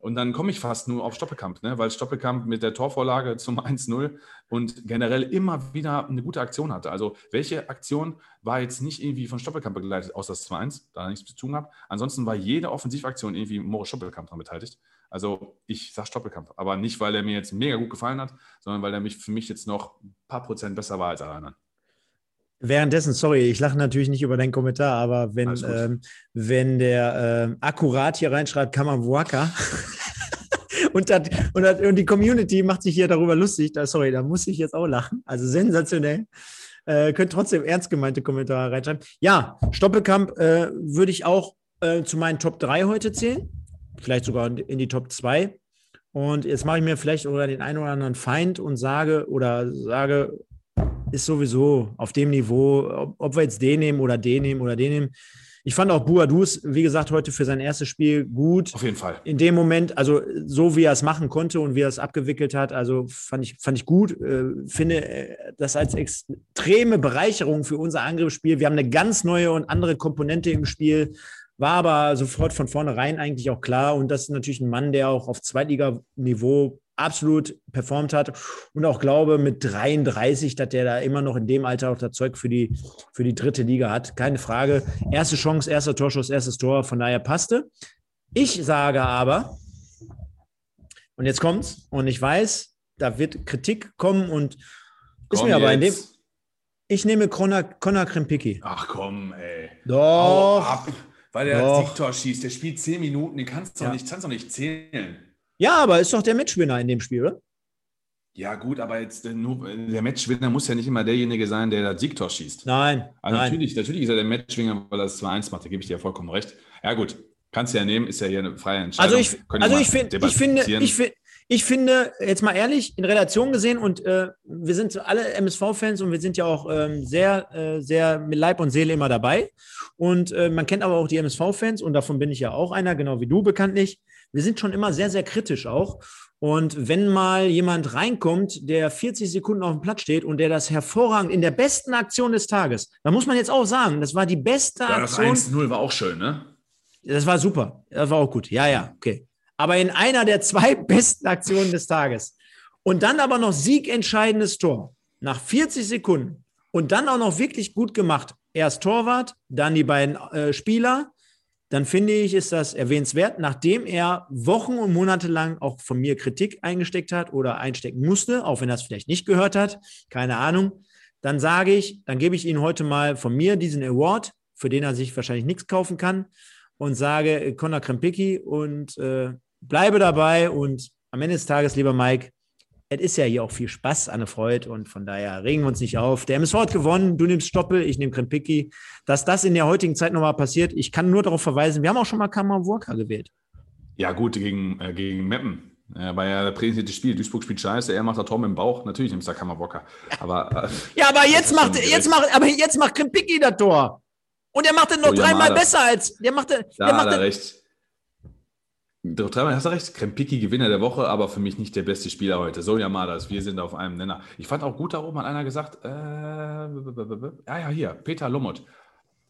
Und dann komme ich fast nur auf Stoppelkamp, ne? weil Stoppelkamp mit der Torvorlage zum 1-0 und generell immer wieder eine gute Aktion hatte. Also welche Aktion war jetzt nicht irgendwie von Stoppelkamp begleitet, außer das 2-1, da nichts zu tun hat. Ansonsten war jede Offensivaktion irgendwie Moritz Stoppelkamp daran beteiligt. Also ich sage Stoppelkamp, aber nicht, weil er mir jetzt mega gut gefallen hat, sondern weil er mich für mich jetzt noch ein paar Prozent besser war als alle anderen. Währenddessen, sorry, ich lache natürlich nicht über deinen Kommentar, aber wenn, ähm, wenn der ähm, akkurat hier reinschreibt, Kamawaka und, das, und, das, und die Community macht sich hier darüber lustig, da, sorry, da muss ich jetzt auch lachen. Also sensationell. Äh, könnt trotzdem ernst gemeinte Kommentare reinschreiben. Ja, Stoppelkamp äh, würde ich auch äh, zu meinen Top 3 heute zählen. Vielleicht sogar in die Top 2. Und jetzt mache ich mir vielleicht oder den einen oder anderen Feind und sage oder sage, ist sowieso auf dem Niveau, ob, wir jetzt den nehmen oder den nehmen oder den nehmen. Ich fand auch Buadus, wie gesagt, heute für sein erstes Spiel gut. Auf jeden Fall. In dem Moment, also so wie er es machen konnte und wie er es abgewickelt hat, also fand ich, fand ich gut. Äh, finde äh, das als extreme Bereicherung für unser Angriffsspiel. Wir haben eine ganz neue und andere Komponente im Spiel. War aber sofort von vornherein eigentlich auch klar. Und das ist natürlich ein Mann, der auch auf Zweitliganiveau absolut performt hat und auch glaube mit 33, dass der da immer noch in dem Alter auch das Zeug für die, für die dritte Liga hat. Keine Frage. Erste Chance, erster Torschuss, erstes Tor, von daher passte. Ich sage aber, und jetzt kommt's, und ich weiß, da wird Kritik kommen und ist mir aber in dem. Ich nehme Conor, Conor Krempicki. Ach komm, ey. Doch. Ab, weil der doch. Siegtor schießt. Der spielt zehn Minuten, den kannst du ja. nicht, nicht zählen. Ja, aber ist doch der Matchwinner in dem Spiel, oder? Ja, gut, aber jetzt äh, nur, der Matchwinner muss ja nicht immer derjenige sein, der das Siegtor schießt. Nein. Also nein. Natürlich, natürlich ist er der Matchwinner, weil er das 2-1 macht, da gebe ich dir ja vollkommen recht. Ja, gut, kannst du ja nehmen, ist ja hier eine freie Entscheidung. Also ich, also ich, find, ich finde, ich, find, ich finde, jetzt mal ehrlich, in Relation gesehen, und äh, wir sind alle MSV-Fans und wir sind ja auch ähm, sehr, äh, sehr mit Leib und Seele immer dabei. Und äh, man kennt aber auch die MSV-Fans und davon bin ich ja auch einer, genau wie du bekanntlich wir sind schon immer sehr, sehr kritisch auch. Und wenn mal jemand reinkommt, der 40 Sekunden auf dem Platz steht und der das hervorragend in der besten Aktion des Tages, da muss man jetzt auch sagen, das war die beste ja, Aktion. Das 1-0 war auch schön, ne? Das war super. Das war auch gut. Ja, ja, okay. Aber in einer der zwei besten Aktionen des Tages. Und dann aber noch siegentscheidendes Tor. Nach 40 Sekunden. Und dann auch noch wirklich gut gemacht. Erst Torwart, dann die beiden äh, Spieler dann finde ich, ist das erwähnenswert, nachdem er Wochen und Monate lang auch von mir Kritik eingesteckt hat oder einstecken musste, auch wenn er es vielleicht nicht gehört hat, keine Ahnung. Dann sage ich, dann gebe ich Ihnen heute mal von mir diesen Award, für den er sich wahrscheinlich nichts kaufen kann, und sage äh, Conor Krempicki und äh, bleibe dabei. Und am Ende des Tages, lieber Mike, es ist ja hier auch viel Spaß, Anne Freud, und von daher regen wir uns nicht auf. Der MSV hat gewonnen, du nimmst Stoppel, ich nehme Krempicki. Dass das in der heutigen Zeit nochmal passiert, ich kann nur darauf verweisen, wir haben auch schon mal Kammerwurka gewählt. Ja, gut, gegen, äh, gegen Meppen. Ja, war ja präsentiertes Spiel. Duisburg spielt scheiße, er macht da Tom im Bauch. Natürlich nimmt es da Kammerbocker. Aber, äh, ja, aber jetzt macht, jetzt macht, aber jetzt macht Krempicki das Tor. Und er macht es noch oh, dreimal besser als. Der macht, der da macht hat er recht. Doch dreimal hast du recht. Krempicki Gewinner der Woche, aber für mich nicht der beste Spieler heute. So Yamadas, wir sind auf einem Nenner. Ich fand auch gut, da oben hat einer gesagt, äh, ja, ja, hier, Peter Lommert.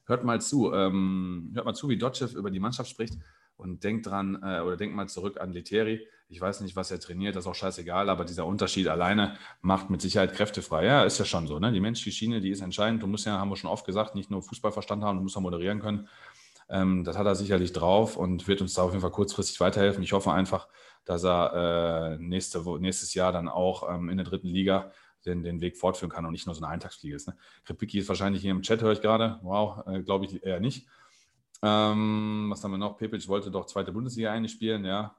Hört mal zu, ähm, hört mal zu, wie Dotschew über die Mannschaft spricht und denkt dran, äh, oder denkt mal zurück an Leteri. Ich weiß nicht, was er trainiert, das ist auch scheißegal, aber dieser Unterschied alleine macht mit Sicherheit Kräfte frei. Ja, ist ja schon so. Ne? Die menschliche Schiene, die ist entscheidend. Du musst ja, haben wir schon oft gesagt, nicht nur Fußballverstand haben, du musst auch moderieren können. Ähm, das hat er sicherlich drauf und wird uns da auf jeden Fall kurzfristig weiterhelfen. Ich hoffe einfach, dass er äh, nächste, nächstes Jahr dann auch ähm, in der dritten Liga den, den Weg fortführen kann und nicht nur so eine Eintagsfliege ist. Ne? Kripicki ist wahrscheinlich hier im Chat, höre ich gerade. Wow, äh, glaube ich eher nicht. Ähm, was haben wir noch? Pepic wollte doch zweite Bundesliga eigentlich spielen, ja.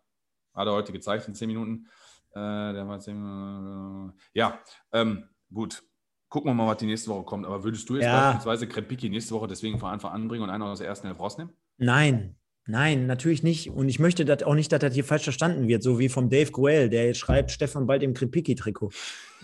Hat er heute gezeigt in zehn Minuten. Äh, der war zehn, äh, ja, ähm, gut. Gucken wir mal, was die nächste Woche kommt. Aber würdest du jetzt ja. beispielsweise Krempiki nächste Woche deswegen von Anfang anbringen und einen aus der ersten Elf rausnehmen? Nein, Nein, natürlich nicht. Und ich möchte das auch nicht, dass das hier falsch verstanden wird, so wie vom Dave Groel, der jetzt schreibt, Stefan bald im Krempiki-Trikot.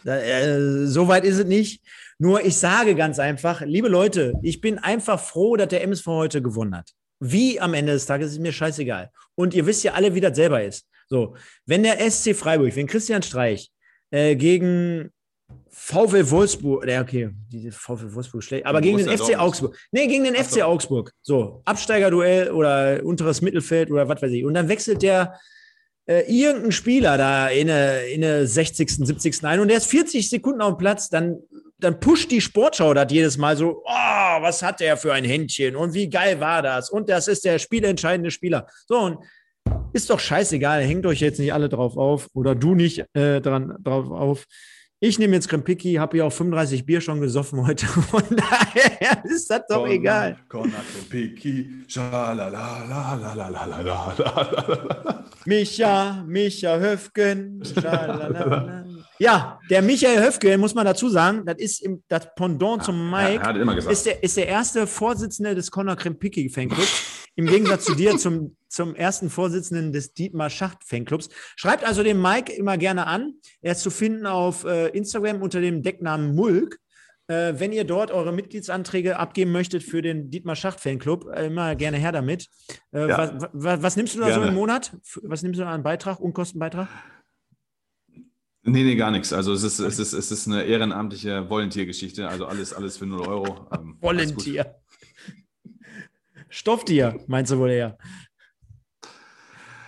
Äh, so weit ist es nicht. Nur ich sage ganz einfach, liebe Leute, ich bin einfach froh, dass der MSV heute gewonnen hat. Wie am Ende des Tages ist mir scheißegal. Und ihr wisst ja alle, wie das selber ist. So, wenn der SC Freiburg, wenn Christian Streich äh, gegen VfL Wolfsburg, ja, okay, die VfL Wolfsburg schlecht, aber gegen den FC Augsburg. Nee, gegen den Ach FC Augsburg. So, Absteigerduell oder unteres Mittelfeld oder was weiß ich. Und dann wechselt der äh, irgendein Spieler da in der in eine 60., 70. ein und der ist 40 Sekunden auf dem Platz, dann, dann pusht die Sportschau das jedes Mal so, oh, was hat der für ein Händchen und wie geil war das? Und das ist der spielentscheidende Spieler. So, und ist doch scheißegal, hängt euch jetzt nicht alle drauf auf oder du nicht äh, dran, drauf auf. Ich nehme jetzt Krempicki, habe ja auch 35 Bier schon gesoffen heute. Von daher ist das doch Corner, egal. Corner Krempicki, Micha, Micha Höfgen, Ja, der Michael Höfgen, muss man dazu sagen, das ist im, das Pendant zum Mike, ja, ist, der, ist der erste Vorsitzende des Conor Krempicki Fanclubs. Im Gegensatz zu dir zum, zum ersten Vorsitzenden des Dietmar Schacht Fanclubs. Schreibt also den Mike immer gerne an. Er ist zu finden auf äh, Instagram unter dem Decknamen Mulk. Äh, wenn ihr dort eure Mitgliedsanträge abgeben möchtet für den Dietmar Schacht Fanclub, äh, immer gerne her damit. Äh, ja. was, was, was, nimmst du da gerne. so im Monat? Was nimmst du da an Beitrag, Unkostenbeitrag? Nee, nee, gar nichts. Also es ist, es ist, es ist eine ehrenamtliche Volunteer-Geschichte. Also alles, alles für 0 Euro. Ähm, Volunteer. Stofftier, meinst du wohl eher?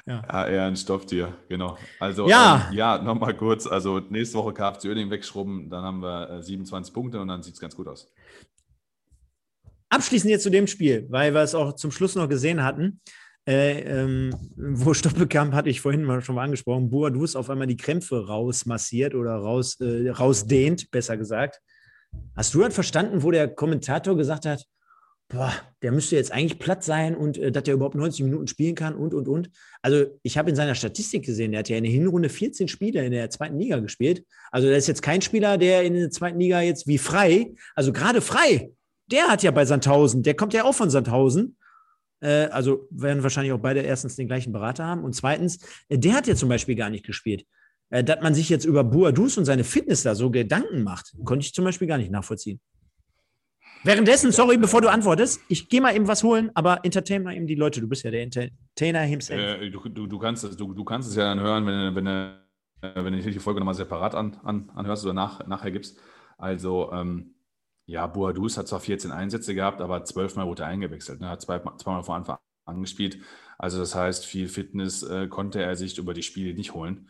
Ja. ja, eher ein Stofftier, genau. Also ja, ähm, ja nochmal kurz. Also nächste Woche KFC Oerding wegschrubben, dann haben wir äh, 27 Punkte und dann sieht es ganz gut aus. Abschließend jetzt zu dem Spiel, weil wir es auch zum Schluss noch gesehen hatten. Äh, ähm, wo Stoppelkamp hatte ich vorhin mal schon mal angesprochen, Boadus auf einmal die Krämpfe rausmassiert oder raus, äh, rausdehnt, besser gesagt. Hast du halt verstanden, wo der Kommentator gesagt hat, boah, der müsste jetzt eigentlich platt sein und äh, dass er überhaupt 90 Minuten spielen kann und, und, und. Also ich habe in seiner Statistik gesehen, der hat ja in der Hinrunde 14 Spiele in der zweiten Liga gespielt. Also der ist jetzt kein Spieler, der in der zweiten Liga jetzt wie frei, also gerade frei, der hat ja bei Sandhausen, der kommt ja auch von Sandhausen. Äh, also werden wahrscheinlich auch beide erstens den gleichen Berater haben und zweitens, äh, der hat ja zum Beispiel gar nicht gespielt. Äh, dass man sich jetzt über Boadus und seine Fitness da so Gedanken macht, konnte ich zum Beispiel gar nicht nachvollziehen. Währenddessen, sorry, bevor du antwortest, ich gehe mal eben was holen, aber entertain mal eben die Leute. Du bist ja der Entertainer himself. Äh, du, du, du, kannst es, du, du kannst es ja dann hören, wenn, wenn, wenn, wenn du die Folge nochmal separat an, an, anhörst oder nach, nachher gibst. Also, ähm, ja, Boadus hat zwar 14 Einsätze gehabt, aber zwölfmal wurde er eingewechselt. Ne? Hat zwei, zweimal vor Anfang angespielt. Also, das heißt, viel Fitness äh, konnte er sich über die Spiele nicht holen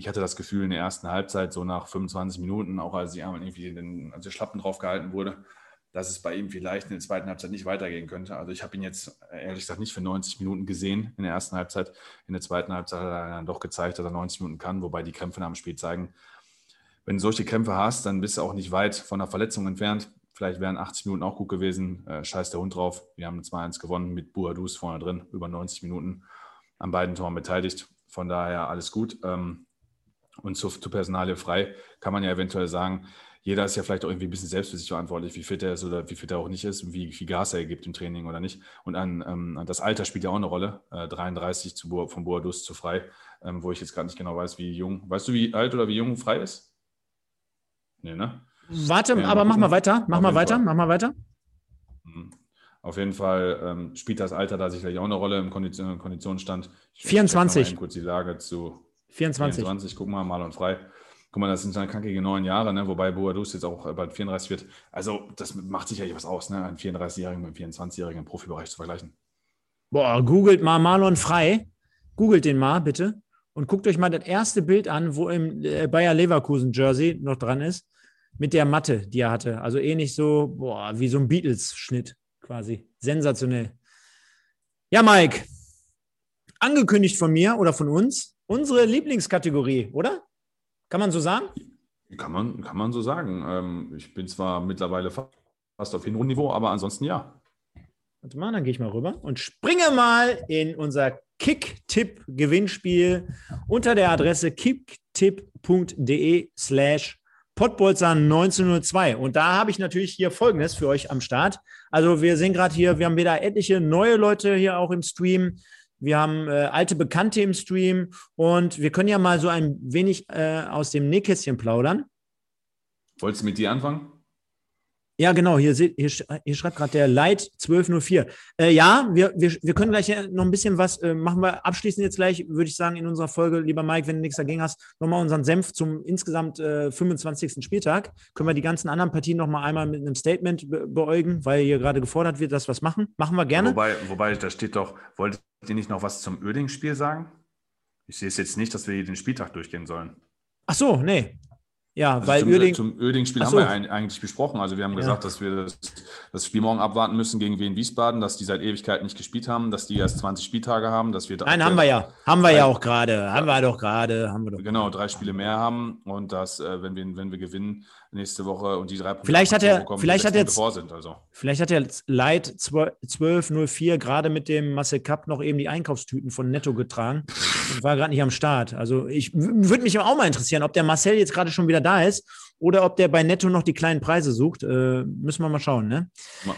ich hatte das Gefühl in der ersten Halbzeit, so nach 25 Minuten, auch als, die, irgendwie den, als der Schlappen drauf gehalten wurde, dass es bei ihm vielleicht in der zweiten Halbzeit nicht weitergehen könnte. Also ich habe ihn jetzt ehrlich gesagt nicht für 90 Minuten gesehen in der ersten Halbzeit. In der zweiten Halbzeit hat er dann doch gezeigt, dass er 90 Minuten kann, wobei die Kämpfe nach dem Spiel zeigen, wenn du solche Kämpfe hast, dann bist du auch nicht weit von einer Verletzung entfernt. Vielleicht wären 80 Minuten auch gut gewesen. Äh, scheiß der Hund drauf. Wir haben 2-1 gewonnen mit Buadus vorne drin, über 90 Minuten an beiden Toren beteiligt. Von daher alles gut. Ähm, Und zu, zu Personalie frei kann man ja eventuell sagen, jeder ist ja vielleicht auch irgendwie ein bisschen selbst für sich verantwortlich, wie fit er ist oder wie fit er auch nicht ist, wie viel Gas er gibt im Training oder nicht. Und an, ähm, das Alter spielt ja auch eine Rolle. Äh, 33 zu, von Boadus zu frei, ähm, wo ich jetzt gerade nicht genau weiß, wie jung. Weißt du, wie alt oder wie jung frei ist? Nee, ne? Warte, ja, aber mach mal weiter. Mach mal weiter, Fall. mach mal weiter. Mhm. Auf jeden Fall ähm, spielt das Alter da sicherlich auch eine Rolle im Kondition, Konditionsstand. Ich 24. kurz die Lage zu 24. 24. Guck mal, mal und frei. Guck mal, das sind dann knackige neun Jahre, ne? wobei Boadus jetzt auch bald 34 wird. Also, das macht sicherlich was aus, ne? einen 34-Jährigen mit einem 24-Jährigen im Profibereich zu vergleichen. Boah, googelt mal Marlon Frei. Googelt den mal, bitte. Und guckt euch mal das erste Bild an, wo im äh, Bayer Leverkusen Jersey noch dran ist, mit der Matte, die er hatte. Also ähnlich so, boah, wie so ein Beatles-Schnitt quasi. Sensationell. Ja, Mike, angekündigt von mir oder von uns, unsere Lieblingskategorie, oder? Kann man so sagen? Kann man, kann man so sagen. Ähm, ich bin zwar mittlerweile fast auf Hinrundenniveau, aber ansonsten ja. Warte mal, dann gehe ich mal rüber und springe mal in unser Kick-Tipp-Gewinnspiel unter der Adresse kicktipp.de slash Pottbolzer 1902. Und da habe ich natürlich hier Folgendes für euch am Start. Also wir sehen gerade hier, wir haben wieder etliche neue Leute hier auch im Stream. Wir haben äh, alte Bekannte im Stream und wir können ja mal so ein wenig äh, aus dem Nähkästchen plaudern. Wolltest du mit dir anfangen? Ja, genau, hier, hier, hier schreibt gerade der Light 1204. Äh, ja, wir, wir, wir können gleich noch ein bisschen was äh, machen. Wir abschließend jetzt gleich, würde ich sagen, in unserer Folge, lieber Mike, wenn du nichts dagegen hast, nochmal unseren Senf zum insgesamt äh, 25. Spieltag. Können wir die ganzen anderen Partien nochmal einmal mit einem Statement be beäugen, weil hier gerade gefordert wird, dass wir was machen. Machen wir gerne. Wobei, wobei, da steht doch, wolltet ihr nicht noch was zum Öding-Spiel sagen? Ich sehe es jetzt nicht, dass wir den Spieltag durchgehen sollen. Ach so, nee. Ja, also weil zum, Uerding. Zum Uerding-Spiel haben wir eigentlich besprochen. Also wir haben gesagt, ja. dass wir das, das, Spiel morgen abwarten müssen gegen Wien Wiesbaden, dass die seit Ewigkeit nicht gespielt haben, dass die erst 20 Spieltage haben, dass wir Nein, haben wir ja. Haben wir ja auch gerade. Haben wir doch gerade. Genau, drei Spiele mehr haben und dass, äh, wenn, wir, wenn wir gewinnen, nächste Woche und die drei Punkte vielleicht hat er, bekommen, vielleicht hat jetzt, sind, also. Vielleicht hat er Light 1204 gerade mit dem Marcel Cup noch eben die Einkaufstüten von Netto getragen und war gerade nicht am Start. Also ich würde mich auch mal interessieren, ob der Marcel jetzt gerade schon wieder da ist oder ob der bei Netto noch die kleinen Preise sucht. Äh, müssen wir mal schauen. Ne?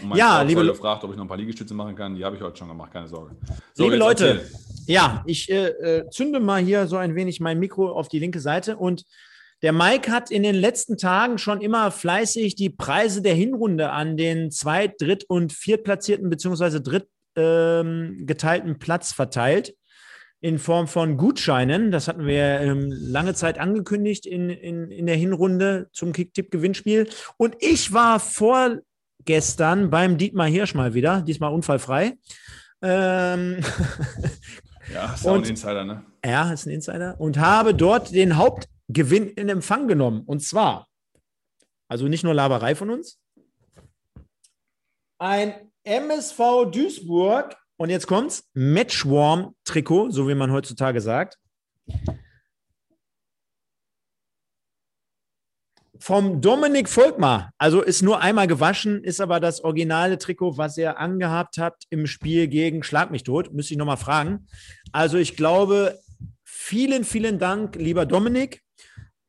Mein ja, Frau liebe gefragt, ob ich noch ein paar Liegestütze machen kann. Die habe ich heute schon gemacht, keine Sorge. So, liebe Leute, erzähl. ja, ich äh, äh, zünde mal hier so ein wenig mein Mikro auf die linke Seite und der Mike hat in den letzten Tagen schon immer fleißig die Preise der Hinrunde an den Zweit-, Dritt- und Viertplatzierten beziehungsweise drittgeteilten ähm, Platz verteilt in Form von Gutscheinen. Das hatten wir ähm, lange Zeit angekündigt in, in, in der Hinrunde zum Kicktipp-Gewinnspiel. Und ich war vorgestern beim Dietmar Hirsch mal wieder, diesmal unfallfrei. Ähm, ja, ist auch ein Insider, ne? Ja, ist ein Insider. Und habe dort den Haupt Gewinn in Empfang genommen. Und zwar, also nicht nur Laberei von uns, ein MSV Duisburg und jetzt kommt's, Matchwarm-Trikot, so wie man heutzutage sagt. Vom Dominik Volkmar, also ist nur einmal gewaschen, ist aber das originale Trikot, was er angehabt hat im Spiel gegen Schlag mich tot. Müsste ich nochmal fragen. Also ich glaube, vielen, vielen Dank, lieber Dominik.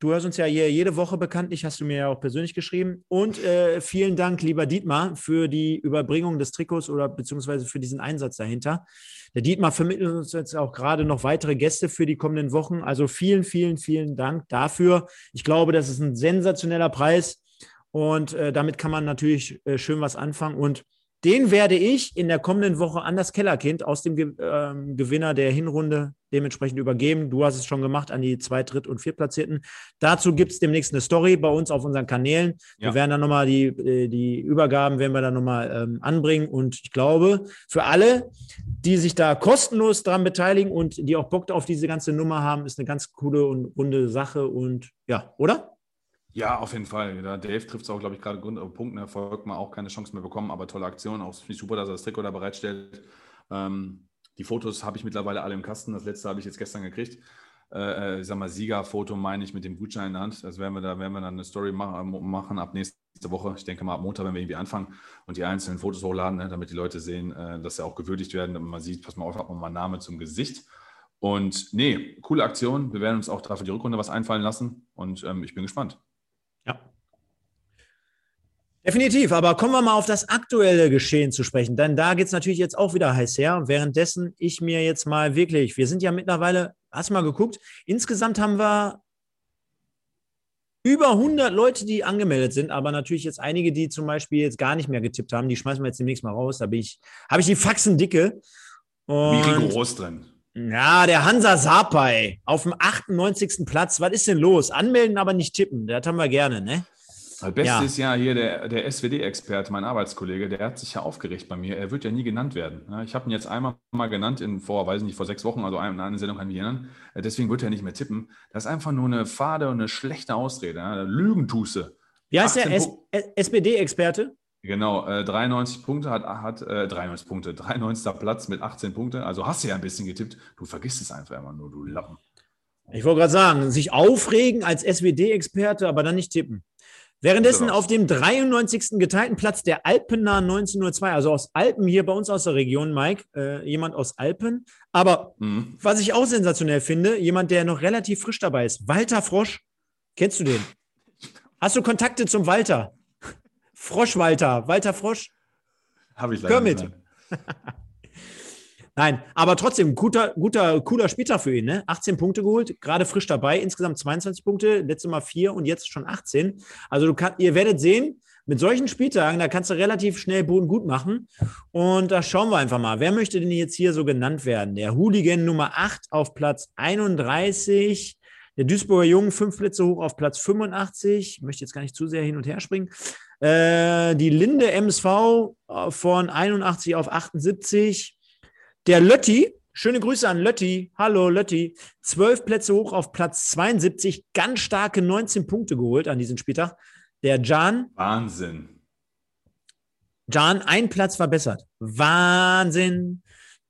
Du hörst uns ja hier jede Woche bekanntlich, hast du mir ja auch persönlich geschrieben. Und äh, vielen Dank, lieber Dietmar, für die Überbringung des Trikots oder beziehungsweise für diesen Einsatz dahinter. Der Dietmar vermittelt uns jetzt auch gerade noch weitere Gäste für die kommenden Wochen. Also vielen, vielen, vielen Dank dafür. Ich glaube, das ist ein sensationeller Preis und äh, damit kann man natürlich äh, schön was anfangen. Und den werde ich in der kommenden Woche an das Kellerkind aus dem Ge äh, Gewinner der Hinrunde dementsprechend übergeben. Du hast es schon gemacht an die Zweit-, Dritt- und Viertplatzierten. Dazu gibt es demnächst eine Story bei uns auf unseren Kanälen. Ja. Wir werden dann nochmal die, äh, die Übergaben werden wir dann nochmal ähm, anbringen. Und ich glaube, für alle, die sich da kostenlos daran beteiligen und die auch Bock auf diese ganze Nummer haben, ist eine ganz coole und runde Sache. Und ja, oder? Ja, auf jeden Fall. Ja, Dave trifft es auch, glaube ich, gerade Grund auf Punkten. Erfolg mal auch keine Chance mehr bekommen, aber tolle Aktion. Auch super, dass er das Trikot da bereitstellt. Ähm, die Fotos habe ich mittlerweile alle im Kasten. Das letzte habe ich jetzt gestern gekriegt. Äh, äh ich sag mal, Siegerfoto meine ich mit dem Gutschein in der Hand. Also werden wir da werden wir dann eine Story machen, machen ab nächste Woche. Ich denke mal ab Montag, wenn wir irgendwie anfangen und die einzelnen Fotos hochladen, ne, damit die Leute sehen, äh, dass sie auch gewürdigt werden, damit man sieht, pass mal auf, hat man mal Name zum Gesicht. Und nee, coole Aktion. Wir werden uns auch dafür die Rückrunde was einfallen lassen und ähm, ich bin gespannt. Definitiv, aber kommen wir mal auf das aktuelle Geschehen zu sprechen, denn da geht es natürlich jetzt auch wieder heiß her. Währenddessen ich mir jetzt mal wirklich, wir sind ja mittlerweile, hast du mal geguckt, insgesamt haben wir über 100 Leute, die angemeldet sind, aber natürlich jetzt einige, die zum Beispiel jetzt gar nicht mehr getippt haben, die schmeißen wir jetzt demnächst mal raus. Da ich, habe ich die Faxen dicke. Und Wie rigoros drin. Ja, der Hansa Sapai auf dem 98. Platz. Was ist denn los? Anmelden, aber nicht tippen. Das haben wir gerne, ne? Das Beste ja. ja hier der, der SWD-Experte, mein Arbeitskollege, der hat sich ja aufgeregt bei mir. Er wird ja nie genannt werden. Ich habe ihn jetzt einmal mal genannt, in vor, weiß nicht, vor sechs Wochen, also in einer Sendung kann ich mich erinnern. Deswegen wird er nicht mehr tippen. Das ist einfach nur eine fade und eine schlechte Ausrede. Lügentuße. Wie heißt der SPD-Experte? Genau, äh, 93 Punkte hat, hat äh, 93 Punkte, 93. Platz mit 18 Punkten. Also hast du ja ein bisschen getippt. Du vergisst es einfach immer nur, du Lappen. Ich wollte gerade sagen, sich aufregen als SWT-Experte, aber dann nicht tippen. Währenddessen auf dem 93. geteilten Platz der Alpener 1902, also aus Alpen hier bei uns aus der Region, Mike, äh, jemand aus Alpen. Aber mhm. was ich auch sensationell finde, jemand, der noch relativ frisch dabei ist, Walter Frosch. Kennst du den? Hast du Kontakte zum Walter? Frosch Walter, Walter Frosch? Habe ich leider Kermit. Nein, aber trotzdem, guter, guter, cooler Spieltag für ihn. Ne? 18 Punkte geholt, gerade frisch dabei, insgesamt 22 Punkte, letztes Mal 4 und jetzt schon 18. Also du kann, ihr werdet sehen, mit solchen Spieltagen, da kannst du relativ schnell Boden gut machen. Und da schauen wir einfach mal. Wer möchte denn jetzt hier so genannt werden? Der Hooligan Nummer 8 auf Platz 31. Der Duisburger Jungen fünf Plätze hoch auf Platz 85. Ich möchte jetzt gar nicht zu sehr hin und her springen. Äh, die Linde MSV äh, von 81 auf 78. Der Lötti, schöne Grüße an Lötti. Hallo Lötti. Zwölf Plätze hoch auf Platz 72. Ganz starke 19 Punkte geholt an diesem Spieltag. Der Jan. Wahnsinn. Jan, ein Platz verbessert. Wahnsinn.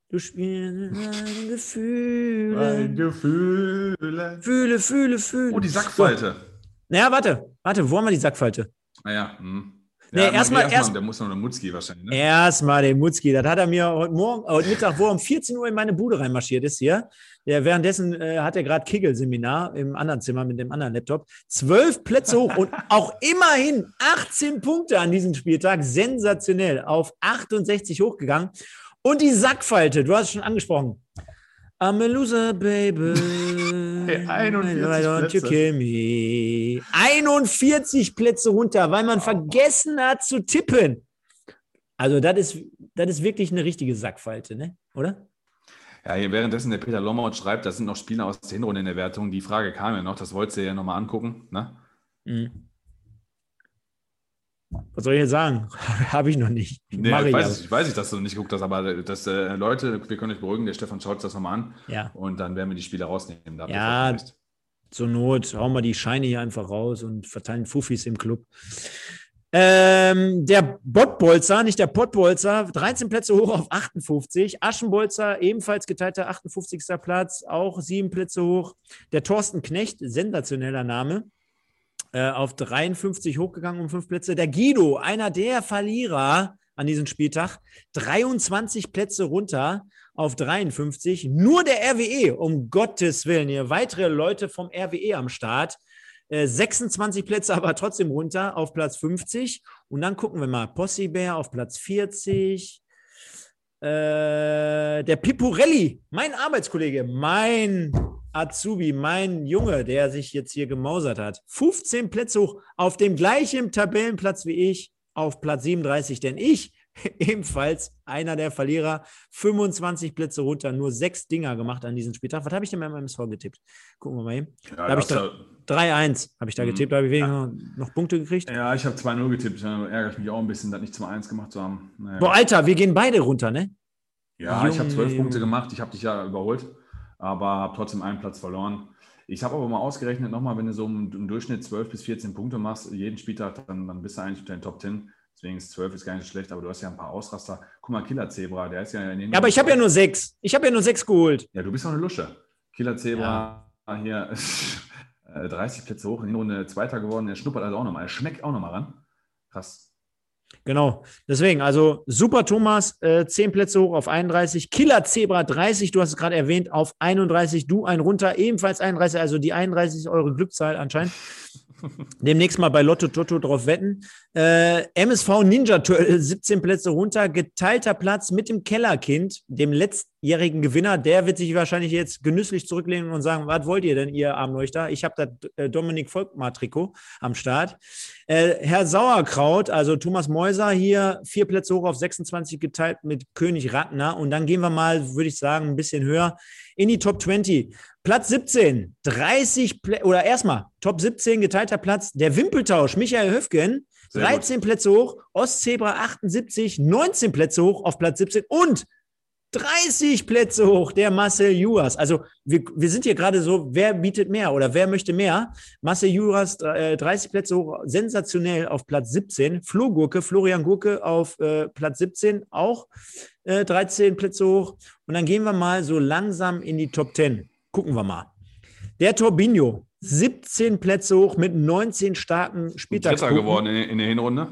Du spielst ein Gefühl. Ein Gefühl. Fühle, fühle, fühle. Oh, die Sackfalte. So. Naja, warte, warte, wo haben wir die Sackfalte? Naja, hm. Nee, erstmal. Erst, der muss noch eine Mutzki wahrscheinlich. Ne? Erstmal den Mutzki. Das hat er mir heute Morgen, heute Mittag, wo er um 14 Uhr in meine Bude reinmarschiert ist hier. Der, währenddessen äh, hat er gerade Kegel-Seminar im anderen Zimmer mit dem anderen Laptop. Zwölf Plätze hoch und auch immerhin 18 Punkte an diesem Spieltag. Sensationell. Auf 68 hochgegangen. Und die Sackfalte, du hast es schon angesprochen. I'm a loser, baby. Hey, 41 Plätze. kill me. 41 Plätze runter, weil man vergessen hat zu tippen. Also, das ist, das ist wirklich eine richtige Sackfalte, ne? oder? Ja, hier währenddessen der Peter Lommaut schreibt, das sind noch Spieler aus der Hinrunde in der Wertung. Die Frage kam ja noch, das wolltest du ja nochmal angucken. Ne? Mhm. Was soll ich jetzt sagen? Habe ich noch nicht. Nee, ich, weiß, ich, weiß nicht, dass du nicht geguckt hast, aber das, äh, Leute, wir können euch beruhigen, der Stefan schaut das nochmal an. Ja. Und dann werden wir die Spiele rausnehmen. ja, zur Not hauen wir die Scheine hier einfach raus und verteilen Fuffis im Club. Ähm, der Bottbolzer, nicht der Pottbolzer, 13 Plätze hoch auf 58. Aschenbolzer, ebenfalls geteilter 58. Platz, auch sieben Plätze hoch. Der Thorsten Knecht, sensationeller Name, äh, auf 53 hochgegangen um fünf Plätze. Der Guido, einer der Verlierer an diesem Spieltag, 23 Plätze runter auf 53. Nur der RWE, um Gottes Willen, hier weitere Leute vom RWE am Start. 26 äh, Plätze aber trotzdem runter auf Platz 50. Und dann gucken wir mal. Possi Bär auf Platz 40. Äh, der Piporelli, mein Arbeitskollege, mein Azubi, mein Junge, der sich jetzt hier gemausert hat, 15 Plätze hoch auf dem gleichen Tabellenplatz wie ich, auf Platz 37, denn ich ebenfalls einer der Verlierer, 25 Plätze runter, nur sechs Dinger gemacht an diesem Spieltag. Was habe ich denn beim MSV getippt? Gucken wir mal hin. Ja, da habe ich 3-1 habe ich da getippt, da habe ich weniger noch Punkte gekriegt. Ja, ich habe 2-0 getippt. Da ärgere ich mich auch ein bisschen, das nicht zum 1 gemacht zu haben. Naja. Boah, Alter, wir gehen beide runter, ne? Ja, Junge, ich habe 12 Punkte gemacht. Ich habe dich ja überholt aber habe trotzdem einen Platz verloren. Ich habe aber mal ausgerechnet, nochmal, wenn du so im, Durchschnitt 12 bis 14 Punkte machst, jeden Spieltag, dann, dann bist du eigentlich unter den Top 10. Deswegen ist 12 ist gar nicht schlecht, aber du hast ja ein paar Ausraster. Guck mal, Killer Zebra, der ist ja in den. Ja, aber ich habe ja nur sechs. Ich habe ja nur sechs geholt. Ja, du bist auch eine Lusche. Killer Zebra ja. hier 30 Plätze hoch, in der Runde Zweiter geworden. Der schnuppert also auch nochmal. Er schmeckt auch nochmal ran. Krass. Genau. Deswegen, also super Thomas, äh, 10 Plätze hoch auf 31. Killer Zebra 30, du hast es gerade erwähnt, auf 31. Du ein runter, ebenfalls 31. Also die 31 ist eure Glückszahl anscheinend. Demnächst mal bei Lotto Toto drauf wetten. Äh, MSV Ninja Turtle 17 Plätze runter, geteilter Platz mit dem Kellerkind, dem letztjährigen Gewinner. Der wird sich wahrscheinlich jetzt genüsslich zurücklehnen und sagen: Was wollt ihr denn, ihr Armleuchter? Ich habe da äh, Dominik Volkmar-Trikot am Start. Äh, Herr Sauerkraut, also Thomas Meuser hier, vier Plätze hoch auf 26 geteilt mit König Ratner. Und dann gehen wir mal, würde ich sagen, ein bisschen höher in die Top 20. Platz 17, 30 Plä oder erstmal Top 17 geteilter Platz, der Wimpeltausch, Michael Höfgen, 13 Plätze hoch, Ostzebra 78, 19 Plätze hoch auf Platz 17 und 30 Plätze hoch, der Marcel Juras. Also wir, wir sind hier gerade so, wer bietet mehr oder wer möchte mehr? Marcel Juras, äh, 30 Plätze hoch, sensationell auf Platz 17. Flo Gurke, Florian Gurke auf äh, Platz 17, auch äh, 13 Plätze hoch. Und dann gehen wir mal so langsam in die Top 10. Gucken wir mal. Der Torbinho, 17 Plätze hoch mit 19 starken Spieltagspunkten. Dritter geworden in, in der Hinrunde.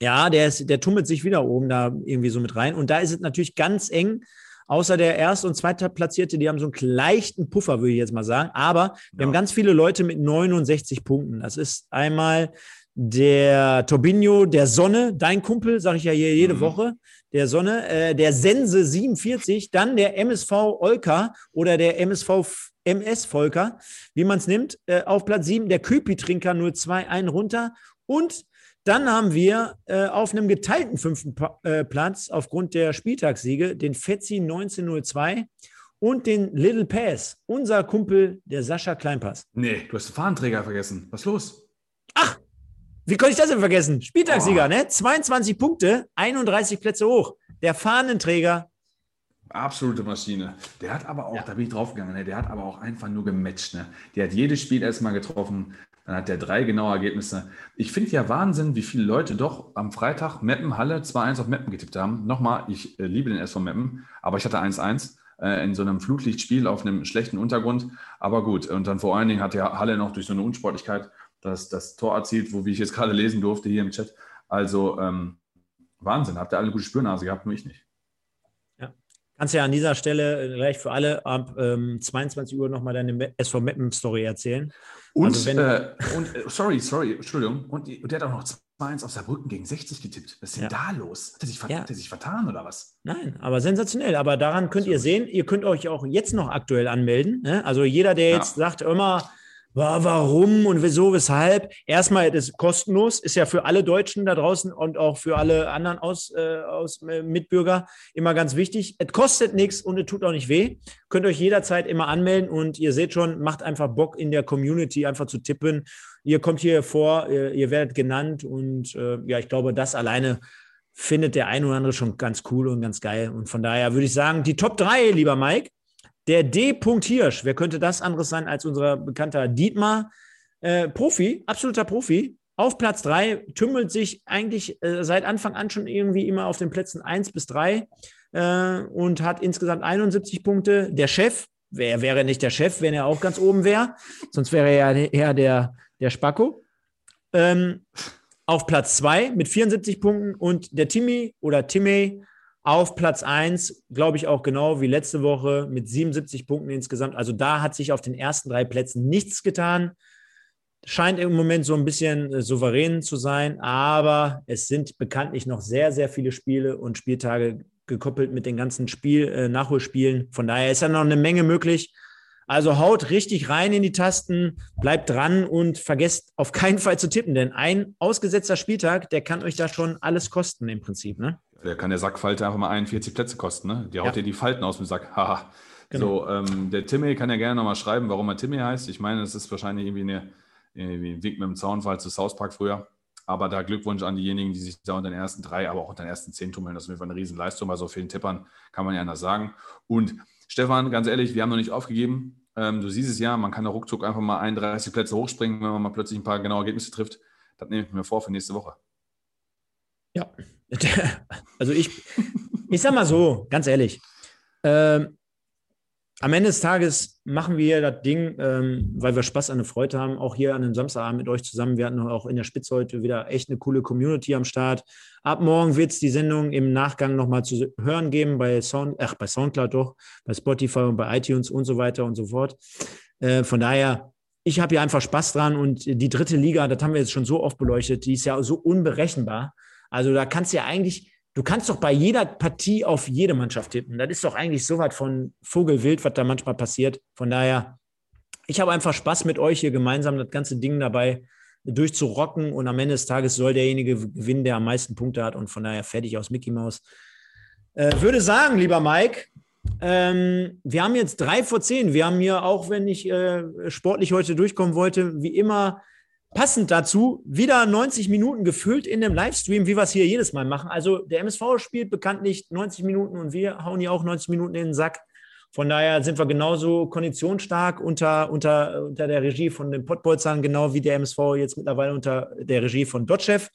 Ja, der, ist, der tummelt sich wieder oben da irgendwie so mit rein. Und da ist es natürlich ganz eng. Außer der Erst- und Zweitplatzierte, die haben so einen leichten Puffer, würde ich jetzt mal sagen. Aber wir ja. haben ganz viele Leute mit 69 Punkten. Das ist einmal der Torbinho, der Sonne, dein Kumpel, sage ich ja hier jede mhm. Woche, der Sonne, äh, der Sense 47, dann der MSV Olka oder der MSV MS Volker, wie man es nimmt, äh, auf Platz 7, der Köpi-Trinker 02, ein runter und dann haben wir äh, auf einem geteilten fünften pa äh, Platz aufgrund der Spieltagssiege den Fetzi 1902 und den Little Pass, unser Kumpel, der Sascha Kleinpass. Nee, du hast den Fahnenträger vergessen. Was ist los? Ach, wie konnte ich das denn vergessen? Spieltagssieger, oh. ne? 22 Punkte, 31 Plätze hoch. Der Fahnenträger. Absolute Maschine. Der hat aber auch, ja. da bin ich draufgegangen, ne? der hat aber auch einfach nur gematcht. Ne? Der hat jedes Spiel erstmal getroffen. Dann hat der drei genaue Ergebnisse. Ich finde ja Wahnsinn, wie viele Leute doch am Freitag Meppen Halle 2-1 auf Meppen getippt haben. Nochmal, ich äh, liebe den SV Meppen, aber ich hatte 1-1 äh, in so einem Flutlichtspiel auf einem schlechten Untergrund. Aber gut, und dann vor allen Dingen hat ja Halle noch durch so eine Unsportlichkeit das, das Tor erzielt, wo, wie ich jetzt gerade lesen durfte hier im Chat. Also ähm, Wahnsinn, habt ihr alle eine gute Spürnase gehabt, nur ich nicht. Kannst ja an dieser Stelle gleich für alle ab ähm, 22 Uhr nochmal deine SV Meppen Story erzählen. Und, also wenn, äh, und äh, sorry, sorry, Entschuldigung. Und, und, der hat auch noch 2-1 auf Saarbrücken gegen 60 getippt. Was ist denn ja. da los? Hat er, sich, ja. hat er sich vertan oder was? Nein, aber sensationell. Aber daran könnt ihr sehen, ihr könnt euch auch jetzt noch aktuell anmelden. Ne? Also jeder, der jetzt ja. sagt, immer, warum und wieso, weshalb. Erstmal, das ist kostenlos, ist ja für alle Deutschen da draußen und auch für alle anderen aus, äh, aus äh, Mitbürger immer ganz wichtig. Es kostet nichts und es tut auch nicht weh. Könnt euch jederzeit immer anmelden und ihr seht schon, macht einfach Bock in der Community einfach zu tippen. Ihr kommt hier vor, ihr, ihr werdet genannt und äh, ja, ich glaube, das alleine findet der ein oder andere schon ganz cool und ganz geil. Und von daher würde ich sagen, die Top 3, lieber Mike, der D. Hirsch, wer könnte das anderes sein als unser bekannter Dietmar? Äh, Profi, absoluter Profi. Auf Platz 3 tümmelt sich eigentlich äh, seit Anfang an schon irgendwie immer auf den Plätzen 1 bis 3 äh, und hat insgesamt 71 Punkte. Der Chef, wer wäre nicht der Chef, wenn er auch ganz oben wäre? Sonst wäre er ja eher der, der Spacko. Ähm, auf Platz 2 mit 74 Punkten und der Timmy oder Timmy auf Platz 1, glaube ich auch genau wie letzte Woche mit 77 Punkten insgesamt. Also da hat sich auf den ersten drei Plätzen nichts getan. Scheint im Moment so ein bisschen äh, souverän zu sein, aber es sind bekanntlich noch sehr, sehr viele Spiele und Spieltage gekoppelt mit den ganzen Spiel, äh, Nachholspielen. Von daher ist ja noch eine Menge möglich. Also haut richtig rein in die Tasten, bleibt dran und vergesst auf keinen Fall zu tippen, denn ein ausgesetzter Spieltag, der kann euch da schon alles kosten im Prinzip. Ne? Der kann der Sackfalte einfach mal 41 Plätze kosten. Ne? Die haut ja. dir die Falten aus dem Sack. Haha. Genau. So, ähm, der Timmy kann ja gerne nochmal schreiben, warum er Timmy heißt. Ich meine, es ist wahrscheinlich irgendwie, eine, irgendwie ein Wink mit dem Zaunfall zu South Park früher. Aber da Glückwunsch an diejenigen, die sich da unter den ersten drei, aber auch unter den ersten zehn tummeln. Das ist auf jeden Fall eine Riesenleistung bei so vielen Tippern, kann man ja anders sagen. Und Stefan, ganz ehrlich, wir haben noch nicht aufgegeben. Ähm, du siehst es ja, man kann da ruckzuck einfach mal 31 Plätze hochspringen, wenn man mal plötzlich ein paar genaue Ergebnisse trifft. Das nehme ich mir vor für nächste Woche. Ja, also ich, ich sag mal so, ganz ehrlich, ähm, am Ende des Tages machen wir das Ding, ähm, weil wir Spaß an der Freude haben, auch hier an einem Samstagabend mit euch zusammen. Wir hatten auch in der Spitze heute wieder echt eine coole Community am Start. Ab morgen wird es die Sendung im Nachgang nochmal zu hören geben bei, Sound, ach, bei Soundcloud doch, bei Spotify und bei iTunes und so weiter und so fort. Äh, von daher, ich habe hier einfach Spaß dran und die dritte Liga, das haben wir jetzt schon so oft beleuchtet, die ist ja so unberechenbar. Also da kannst du ja eigentlich du kannst doch bei jeder Partie auf jede Mannschaft tippen. Das ist doch eigentlich so weit von Vogelwild, was da manchmal passiert. Von daher, ich habe einfach Spaß mit euch hier gemeinsam das ganze Ding dabei durchzurocken und am Ende des Tages soll derjenige gewinnen, der am meisten Punkte hat und von daher fertig aus Mickey Mouse. Äh, würde sagen, lieber Mike, ähm, wir haben jetzt drei vor zehn. Wir haben hier, auch wenn ich äh, sportlich heute durchkommen wollte, wie immer Passend dazu wieder 90 Minuten gefüllt in dem Livestream, wie wir es hier jedes Mal machen. Also der MSV spielt bekanntlich 90 Minuten und wir hauen hier auch 90 Minuten in den Sack. Von daher sind wir genauso konditionsstark unter, unter, unter der Regie von den Pottbolzern, genau wie der MSV jetzt mittlerweile unter der Regie von Dotchev.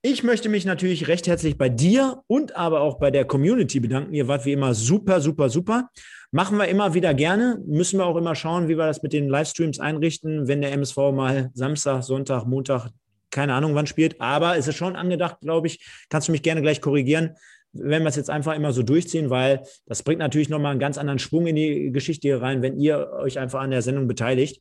Ich möchte mich natürlich recht herzlich bei dir und aber auch bei der Community bedanken. Ihr wart wie immer super, super, super. Machen wir immer wieder gerne. Müssen wir auch immer schauen, wie wir das mit den Livestreams einrichten, wenn der MSV mal Samstag, Sonntag, Montag, keine Ahnung wann spielt. Aber es ist schon angedacht, glaube ich. Kannst du mich gerne gleich korrigieren, wenn wir es jetzt einfach immer so durchziehen, weil das bringt natürlich nochmal einen ganz anderen Schwung in die Geschichte hier rein, wenn ihr euch einfach an der Sendung beteiligt.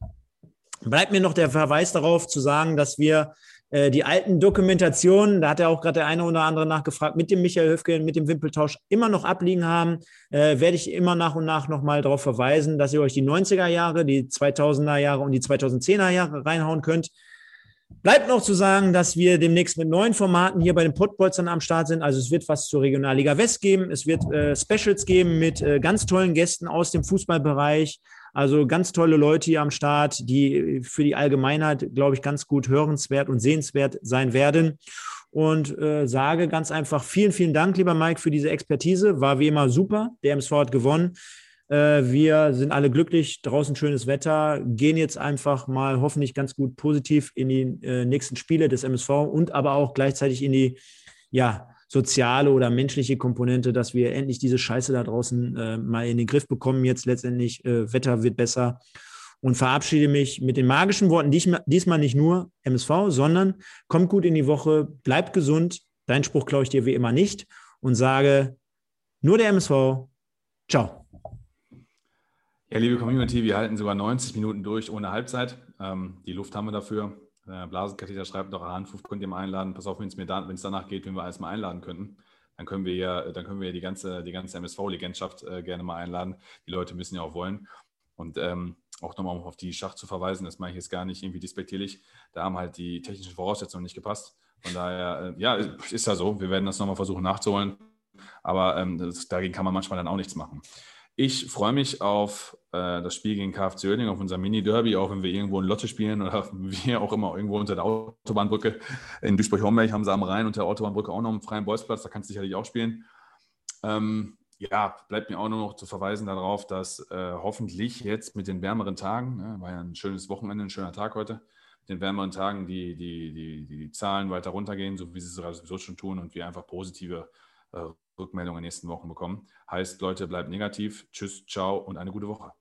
Bleibt mir noch der Verweis darauf zu sagen, dass wir äh, die alten Dokumentationen, da hat ja auch gerade der eine oder andere nachgefragt, mit dem Michael Höfgen, mit dem Wimpeltausch immer noch abliegen haben, äh, werde ich immer nach und nach nochmal darauf verweisen, dass ihr euch die 90er Jahre, die 2000er Jahre und die 2010er Jahre reinhauen könnt. Bleibt noch zu sagen, dass wir demnächst mit neuen Formaten hier bei den Pottbolzern am Start sind. Also es wird was zur Regionalliga West geben. Es wird äh, Specials geben mit äh, ganz tollen Gästen aus dem Fußballbereich. Also ganz tolle Leute hier am Start, die für die Allgemeinheit, glaube ich, ganz gut hörenswert und sehenswert sein werden. Und äh, sage ganz einfach vielen, vielen Dank, lieber Mike, für diese Expertise. War wie immer super. Der MSV hat gewonnen. Äh, wir sind alle glücklich, draußen schönes Wetter, gehen jetzt einfach mal hoffentlich ganz gut positiv in die äh, nächsten Spiele des MSV und aber auch gleichzeitig in die ja, soziale oder menschliche Komponente, dass wir endlich diese Scheiße da draußen äh, mal in den Griff bekommen. Jetzt letztendlich, äh, Wetter wird besser. Und verabschiede mich mit den magischen Worten, diesmal nicht nur MSV, sondern kommt gut in die Woche, bleibt gesund. Dein Spruch klaue ich dir wie immer nicht und sage nur der MSV. Ciao. Ja, liebe Community, wir halten sogar 90 Minuten durch ohne Halbzeit. Ähm, die Luft haben wir dafür. Blasenkatheter schreibt noch, Handfuß könnt ihr mal einladen. Pass auf, wenn es mir da, wenn es danach geht, wenn wir alles mal einladen könnten, dann können wir ja, dann können wir die ganze, die ganze MSV-Legendschaft äh, gerne mal einladen. Die Leute müssen ja auch wollen. Und ähm, auch nochmal auf die Schach zu verweisen, das mache ich jetzt gar nicht irgendwie despektierlich. Da haben halt die technischen Voraussetzungen nicht gepasst. Von daher, äh, ja, ist ja so. Wir werden das nochmal versuchen nachzuholen. Aber ähm, das, dagegen kann man manchmal dann auch nichts machen. Ich freue mich auf äh, das Spiel gegen KFC Oerding, auf unser Mini-Derby, auch wenn wir irgendwo in Lotte spielen oder wie auch immer, irgendwo unter der Autobahnbrücke. In Duisburg-Homberg haben sie am Rhein unter der Autobahnbrücke auch noch einen freien Bolzplatz, da kannst du sicherlich auch spielen. Ähm, ja, bleibt mir auch nur noch zu verweisen darauf, dass äh, hoffentlich jetzt mit den wärmeren Tagen, ne, war ja ein schönes Wochenende, ein schöner Tag heute, mit den wärmeren Tagen die, die, die, die Zahlen weiter runtergehen, so wie sie es sowieso schon tun und wir einfach positive äh, Rückmeldungen in den nächsten Wochen bekommen. Heißt, Leute, bleibt negativ. Tschüss, ciao und eine gute Woche.